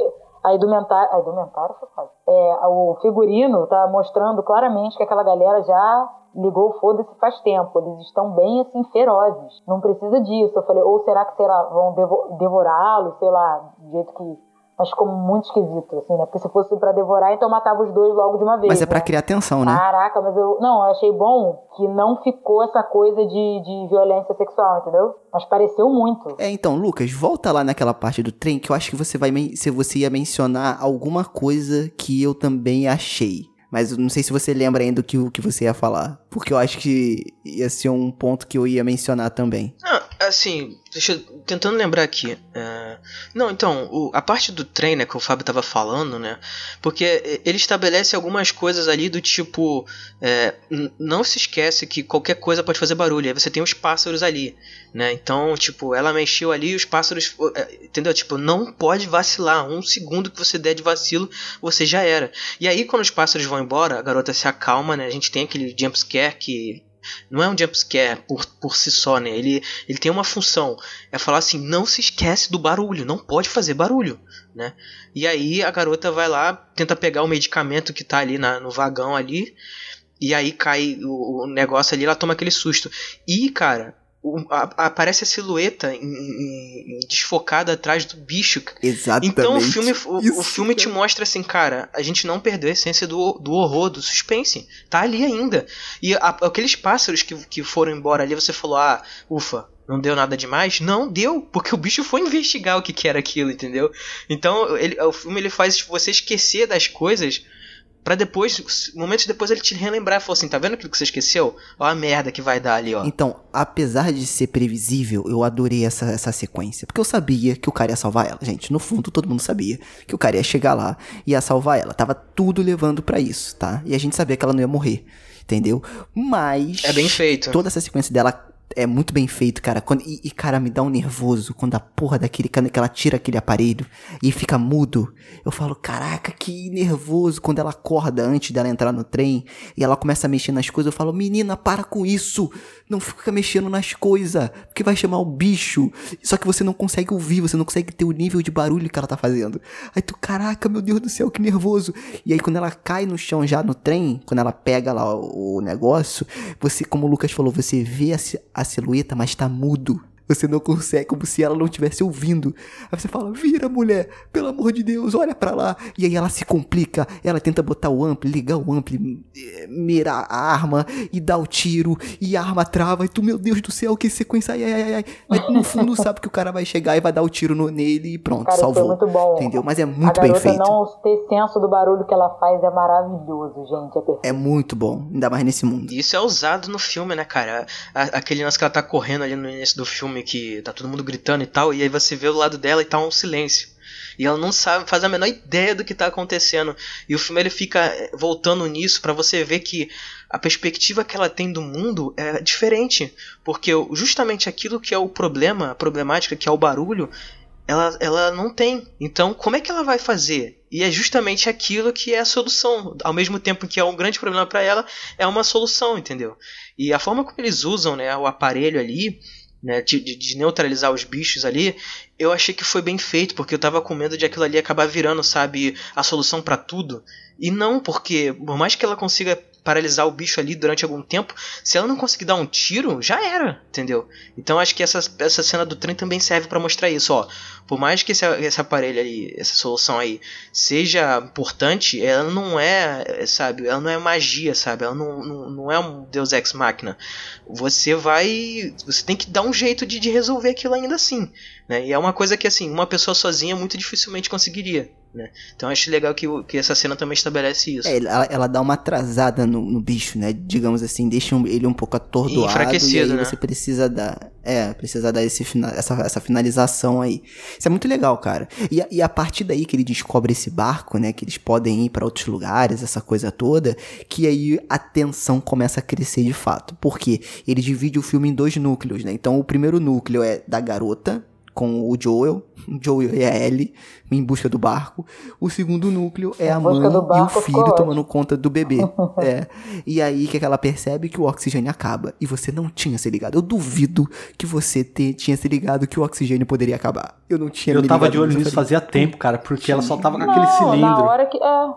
a indumentária, a indumentária foi fácil. É, o figurino tá mostrando claramente que aquela galera já ligou foda-se faz tempo. Eles estão bem, assim, ferozes. Não precisa disso. Eu falei, ou será que, será, vão devorá-lo, sei lá, do jeito que mas ficou muito esquisito, assim, né? Porque se fosse para devorar, então matava os dois logo de uma vez. Mas é né? para criar tensão, né? Caraca, mas eu. Não, eu achei bom que não ficou essa coisa de, de violência sexual, entendeu? Mas pareceu muito. É, então, Lucas, volta lá naquela parte do trem que eu acho que você vai. Se você ia mencionar alguma coisa que eu também achei. Mas eu não sei se você lembra ainda do que, o que você ia falar. Porque eu acho que ia ser um ponto que eu ia mencionar também. Ah, assim, deixa eu, tentando lembrar aqui. É, não, então, o, a parte do trem, né, que o Fábio tava falando, né? Porque ele estabelece algumas coisas ali do tipo. É, não se esquece que qualquer coisa pode fazer barulho. Aí você tem os pássaros ali, né? Então, tipo, ela mexeu ali os pássaros. É, entendeu? Tipo, não pode vacilar. Um segundo que você der de vacilo, você já era. E aí, quando os pássaros vão embora, a garota se acalma, né? A gente tem aquele jumpscare que não é um jumpscare por, por si só, né? Ele, ele tem uma função. É falar assim, não se esquece do barulho, não pode fazer barulho, né? E aí a garota vai lá, tenta pegar o medicamento que tá ali na, no vagão ali, e aí cai o, o negócio ali, ela toma aquele susto. E, cara, aparece a silhueta em, em, desfocada atrás do bicho. Exatamente. Então o filme, o, o filme te mostra assim, cara, a gente não perdeu a essência do, do horror, do suspense. Tá ali ainda. E a, aqueles pássaros que, que foram embora ali, você falou, ah, ufa, não deu nada demais? Não, deu, porque o bicho foi investigar o que, que era aquilo, entendeu? Então ele, o filme ele faz você esquecer das coisas para depois, momentos depois ele te relembrar e falar assim, tá vendo aquilo que você esqueceu? Ó a merda que vai dar ali, ó. Então, apesar de ser previsível, eu adorei essa, essa sequência, porque eu sabia que o cara ia salvar ela. Gente, no fundo todo mundo sabia que o cara ia chegar lá e ia salvar ela. Tava tudo levando para isso, tá? E a gente sabia que ela não ia morrer, entendeu? Mas É bem feito. Toda essa sequência dela é muito bem feito, cara. Quando, e, e, cara, me dá um nervoso quando a porra daquele que ela tira aquele aparelho e fica mudo. Eu falo, caraca, que nervoso. Quando ela acorda antes dela entrar no trem e ela começa a mexer nas coisas, eu falo, menina, para com isso. Não fica mexendo nas coisas, porque vai chamar o bicho. Só que você não consegue ouvir, você não consegue ter o nível de barulho que ela tá fazendo. Aí tu, caraca, meu Deus do céu, que nervoso. E aí quando ela cai no chão já no trem, quando ela pega lá o negócio, você, como o Lucas falou, você vê a, a silhueta, mas tá mudo. Você não consegue, como se ela não estivesse ouvindo. Aí você fala, vira mulher, pelo amor de Deus, olha para lá. E aí ela se complica, ela tenta botar o ampli, ligar o ampli, eh, mirar a arma e dar o tiro. E a arma trava. E tu, meu Deus do céu, que sequência, ai, ai, ai, ai. Mas no fundo sabe que o cara vai chegar e vai dar o tiro no, nele e pronto, cara, salvou. Foi muito bom. Entendeu? Mas é muito bem feito. não ter senso do barulho que ela faz é maravilhoso, gente. É, perfeito. é muito bom, ainda mais nesse mundo. Isso é usado no filme, né, cara? Aquele lance que ela tá correndo ali no início do filme que tá todo mundo gritando e tal, e aí você vê o lado dela e tá um silêncio. E ela não sabe, faz a menor ideia do que tá acontecendo. E o filme ele fica eh, voltando nisso para você ver que a perspectiva que ela tem do mundo é diferente, porque justamente aquilo que é o problema, a problemática que é o barulho, ela, ela não tem. Então, como é que ela vai fazer? E é justamente aquilo que é a solução. Ao mesmo tempo que é um grande problema para ela, é uma solução, entendeu? E a forma como eles usam né, o aparelho ali, né, de, de, neutralizar os bichos ali, eu achei que foi bem feito, porque eu tava com medo de aquilo ali acabar virando, sabe, a solução para tudo. E não, porque por mais que ela consiga paralisar o bicho ali durante algum tempo, se ela não conseguir dar um tiro, já era, entendeu? Então acho que essa, essa cena do trem também serve para mostrar isso, ó. Por mais que esse, esse aparelho ali, essa solução aí, seja importante, ela não é, sabe, ela não é magia, sabe? Ela não, não, não é um Deus Ex Machina. Você vai. Você tem que dar um jeito de, de resolver aquilo ainda assim. Né? E é uma coisa que assim, uma pessoa sozinha muito dificilmente conseguiria. Né? Então acho legal que, que essa cena também estabelece isso. É, ela, ela dá uma atrasada no, no, bicho, né? Digamos assim, deixa ele um pouco atordoado. Enfraquecido, e aí né? você precisa dar. É, precisa dar esse, essa, essa finalização aí. Isso é muito legal, cara. E, e a partir daí que ele descobre esse barco, né? Que eles podem ir para outros lugares, essa coisa toda, que aí a tensão começa a crescer de fato. Porque ele divide o filme em dois núcleos, né? Então o primeiro núcleo é da garota, com o Joel, Joel e a Ellie em busca do barco. O segundo núcleo é a mãe e o filho tomando conta do bebê. é. E aí que ela percebe que o oxigênio acaba e você não tinha se ligado. Eu duvido que você te, tinha se ligado que o oxigênio poderia acabar. Eu não tinha Eu tava de olho nisso fazia tempo, cara, porque ela só tava com aquele cilindro. Na hora que é,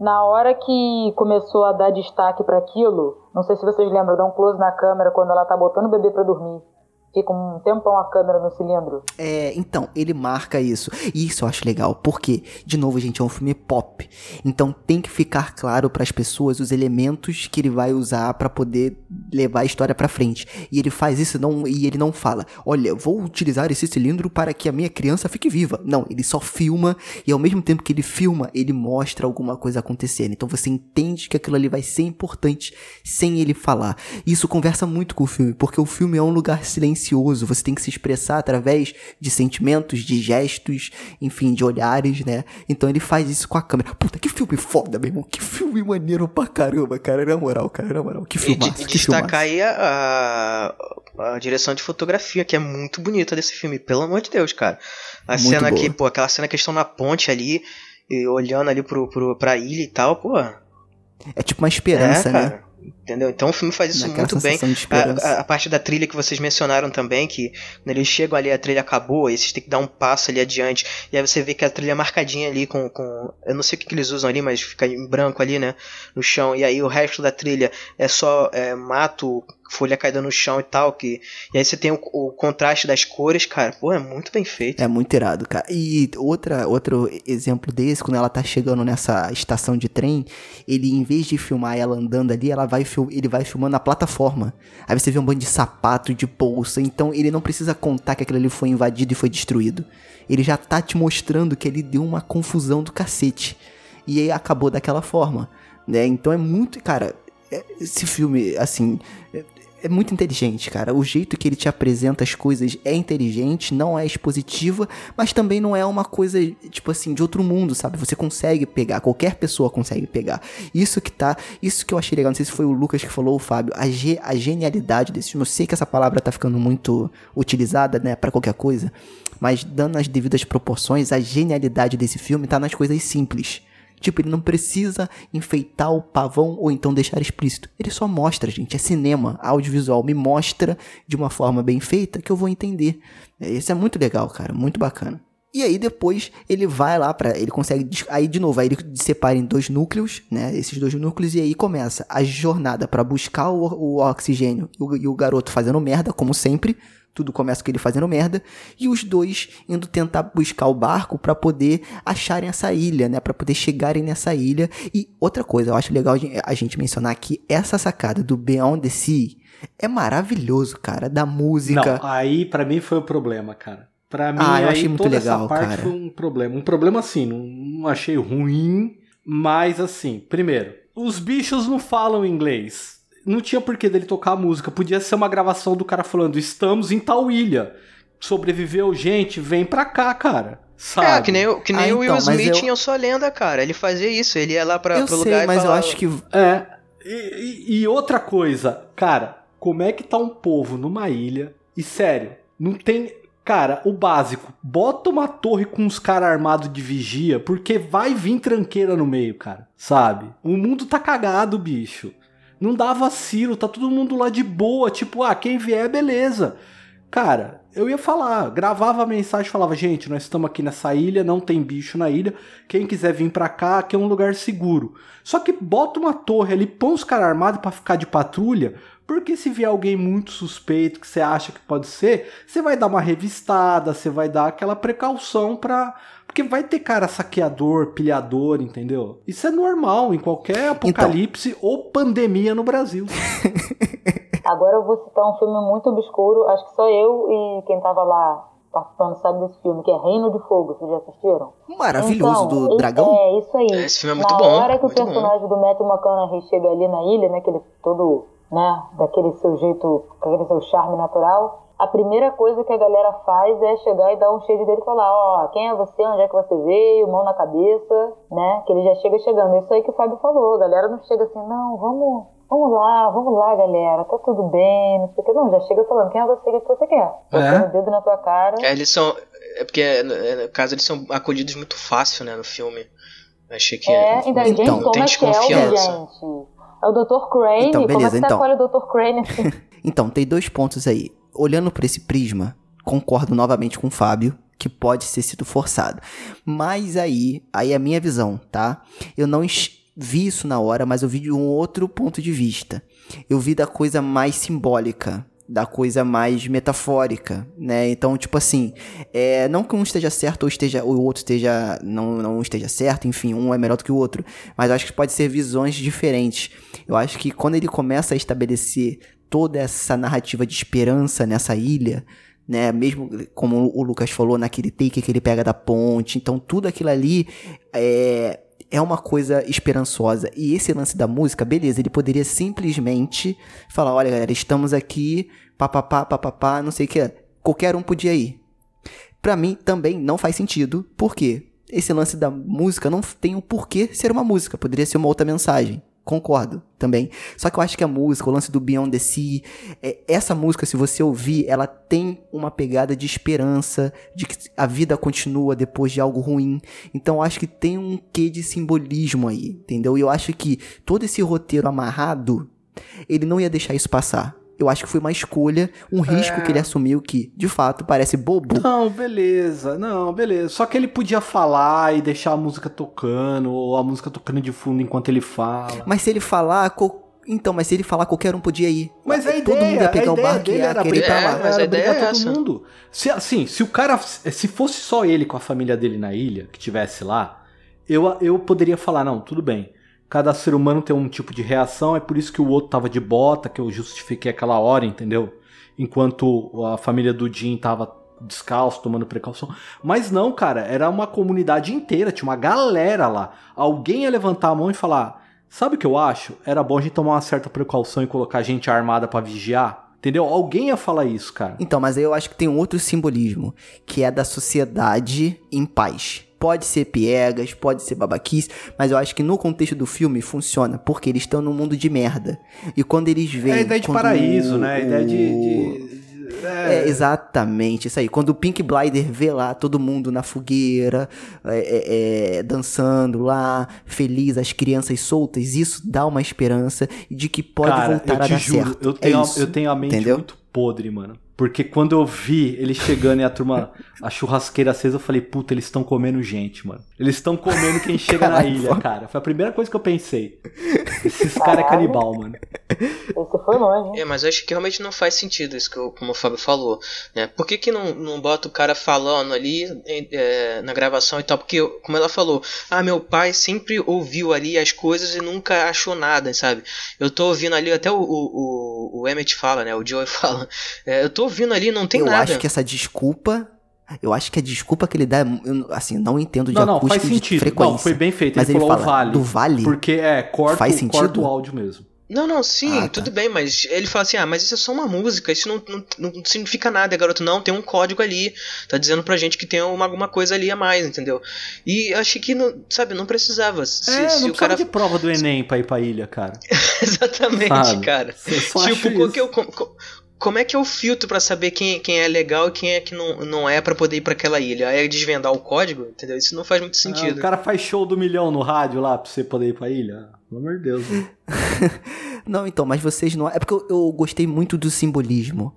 na hora que começou a dar destaque para aquilo, não sei se vocês lembram, dá um close na câmera quando ela tá botando o bebê para dormir fica um tempão a câmera no cilindro. É, então, ele marca isso. E isso eu acho legal, porque, de novo, gente, é um filme pop. Então tem que ficar claro para as pessoas os elementos que ele vai usar para poder levar a história para frente. E ele faz isso não e ele não fala: "Olha, vou utilizar esse cilindro para que a minha criança fique viva". Não, ele só filma e ao mesmo tempo que ele filma, ele mostra alguma coisa acontecendo. Então você entende que aquilo ali vai ser importante sem ele falar. Isso conversa muito com o filme, porque o filme é um lugar silencioso silencioso, você tem que se expressar através de sentimentos, de gestos, enfim, de olhares, né? Então ele faz isso com a câmera. Puta, que filme foda, meu irmão. Que filme maneiro pra caramba, cara. Na moral, cara, na moral. Que filme. E, de, destacar aí a, a, direção de fotografia, que é muito bonita desse filme, pelo amor de Deus, cara. A muito cena boa. que, pô, aquela cena que estão na ponte ali, olhando ali pro, pro, pra ilha e tal, pô. É tipo uma esperança, é, né? Entendeu? Então o filme faz isso Naquela muito bem. A, a, a, parte da trilha que vocês mencionaram também, que quando eles chegam ali, a trilha acabou, e vocês têm que dar um passo ali adiante. E aí você vê que a trilha é marcadinha ali com. com eu não sei o que, que eles usam ali, mas fica em branco ali, né? No chão. E aí o resto da trilha é só é, mato, folha caída no chão e tal. Que, e aí você tem o, o, contraste das cores, cara. Pô, é muito bem feito. É muito irado, cara. E outra, outro exemplo desse, quando ela tá chegando nessa estação de trem, ele, em vez de filmar ela andando ali, ela vai, ele vai filmando a plataforma. Aí você vê um bando de sapato, de bolsa. Então ele não precisa contar que aquilo ali foi invadido e foi destruído. Ele já tá te mostrando que ele deu uma confusão do cacete. E aí acabou daquela forma. Né? Então é muito. Cara, é, esse filme, assim é muito inteligente, cara. O jeito que ele te apresenta as coisas é inteligente, não é expositiva, mas também não é uma coisa, tipo assim, de outro mundo, sabe? Você consegue pegar, qualquer pessoa consegue pegar. Isso que tá, isso que eu achei legal, não sei se foi o Lucas que falou, o Fábio, a, ge, a genialidade desse filme. Eu sei que essa palavra tá ficando muito utilizada, né, para qualquer coisa, mas dando as devidas proporções, a genialidade desse filme tá nas coisas simples Tipo, ele não precisa enfeitar o pavão ou então deixar explícito. Ele só mostra, gente. É cinema, audiovisual. Me mostra de uma forma bem feita que eu vou entender. Isso é muito legal, cara. Muito bacana. E aí depois ele vai lá para ele consegue aí de novo aí ele separa em dois núcleos, né? Esses dois núcleos e aí começa a jornada para buscar o, o oxigênio e o, e o garoto fazendo merda como sempre, tudo começa com ele fazendo merda e os dois indo tentar buscar o barco para poder acharem essa ilha, né, para poder chegarem nessa ilha. E outra coisa, eu acho legal a gente mencionar que essa sacada do Beyond the Sea é maravilhoso, cara, da música. Não, aí para mim foi o problema, cara. Pra mim, ah, eu achei muito toda legal, essa parte cara. foi um problema. Um problema assim, não, não achei ruim, mas assim, primeiro, os bichos não falam inglês não tinha porquê dele tocar a música. Podia ser uma gravação do cara falando: estamos em tal ilha. Sobreviveu gente, vem pra cá, cara. Sabe? É, que nem, que nem Ah, o Will então, Smith eu- em Eu Sou a Lenda, cara. Ele fazia isso, ele ia lá pra, eu pro sei, lugar e mas eu falava... acho que É. E, e- e outra coisa, cara, como é que tá um povo numa ilha? E sério, não tem. Cara, o básico, bota uma torre com uns caras armados de vigia, porque vai vir tranqueira no meio, cara. Sabe? O mundo tá cagado, bicho. Não dá vacilo, tá todo mundo lá de boa, tipo, ah, quem vier, beleza. Cara, eu ia falar, gravava a mensagem falava, gente, nós estamos aqui nessa ilha, não tem bicho na ilha, quem quiser vir pra cá, aqui é um lugar seguro. Só que bota uma torre ali, põe os caras armados pra ficar de patrulha, porque se vier alguém muito suspeito que você acha que pode ser, você vai dar uma revistada, você vai dar aquela precaução pra. Porque vai ter cara saqueador, pilhador, entendeu? Isso é normal em qualquer apocalipse ou pandemia no Brasil. Agora eu vou citar um filme muito obscuro, acho que só eu e quem tava lá participando sabe desse filme, que é Reino de Fogo, vocês já assistiram? maravilhoso Então, do esse- dragão. É, isso aí. É, esse filme é muito Na bom, hora que o muito bom. personagem do Matthew McConaughey chega ali na ilha, né, que ele todo, né, daquele seu jeito, com aquele seu charme natural, a primeira coisa que a galera faz é chegar e dar um cheiro dele e falar, ó, quem é você, onde é que você veio, mão na cabeça, né, que ele já chega chegando. Isso aí que o Fábio falou, a galera não chega assim, não, vamos, vamos lá, vamos lá, galera, tá tudo bem, não sei o que. Não, já chega falando, quem é você, o que você quer? Botando o dedo na tua cara. É, eles são... É porque, é, no caso, eles são acolhidos muito fácil, né, no filme. Eu achei que... É, ainda, gente, Então, como tem é é, desconfiança. gente? É o Dr. Crane, Então, como é beleza, que você então. acolhe o Dr. Crane assim? Então, tem dois pontos aí. Olhando por esse prisma, concordo novamente com o Fábio, que pode ter sido forçado. Mas aí, aí é a minha visão, tá? Eu não vi isso na hora, mas eu vi de um outro ponto de vista. Eu vi da coisa mais simbólica, da coisa mais metafórica, né? Então, tipo assim, é, não que um esteja certo ou esteja o outro esteja não, não esteja certo, enfim, um é melhor do que o outro, mas eu acho que pode ser visões diferentes. Eu acho que quando ele começa a estabelecer toda essa narrativa de esperança nessa ilha, né? Mesmo como o Lucas falou naquele take que ele pega da ponte, então tudo aquilo ali é é uma coisa esperançosa. E esse lance da música, beleza, ele poderia simplesmente falar, olha, galera, estamos aqui, papapá, papapá, não sei o que, qualquer um podia ir. Pra mim também não faz sentido, porque esse lance da música não tem um porquê ser uma música, poderia ser uma outra mensagem. Concordo também. Só que eu acho que a música, o lance do Beyond the Sea, é, essa música, se você ouvir, ela tem uma pegada de esperança, de que a vida continua depois de algo ruim. Então eu acho que tem um quê de simbolismo aí, entendeu? E eu acho que todo esse roteiro amarrado, ele não ia deixar isso passar. Eu acho que foi uma escolha, um risco que ele assumiu que, de fato, parece bobo. Não, beleza, não, beleza. Só que ele podia falar e deixar a música tocando, ou a música tocando de fundo enquanto ele fala. Mas se ele falar. co- Então, mas se ele falar, qualquer um podia ir. Mas a Todo ideia, mundo ia pegar a o ideia barco e ia querer ir pra lá. mas a era ideia brigar é todo essa. mundo. Se, assim, se o cara, se fosse só ele com a família dele na ilha, que tivesse lá, eu, eu poderia falar, não, tudo bem. Cada ser humano tem um tipo de reação, é por isso que o outro tava de bota, que eu justifiquei aquela hora, entendeu? Enquanto a família do Jim tava descalço, tomando precaução. Mas não, cara, era uma comunidade inteira, tinha uma galera lá. Alguém ia levantar a mão e falar: Sabe o que eu acho? Era bom a gente tomar uma certa precaução e colocar gente armada para vigiar. Entendeu? Alguém ia falar isso, cara. Então, mas aí eu acho que tem um outro simbolismo, que é da sociedade em paz. Pode ser piegas, pode ser babaquice, mas eu acho que no contexto do filme funciona, porque eles estão num mundo de merda. E quando eles veem. É a ideia de paraíso, o, né? A ideia de, de é. é. exatamente, isso aí. Quando o Pink Blider vê lá todo mundo na fogueira, é, é, é, dançando lá, feliz, as crianças soltas, isso dá uma esperança de que pode Cara, voltar a dar juro, certo. Eu tenho, a, eu tenho a mente Entendeu? muito podre, mano. Porque quando eu vi ele chegando e a turma, a churrasqueira acesa, eu falei, puta, eles estão comendo gente, mano. Eles estão comendo quem chega na ilha, cara. Foi a primeira coisa que eu pensei. Esses caras é canibal, mano. Esse foi longe. É, mas eu acho que realmente não faz sentido isso que eu, como o Fábio falou. Né? Por que, que não, não bota o cara falando ali é, na gravação e tal? Porque, como ela falou, ah, meu pai sempre ouviu ali as coisas e nunca achou nada, sabe? Eu tô ouvindo ali, até o, o, o Emmett fala, né? O Joey fala. É, eu tô ouvindo ali, não tem eu nada. Eu acho que essa desculpa eu acho que a desculpa que ele dá, eu, assim, não entendo de não, não, faz sentido. frequência. Não, foi bem feito. Mas ele, ele falou fala vale. do vale. Porque é, corta, faz sentido? corta o áudio mesmo. Não, não, sim, ah, tá. tudo bem, mas ele fala assim: ah, mas isso é só uma música, isso não, não, não significa nada, garoto. Não, tem um código ali, tá dizendo pra gente que tem uma, alguma coisa ali a mais, entendeu? E eu achei que, não, sabe, não precisava. Se, é, se não o cara de prova do Enem pra ir pra ilha, cara. Exatamente, sabe? cara. Tipo, que eu, como é que eu filtro para saber quem, quem é legal e quem é que não, não é para poder ir para aquela ilha? Aí é desvendar o código, entendeu? Isso não faz muito sentido. Ah, o cara faz show do milhão no rádio lá pra você poder ir pra ilha. Pelo amor de Deus. não, então, mas vocês não. É porque eu, eu, gostei muito do simbolismo.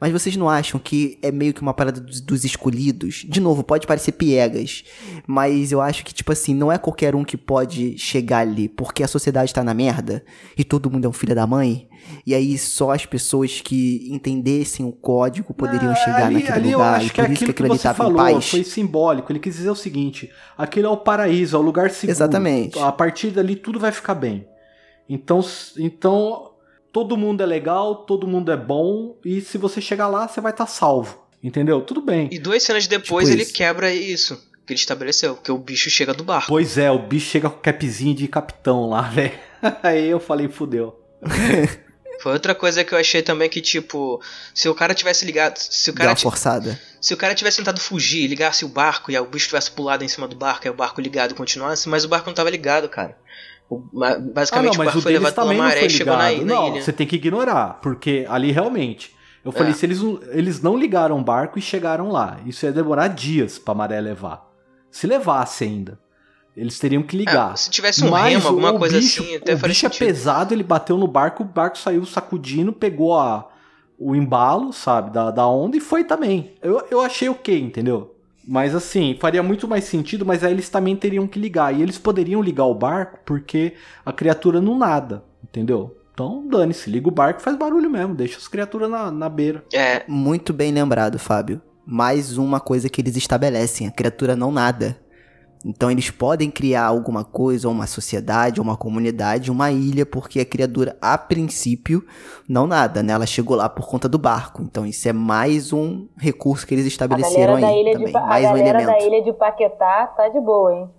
Mas vocês não acham que é meio que uma parada dos, dos, escolhidos? De novo, pode parecer piegas. Mas eu acho que, tipo assim, não é qualquer um que pode chegar ali. Porque a sociedade tá na merda. E todo mundo é um filho da mãe. E aí só as pessoas que entendessem o código poderiam ah, chegar ali, naquele ali lugar. Eu acho que é aquilo que, que você falou foi simbólico. Ele quis dizer o seguinte: aquele é o paraíso, é o lugar seguro. Exatamente. A partir dali tudo vai ficar bem. Então, então todo mundo é legal, todo mundo é bom e se você chegar lá você vai estar tá salvo. Entendeu? Tudo bem. E duas cenas depois tipo ele isso. quebra isso que ele estabeleceu, porque o bicho chega do barco. Pois é, o bicho chega com o capzinho de capitão lá, velho. Aí eu falei, fudeu. Foi outra coisa que eu achei também que, tipo, se o cara tivesse ligado. Se o cara. forçada. Se o cara tivesse tentado fugir, ligasse o barco e o bicho tivesse pulado em cima do barco e o barco ligado continuasse, mas o barco não tava ligado, cara. O, basicamente ah, não, o barco o foi levado pela maré e chegou na, na não, ilha. Você tem que ignorar, porque ali realmente. Eu falei, é. se eles, eles não ligaram o barco e chegaram lá, isso ia demorar dias pra maré levar. Se levasse ainda. Eles teriam que ligar. É, se tivesse um Mas remo, alguma coisa bicho, assim, até O bicho é sentido. é pesado, ele bateu no barco, o barco saiu sacudindo, pegou a, o embalo, sabe, da, da onda e foi também. Eu, eu achei ok, entendeu? Mas assim, faria muito mais sentido, mas aí eles também teriam que ligar. E eles poderiam ligar o barco porque a criatura não nada, entendeu? Então, dane-se, liga o barco faz barulho mesmo, deixa as criaturas na, na beira. É. Muito bem lembrado, Fábio. Mais uma coisa que eles estabelecem: a criatura não nada. Então eles podem criar alguma coisa, uma sociedade, uma comunidade, uma ilha, porque a criatura, a princípio, não nada, né? Ela chegou lá por conta do barco. Então isso é mais um recurso que eles estabeleceram aí também. De, mais a um elemento. da ilha de Paquetá tá de boa, hein?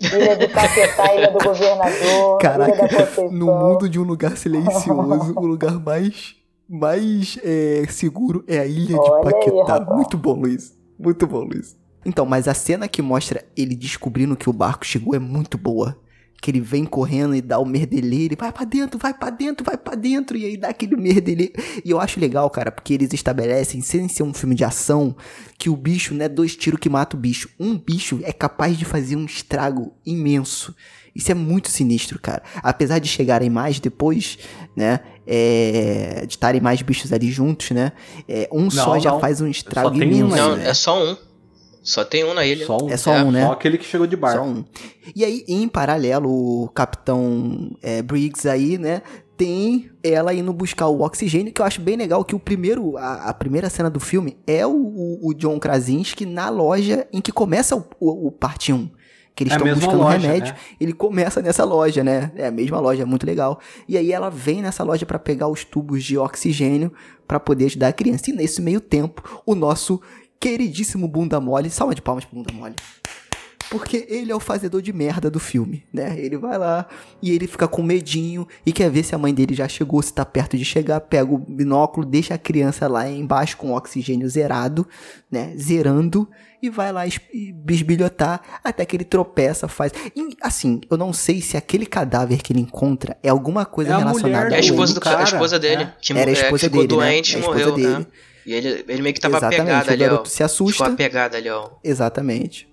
Ilha de Paquetá, Ilha do Governador, Caraca, Ilha da. No mundo de um lugar silencioso, o lugar mais, mais é, seguro é a Ilha Olha de Paquetá. Aí, Muito bom, Luiz. Muito bom, Luiz. Então, mas a cena que mostra ele descobrindo que o barco chegou é muito boa. Que ele vem correndo e dá o merdeleiro, vai para dentro, vai para dentro, vai para dentro, e aí dá aquele merdeleiro. E eu acho legal, cara, porque eles estabelecem, sem ser um filme de ação, que o bicho não é dois tiros que mata o bicho. Um bicho é capaz de fazer um estrago imenso. Isso é muito sinistro, cara. Apesar de chegarem mais depois, né? É, de estarem mais bichos ali juntos, né? É, um não, só já faz um estrago imenso. Não, né? é só um. Só tem um na ilha. Só um. É só é, um, né? Só aquele que chegou de barco. Só um. E aí, em paralelo, o Capitão é, Briggs aí, né? Tem ela indo buscar o oxigênio, que eu acho bem legal que o primeiro, a, a primeira cena do filme é o, o, o, John Krasinski na loja em que começa o, o, o parte 1 que eles estão é buscando loja, remédio. Né? Ele começa nessa loja, né? É a mesma loja, é muito legal. E aí ela vem nessa loja para pegar os tubos de oxigênio para poder ajudar a criança. E nesse meio tempo, o nosso queridíssimo Bunda Mole. Salva de palmas pro Bunda Mole. Porque ele é o fazedor de merda do filme, né? Ele vai lá e ele fica com medinho e quer ver se a mãe dele já chegou, se tá perto de chegar, pega o binóculo, deixa a criança lá embaixo com o oxigênio zerado, né? Zerando e vai lá bisbilhotar até que ele tropeça, faz. E, assim, eu não sei se aquele cadáver que ele encontra é alguma coisa é relacionada mulher, é a esposa, do, cara, a esposa dele. É. Que, Era a esposa é, ficou dele, doente né? e morreu. Dele. Né? E ele, ele meio que tava Exatamente, apegado ali, ó. se assusta. Ficou apegado ali, ó. Exatamente.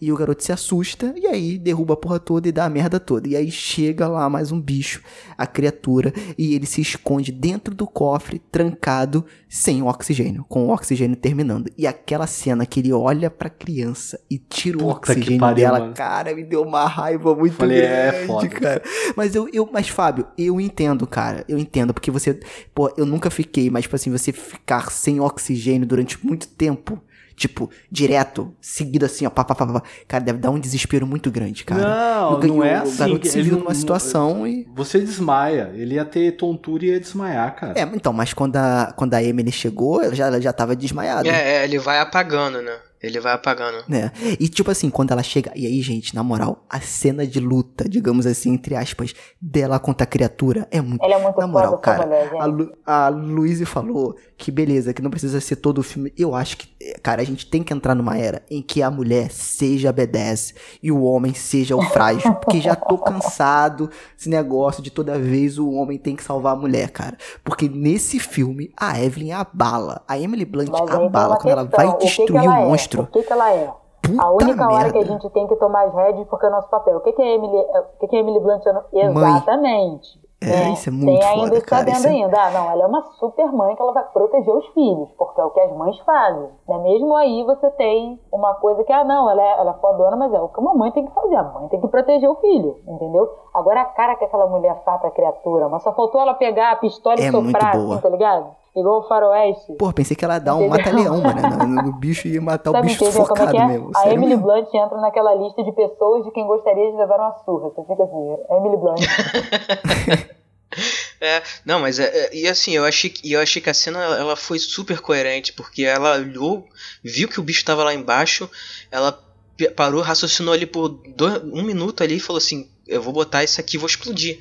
E o garoto se assusta e aí derruba a porra toda e dá a merda toda. E aí chega lá mais um bicho, a criatura, e ele se esconde dentro do cofre, trancado, sem oxigênio, com o oxigênio terminando. E aquela cena que ele olha pra criança e tira o Puta oxigênio pariu, dela, mano. cara, me deu uma raiva muito Falei, é, grande, é, foda. cara. Mas eu, eu, mas Fábio, eu entendo, cara. Eu entendo, porque você, pô, eu nunca fiquei, mas tipo assim, você ficar sem oxigênio durante muito tempo Tipo, direto, seguido assim, ó, pá, pá, pá, pá. Cara, deve dar um desespero muito grande, cara. Não, não é assim. O garoto se viu numa situação e... Você desmaia. Ele ia ter tontura e ia desmaiar, cara. É, então, mas quando a, quando a Emily chegou, ela já, já tava desmaiada. É, é, ele vai apagando, né? Ele vai apagando. É. E tipo assim, quando ela chega. E aí, gente, na moral, a cena de luta, digamos assim, entre aspas, dela contra a criatura é muito. Ela é muito Na moral, cara. Mulher, a, Lu, a Luísa falou que beleza, que não precisa ser todo o filme. Eu acho que, cara, a gente tem que entrar numa era em que a mulher seja a B10 e o homem seja o frágil. porque já tô cansado desse negócio de toda vez o homem tem que salvar a mulher, cara. Porque nesse filme, a Evelyn abala. A Emily Blunt abala quando ela vai destruir o, que que o é? monstro monstro. O que, que ela é? Puta a única merda. hora que a gente tem que tomar as rédeas porque é o nosso papel. O que, que é Emily, o que, que é Emily Blunt? Exatamente. É, né? isso é muito Tem ainda foda, cara. Isso é... ainda. Ah, não, ela é uma super mãe que ela vai proteger os filhos, porque é o que as mães fazem. Né? Mesmo aí você tem uma coisa que, ah, não, ela é, ela é fodona, mas é o que uma mãe tem que fazer. A mãe tem que proteger o filho, entendeu? Agora a cara que aquela mulher faz pra criatura, mas só faltou ela pegar a pistola é e soprar, assim, tá ligado? Igual o faroeste. Pô, pensei que ela ia dar um mata-leão, mano. No, no, bicho ia matar o bicho focado é é? mesmo. A Emily mesmo. Blunt entra naquela lista de pessoas de quem gostaria de levar uma surra. Você fica assim, Emily Blunt. é, não, mas é, é, e assim, eu achei, eu achei que a cena ela foi super coerente, porque ela olhou, viu que o bicho tava lá embaixo, ela parou, raciocinou ali por dois, um minuto ali e falou assim: Eu vou botar isso aqui, vou explodir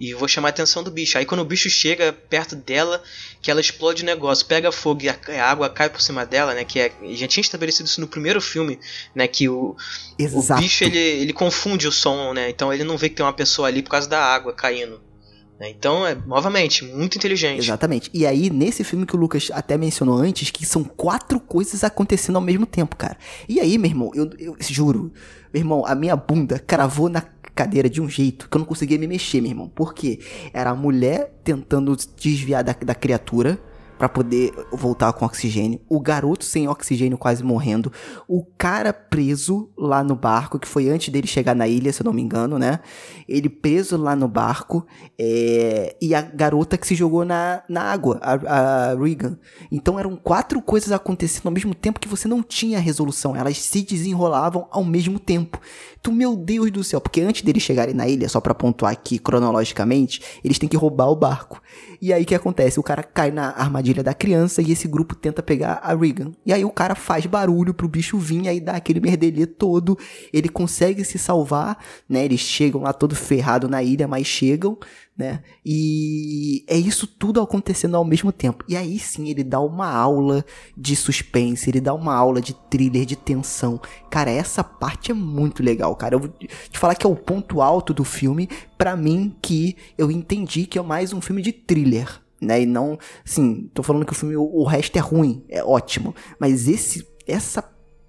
e vou chamar a atenção do bicho. Aí quando o bicho chega perto dela, que ela explode o negócio, pega fogo e a, água cai por cima dela, né? Que é, já tinha estabelecido isso no primeiro filme, né? Que o, o bicho ele, ele confunde o som, né? Então ele não vê que tem uma pessoa ali por causa da água caindo. Né? Então, é, novamente, muito inteligente. Exatamente. E aí, nesse filme que o Lucas até mencionou antes, que são quatro coisas acontecendo ao mesmo tempo, cara. E aí, meu irmão, eu, eu juro, meu irmão, a minha bunda cravou na cadeira de um jeito que eu não conseguia me mexer, meu irmão. Porque era a mulher tentando desviar da, da criatura para poder voltar com oxigênio, o garoto sem oxigênio quase morrendo, o cara preso lá no barco, que foi antes dele chegar na ilha, se eu não me engano, né? Ele preso lá no barco, é... e a garota que se jogou na, na água, a, a Regan. Então eram quatro coisas acontecendo ao mesmo tempo que você não tinha resolução, elas se desenrolavam ao mesmo tempo. Tu, meu Deus do céu, porque antes deles chegarem na ilha, só para pontuar aqui cronologicamente, eles têm que roubar o barco. E aí o que acontece? O cara cai na armadilha da criança e esse grupo tenta pegar a Regan. E aí o cara faz barulho pro bicho vir, aí dá aquele merdelê todo. Ele consegue se salvar, né? Eles chegam lá todo ferrado na ilha, mas chegam né? E é isso tudo acontecendo ao mesmo tempo. E aí sim ele dá uma aula de suspense, ele dá uma aula de thriller, de tensão. Cara, essa parte é muito legal, cara. Eu vou te falar que é o ponto alto do filme, para mim, que eu entendi que é mais um filme de thriller. Né, e não, sim, tô falando que o filme, o, resto é ruim, é ótimo, mas esse, essa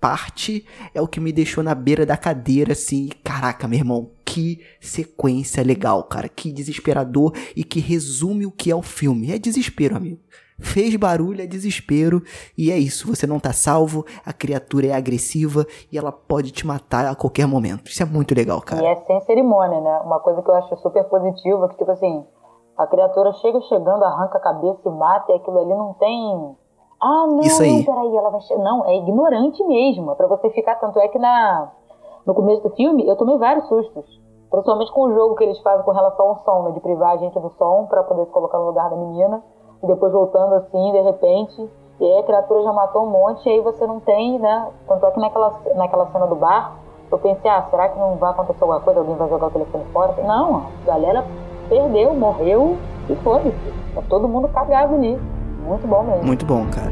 parte é o que me deixou na beira da cadeira, assim, caraca, meu irmão, que sequência legal, cara, que desesperador e que resume o que é o filme. É desespero, amigo. Fez barulho, é desespero, e é isso. Você não tá salvo, a criatura é agressiva e ela pode te matar a qualquer momento. Isso é muito legal, cara. E é sem cerimônia, né? Uma coisa que eu acho super positiva, que tipo assim, a criatura chega chegando, arranca a cabeça e mata, e aquilo ali não tem ah, não, Isso aí. não, peraí, ela vai Não, é ignorante mesmo. É pra você ficar. Tanto é que na, no começo do filme eu tomei vários sustos. Principalmente com o jogo que eles fazem com relação ao som, né? De privar a gente do som para poder se colocar no lugar da menina. E depois voltando assim, de repente. E aí a criatura já matou um monte, e aí você não tem, né? Tanto é que naquela, naquela cena do bar, eu pensei, ah, será que não vai acontecer alguma coisa? Alguém vai jogar o telefone fora? Não, a galera perdeu, morreu e foi. Tá todo mundo cagado ali. Muito bom mesmo. Muito bom, cara.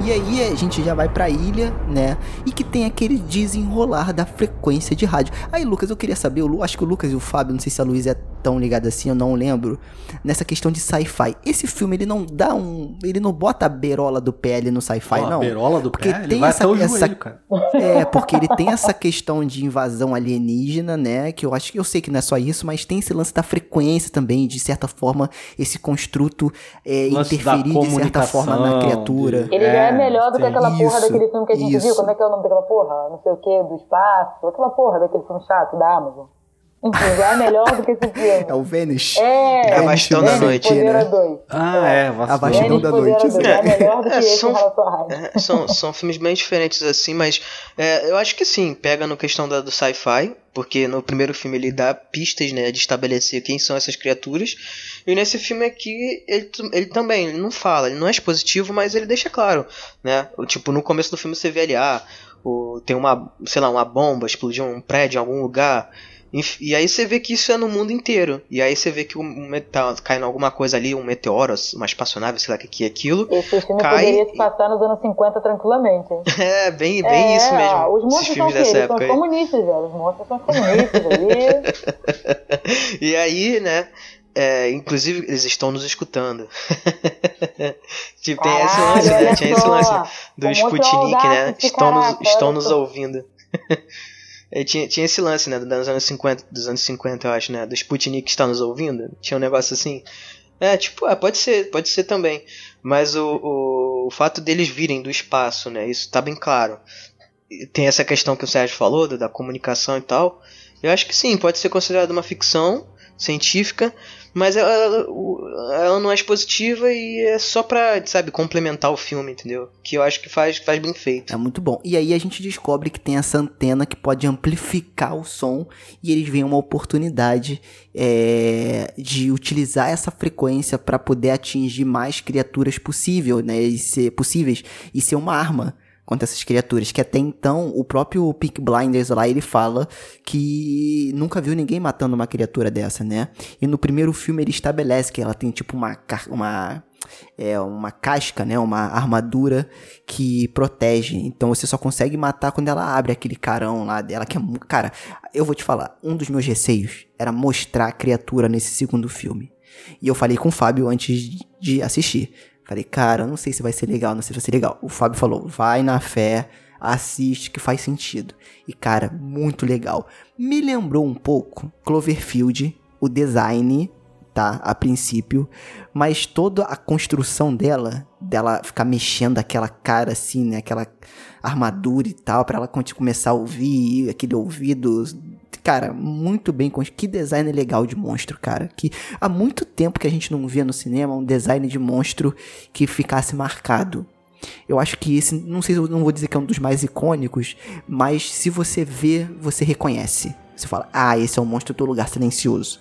E aí a gente já vai pra ilha, né? E que tem aquele desenrolar da frequência de rádio. Aí, Lucas, eu queria saber, eu acho que o Lucas e o Fábio, não sei se a Luísa é tão ligada assim, eu não lembro, nessa questão de sci-fi. Esse filme, ele não dá um. Ele não bota a berola do PL no sci-fi, não. A berola do porque pé? Tem ele essa, essa, joelho, cara. É, porque ele tem essa questão de invasão alienígena, né? Que eu acho que eu sei que não é só isso, mas tem esse lance da frequência também, de certa forma, esse construto é, interferir de certa forma na criatura. Ele é, é melhor do que aquela porra daquele filme que a gente isso. viu. Como é que é o nome daquela porra? Não sei o que, do espaço. Aquela porra daquele filme chato da Amazon. Já é melhor do que esse filme. É o Vênus. É, é a Vastidão da Noite. Né? Ah, é, a Vastidão da Noite. É, é melhor do que é, esse são, é, são, são filmes bem diferentes assim, mas é, eu acho que sim, pega no questão da, do sci-fi, porque no primeiro filme ele dá pistas né, de estabelecer quem são essas criaturas, e nesse filme aqui ele, ele também ele não fala, ele não é expositivo, mas ele deixa claro, né? Tipo, no começo do filme você vê ali, ah, o, tem uma, sei lá, uma bomba, explodiu um prédio em algum lugar, e aí você vê que isso é no mundo inteiro. E aí você vê que o metal cai em alguma coisa ali, um meteoro, uma espaçonave, sei lá o que é aquilo. Esse filme cai... poderia se passar nos anos 50 tranquilamente. é, bem, bem é, isso mesmo. Os monstros são, dessa época são comunistas, velho. Os monstros são comunistas ali. e aí, né? É, inclusive, eles estão nos escutando. tipo, tem esse lance, né? Tinha esse lance do Sputnik, né? Estão nos, estão nos ouvindo. É, tinha, tinha esse lance, né, dos anos 50, dos anos 50, eu acho, né, do Sputnik que está nos ouvindo. Tinha um negócio assim. É, tipo, é, pode ser, pode ser também. Mas o, o, o fato deles virem do espaço, né, isso tá bem claro. Tem essa questão que o Sérgio falou, da, da comunicação e tal. Eu acho que sim, pode ser considerado uma ficção científica, mas ela, ela não é expositiva e é só pra, sabe, complementar o filme, entendeu? Que eu acho que faz, faz bem feito. É muito bom. E aí a gente descobre que tem essa antena que pode amplificar o som e eles veem uma oportunidade é, de utilizar essa frequência para poder atingir mais criaturas possível, né? E ser, possíveis e ser uma arma contra essas criaturas. Que até então, o próprio Peak Blinders lá, ele fala que nunca viu ninguém matando uma criatura dessa, né? E no primeiro filme ele estabelece que ela tem tipo uma, uma é uma casca, né, uma armadura que protege. Então você só consegue matar quando ela abre aquele carão lá dela, que é, cara, eu vou te falar, um dos meus receios era mostrar a criatura nesse segundo filme. E eu falei com o Fábio antes de assistir. Falei, cara, não sei se vai ser legal, não sei se vai ser legal. O Fábio falou, vai na fé, assiste que faz sentido. E cara, muito legal. Me lembrou um pouco Cloverfield, o design, tá? A princípio, mas toda a construção dela, dela ficar mexendo aquela cara assim, né? Aquela armadura e tal, para ela começar a ouvir aquele ouvido cara, muito bem. Que design legal de monstro, cara. Que há muito tempo que a gente não via no cinema um design de monstro que ficasse marcado. Eu acho que esse, não sei, eu não vou dizer que é um dos mais icônicos, mas se você vê, você reconhece. Você fala, ah, esse é um monstro do lugar silencioso.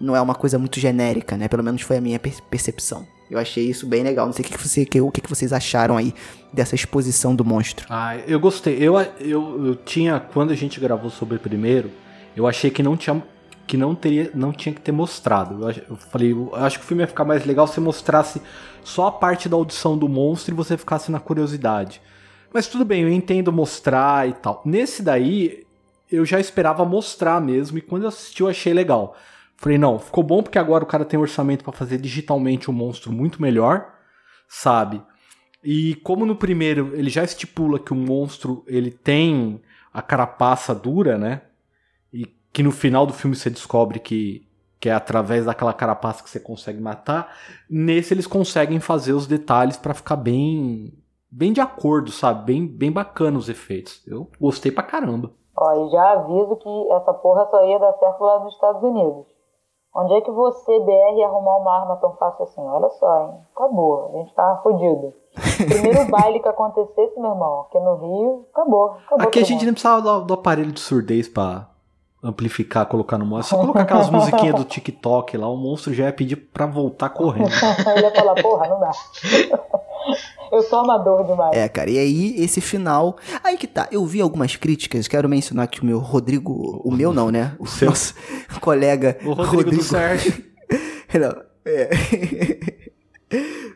Não é uma coisa muito genérica, né? Pelo menos foi a minha percepção. Eu achei isso bem legal. Não sei o que, você, o que vocês acharam aí dessa exposição do monstro. Ah, eu gostei. Eu, eu, eu tinha, quando a gente gravou sobre o primeiro, eu achei que não tinha que não teria não tinha que ter mostrado. Eu, eu falei, eu acho que o filme ia ficar mais legal se mostrasse só a parte da audição do monstro e você ficasse na curiosidade. Mas tudo bem, eu entendo mostrar e tal. Nesse daí, eu já esperava mostrar mesmo, e quando eu assisti eu achei legal. Falei, não, ficou bom porque agora o cara tem orçamento para fazer digitalmente o um monstro muito melhor, sabe? E como no primeiro ele já estipula que o monstro ele tem a carapaça dura, né? Que no final do filme você descobre que, que é através daquela carapaça que você consegue matar. Nesse eles conseguem fazer os detalhes para ficar bem bem de acordo, sabe? Bem, bem bacana os efeitos. Eu gostei pra caramba. Ó, e já aviso que essa porra só ia dar certo lá nos Estados Unidos. Onde é que você, BR, ia arrumar uma arma tão fácil assim? Olha só, hein? Acabou. A gente tava fodido. Primeiro baile que acontecesse, meu irmão, aqui no Rio, acabou. acabou aqui a gente mundo. nem precisava do, do aparelho de surdez pra, amplificar, colocar no monstro. Só colocar aquelas musiquinhas do TikTok lá, o monstro já ia pedir pra voltar correndo. Ele ia falar, porra, não dá. Eu sou amador demais. É, cara, e aí esse final. Aí que tá, eu vi algumas críticas, quero mencionar que o meu Rodrigo. O meu não, né? O seu nosso colega. O Rodrigo, Rodrigo... do Sérgio. não, é.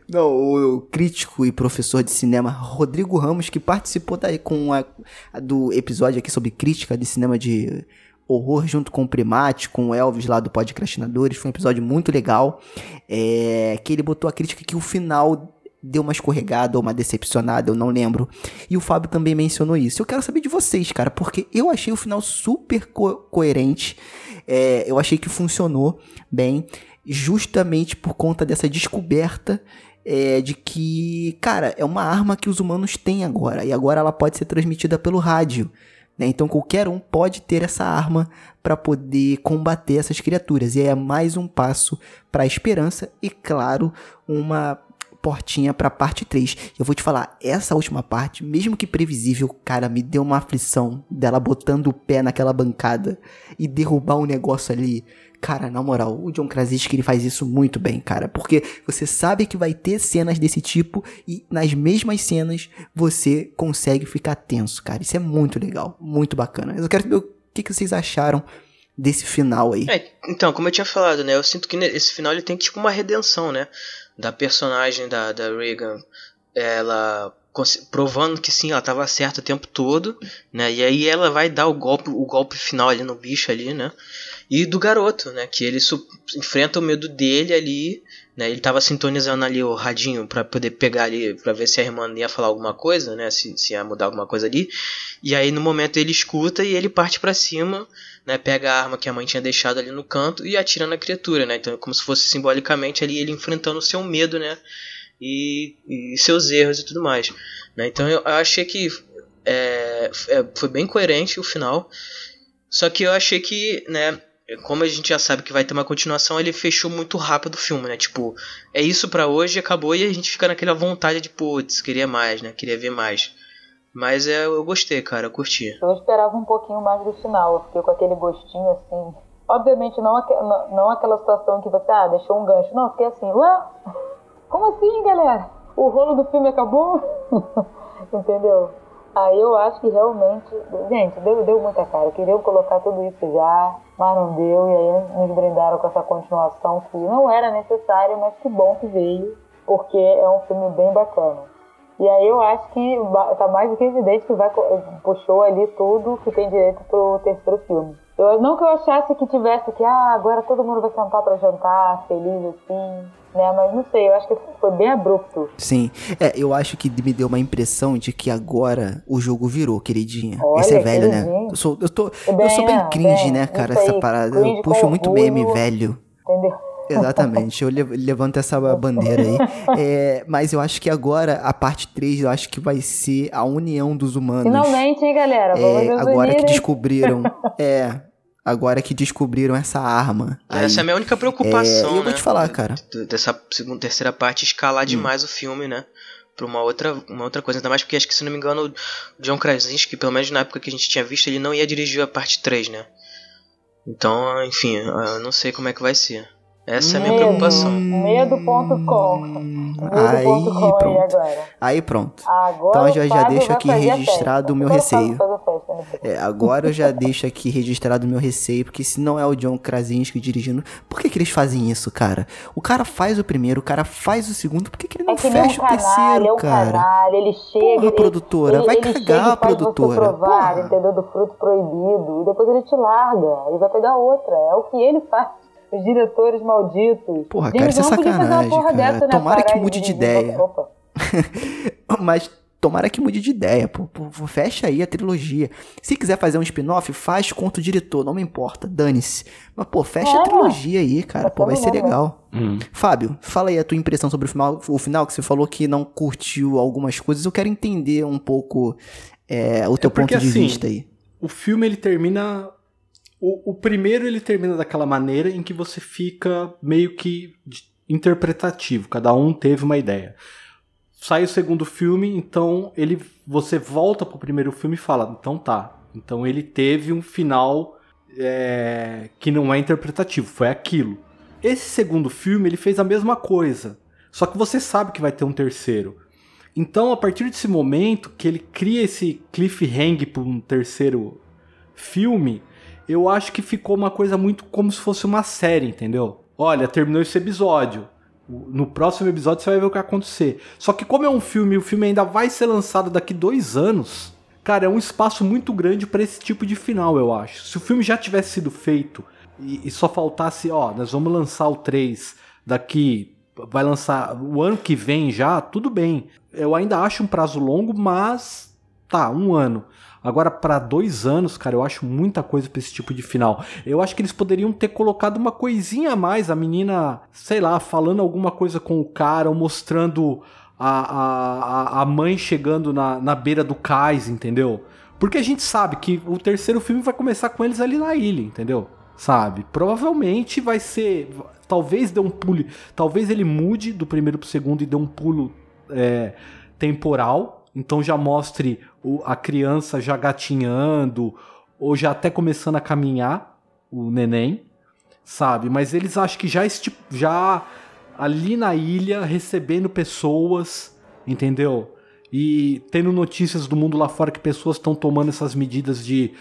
Não, o crítico e professor de cinema Rodrigo Ramos, que participou daí com a, a, do episódio aqui sobre crítica de cinema de horror junto com o Primate, com o Elvis lá do Podcastinadores. Foi um episódio muito legal. É, que ele botou a crítica que o final deu uma escorregada ou uma decepcionada, eu não lembro. E o Fábio também mencionou isso. Eu quero saber de vocês, cara, porque eu achei o final super co coerente. É, eu achei que funcionou bem, justamente por conta dessa descoberta é, de que, cara, é uma arma que os humanos têm agora. E agora ela pode ser transmitida pelo rádio. Né? Então qualquer um pode ter essa arma para poder combater essas criaturas. E é mais um passo para a esperança e, claro, uma portinha para parte 3. Eu vou te falar, essa última parte, mesmo que previsível, cara, me deu uma aflição dela botando o pé naquela bancada e derrubar um negócio ali. Cara, na moral, o John Krasinski ele faz isso muito bem, cara, porque você sabe que vai ter cenas desse tipo e nas mesmas cenas você consegue ficar tenso, cara. Isso é muito legal, muito bacana. Eu quero saber o que, que vocês acharam desse final aí. É, então, como eu tinha falado, né, eu sinto que esse final ele tem tipo uma redenção, né, da personagem da, da Reagan, ela provando que sim, ela estava certa o tempo todo, né? E aí ela vai dar o golpe, o golpe final ali no bicho ali, né? e do garoto, né? Que ele enfrenta o medo dele ali, né? Ele tava sintonizando ali o radinho para poder pegar ali, para ver se a irmã ia falar alguma coisa, né? Se, se ia mudar alguma coisa ali. E aí no momento ele escuta e ele parte para cima, né? Pega a arma que a mãe tinha deixado ali no canto e atira na criatura, né? Então como se fosse simbolicamente ali ele enfrentando o seu medo, né? E, e seus erros e tudo mais. Né? Então eu achei que é, é, foi bem coerente o final. Só que eu achei que, né, como a gente já sabe que vai ter uma continuação, ele fechou muito rápido o filme, né? Tipo, é isso para hoje, acabou e a gente fica naquela vontade de, putz, queria mais, né? Queria ver mais. Mas é, eu gostei, cara, eu curti. Eu esperava um pouquinho mais do final, eu fiquei com aquele gostinho assim. Obviamente, não, não aquela situação que você, ah, deixou um gancho. Não, fiquei assim, ué? Como assim, galera? O rolo do filme acabou? Entendeu? Aí eu acho que realmente, gente, deu, deu muita cara. Queriam colocar tudo isso já, mas não deu. E aí nos brindaram com essa continuação que não era necessária, mas que bom que veio, porque é um filme bem bacana. E aí eu acho que tá mais do que evidente que vai, puxou ali tudo que tem direito pro terceiro filme. Eu, não que eu achasse que tivesse que, ah, agora todo mundo vai sentar para jantar, feliz assim né? Mas não sei, eu acho que foi bem abrupto. Sim, é, eu acho que me deu uma impressão de que agora o jogo virou, queridinha. Olha, Esse é velho, né? Eu sou, eu, tô, bem, eu sou bem cringe, bem, né, cara, essa parada. Eu puxo muito meme velho. Entendeu? Exatamente, eu levanto essa bandeira aí. É, mas eu acho que agora, a parte 3, eu acho que vai ser a união dos humanos. Finalmente, hein, galera? Vamos é, agora que descobriram. é, agora que descobriram essa arma. Aí, essa é a minha única preocupação. É, eu vou te né? falar, cara. Dessa segunda, terceira parte escalar hum. demais o filme, né? Pra uma outra, uma outra coisa. Ainda mais porque acho que, se não me engano, o John Krasinski, pelo menos na época que a gente tinha visto, ele não ia dirigir a parte 3, né? Então, enfim, eu não sei como é que vai ser. Essa medo, é a minha preocupação. Medo.com. Aí, pronto. Aí pronto. Agora então eu já, já deixo aqui registrado o meu receio. É, agora eu já deixo aqui registrado o meu receio, porque se não é o John Krasinski dirigindo, por que, que eles fazem isso, cara? O cara faz o primeiro, o cara faz o segundo, por que, que ele não é fecha um o terceiro, é cara? Canalha, ele chega, Porra, ele, produtora, ele, vai ele cagar a produtora. Você provar, entendeu? Do fruto proibido, e depois ele te larga, ele vai pegar outra. É o que ele faz os diretores malditos. Porra, cara, isso é sacanagem, cara. Dessa, né? Tomara que mude de, de ideia. Mas tomara que mude de ideia, pô, pô, Fecha aí a trilogia. Se quiser fazer um spin-off, faz contra o diretor, não me importa, dane-se. Mas, pô, fecha é, a trilogia aí, cara. Pô, vai ser legal. Hum. Fábio, fala aí a tua impressão sobre o final, o final, que você falou que não curtiu algumas coisas. Eu quero entender um pouco é, o teu é porque, ponto de assim, vista aí. O filme, ele termina o, o primeiro ele termina daquela maneira em que você fica meio que interpretativo, cada um teve uma ideia. Sai o segundo filme, então ele você volta pro primeiro filme e fala, então tá. Então ele teve um final é, que não é interpretativo, foi aquilo. Esse segundo filme ele fez a mesma coisa, só que você sabe que vai ter um terceiro. Então, a partir desse momento que ele cria esse cliffhanger para um terceiro filme, eu acho que ficou uma coisa muito como se fosse uma série, entendeu? Olha, terminou esse episódio. No próximo episódio você vai ver o que vai acontecer. Só que como é um filme e o filme ainda vai ser lançado daqui dois anos, cara, é um espaço muito grande para esse tipo de final, eu acho. Se o filme já tivesse sido feito e, e só faltasse, ó, nós vamos lançar o 3 daqui vai lançar o ano que vem já, tudo bem. Eu ainda acho um prazo longo, mas tá, um ano. Agora, para dois anos, cara, eu acho muita coisa pra esse tipo de final. Eu acho que eles poderiam ter colocado uma coisinha a mais, a menina, sei lá, falando alguma coisa com o cara, ou mostrando a, a, a mãe chegando na, na beira do cais, entendeu? Porque a gente sabe que o terceiro filme vai começar com eles ali na ilha, entendeu? Sabe? Provavelmente vai ser. Talvez dê um pulo. Talvez ele mude do primeiro pro segundo e dê um pulo é, temporal. Então já mostre a criança já gatinhando, ou já até começando a caminhar, o neném, sabe? Mas eles acham que já, já ali na ilha, recebendo pessoas, entendeu? E tendo notícias do mundo lá fora que pessoas estão tomando essas medidas de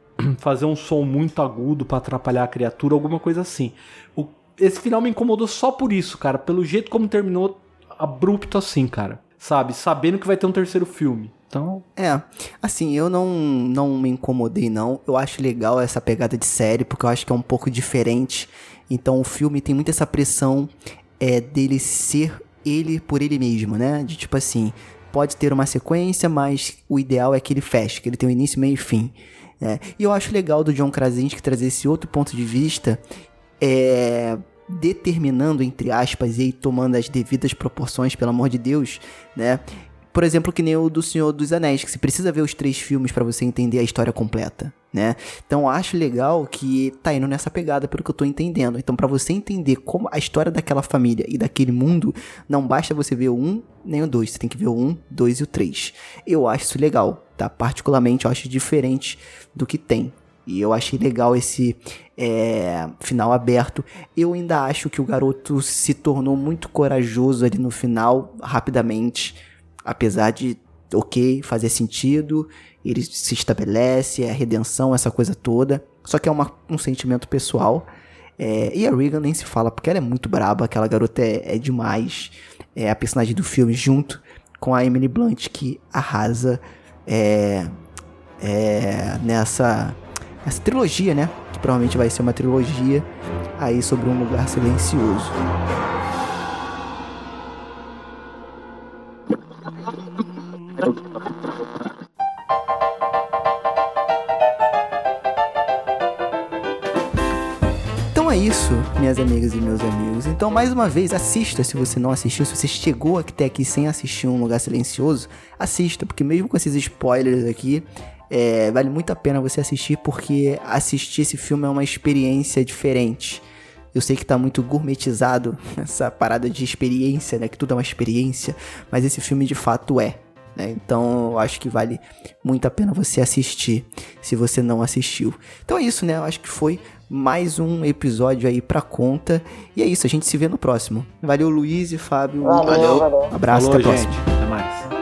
fazer um som muito agudo para atrapalhar a criatura, alguma coisa assim. O, esse final me incomodou só por isso, cara, pelo jeito como terminou abrupto assim, cara. Sabe? Sabendo que vai ter um terceiro filme. Então. É, assim, eu não, não me incomodei, não. Eu acho legal essa pegada de série, porque eu acho que é um pouco diferente. Então o filme tem muito essa pressão é, dele ser ele por ele mesmo, né? De tipo assim, pode ter uma sequência, mas o ideal é que ele feche, que ele tenha um início, meio e fim. Né? E eu acho legal do John Krasinski trazer esse outro ponto de vista, é, determinando, entre aspas, e tomando as devidas proporções, pelo amor de Deus, né? Por exemplo, que nem o do Senhor dos Anéis, que você precisa ver os três filmes para você entender a história completa, né? Então acho legal que tá indo nessa pegada pelo que eu tô entendendo. Então para você entender como a história daquela família e daquele mundo, não basta você ver o um nem o dois, você tem que ver o um, dois e o três. Eu acho isso legal, tá? Particularmente eu acho diferente do que tem. E eu achei legal esse é, final aberto. Eu ainda acho que o garoto se tornou muito corajoso ali no final, rapidamente apesar de, ok, fazer sentido, ele se estabelece, é a redenção, essa coisa toda. Só que é uma, um sentimento pessoal. É, e a Regan nem se fala, porque ela é muito braba, aquela garota é, é demais. É a personagem do filme, junto com a Emily Blunt, que arrasa é, é, nessa, nessa trilogia, né? Que provavelmente vai ser uma trilogia aí sobre um lugar silencioso. Então é isso, minhas amigas e meus amigos. Então, mais uma vez, assista se você não assistiu. Se você chegou até aqui sem assistir Um Lugar Silencioso, assista, porque mesmo com esses spoilers aqui, é, vale muito a pena você assistir, porque assistir esse filme é uma experiência diferente. Eu sei que tá muito gourmetizado essa parada de experiência, né? Que tudo é uma experiência, mas esse filme de fato é. Né? Então eu acho que vale muito a pena você assistir se você não assistiu. Então é isso, né? Eu acho que foi mais um episódio aí pra conta. E é isso, a gente se vê no próximo. Valeu, Luiz e Fábio. Valeu. valeu. Abraço, Falou, até a próxima. Até mais.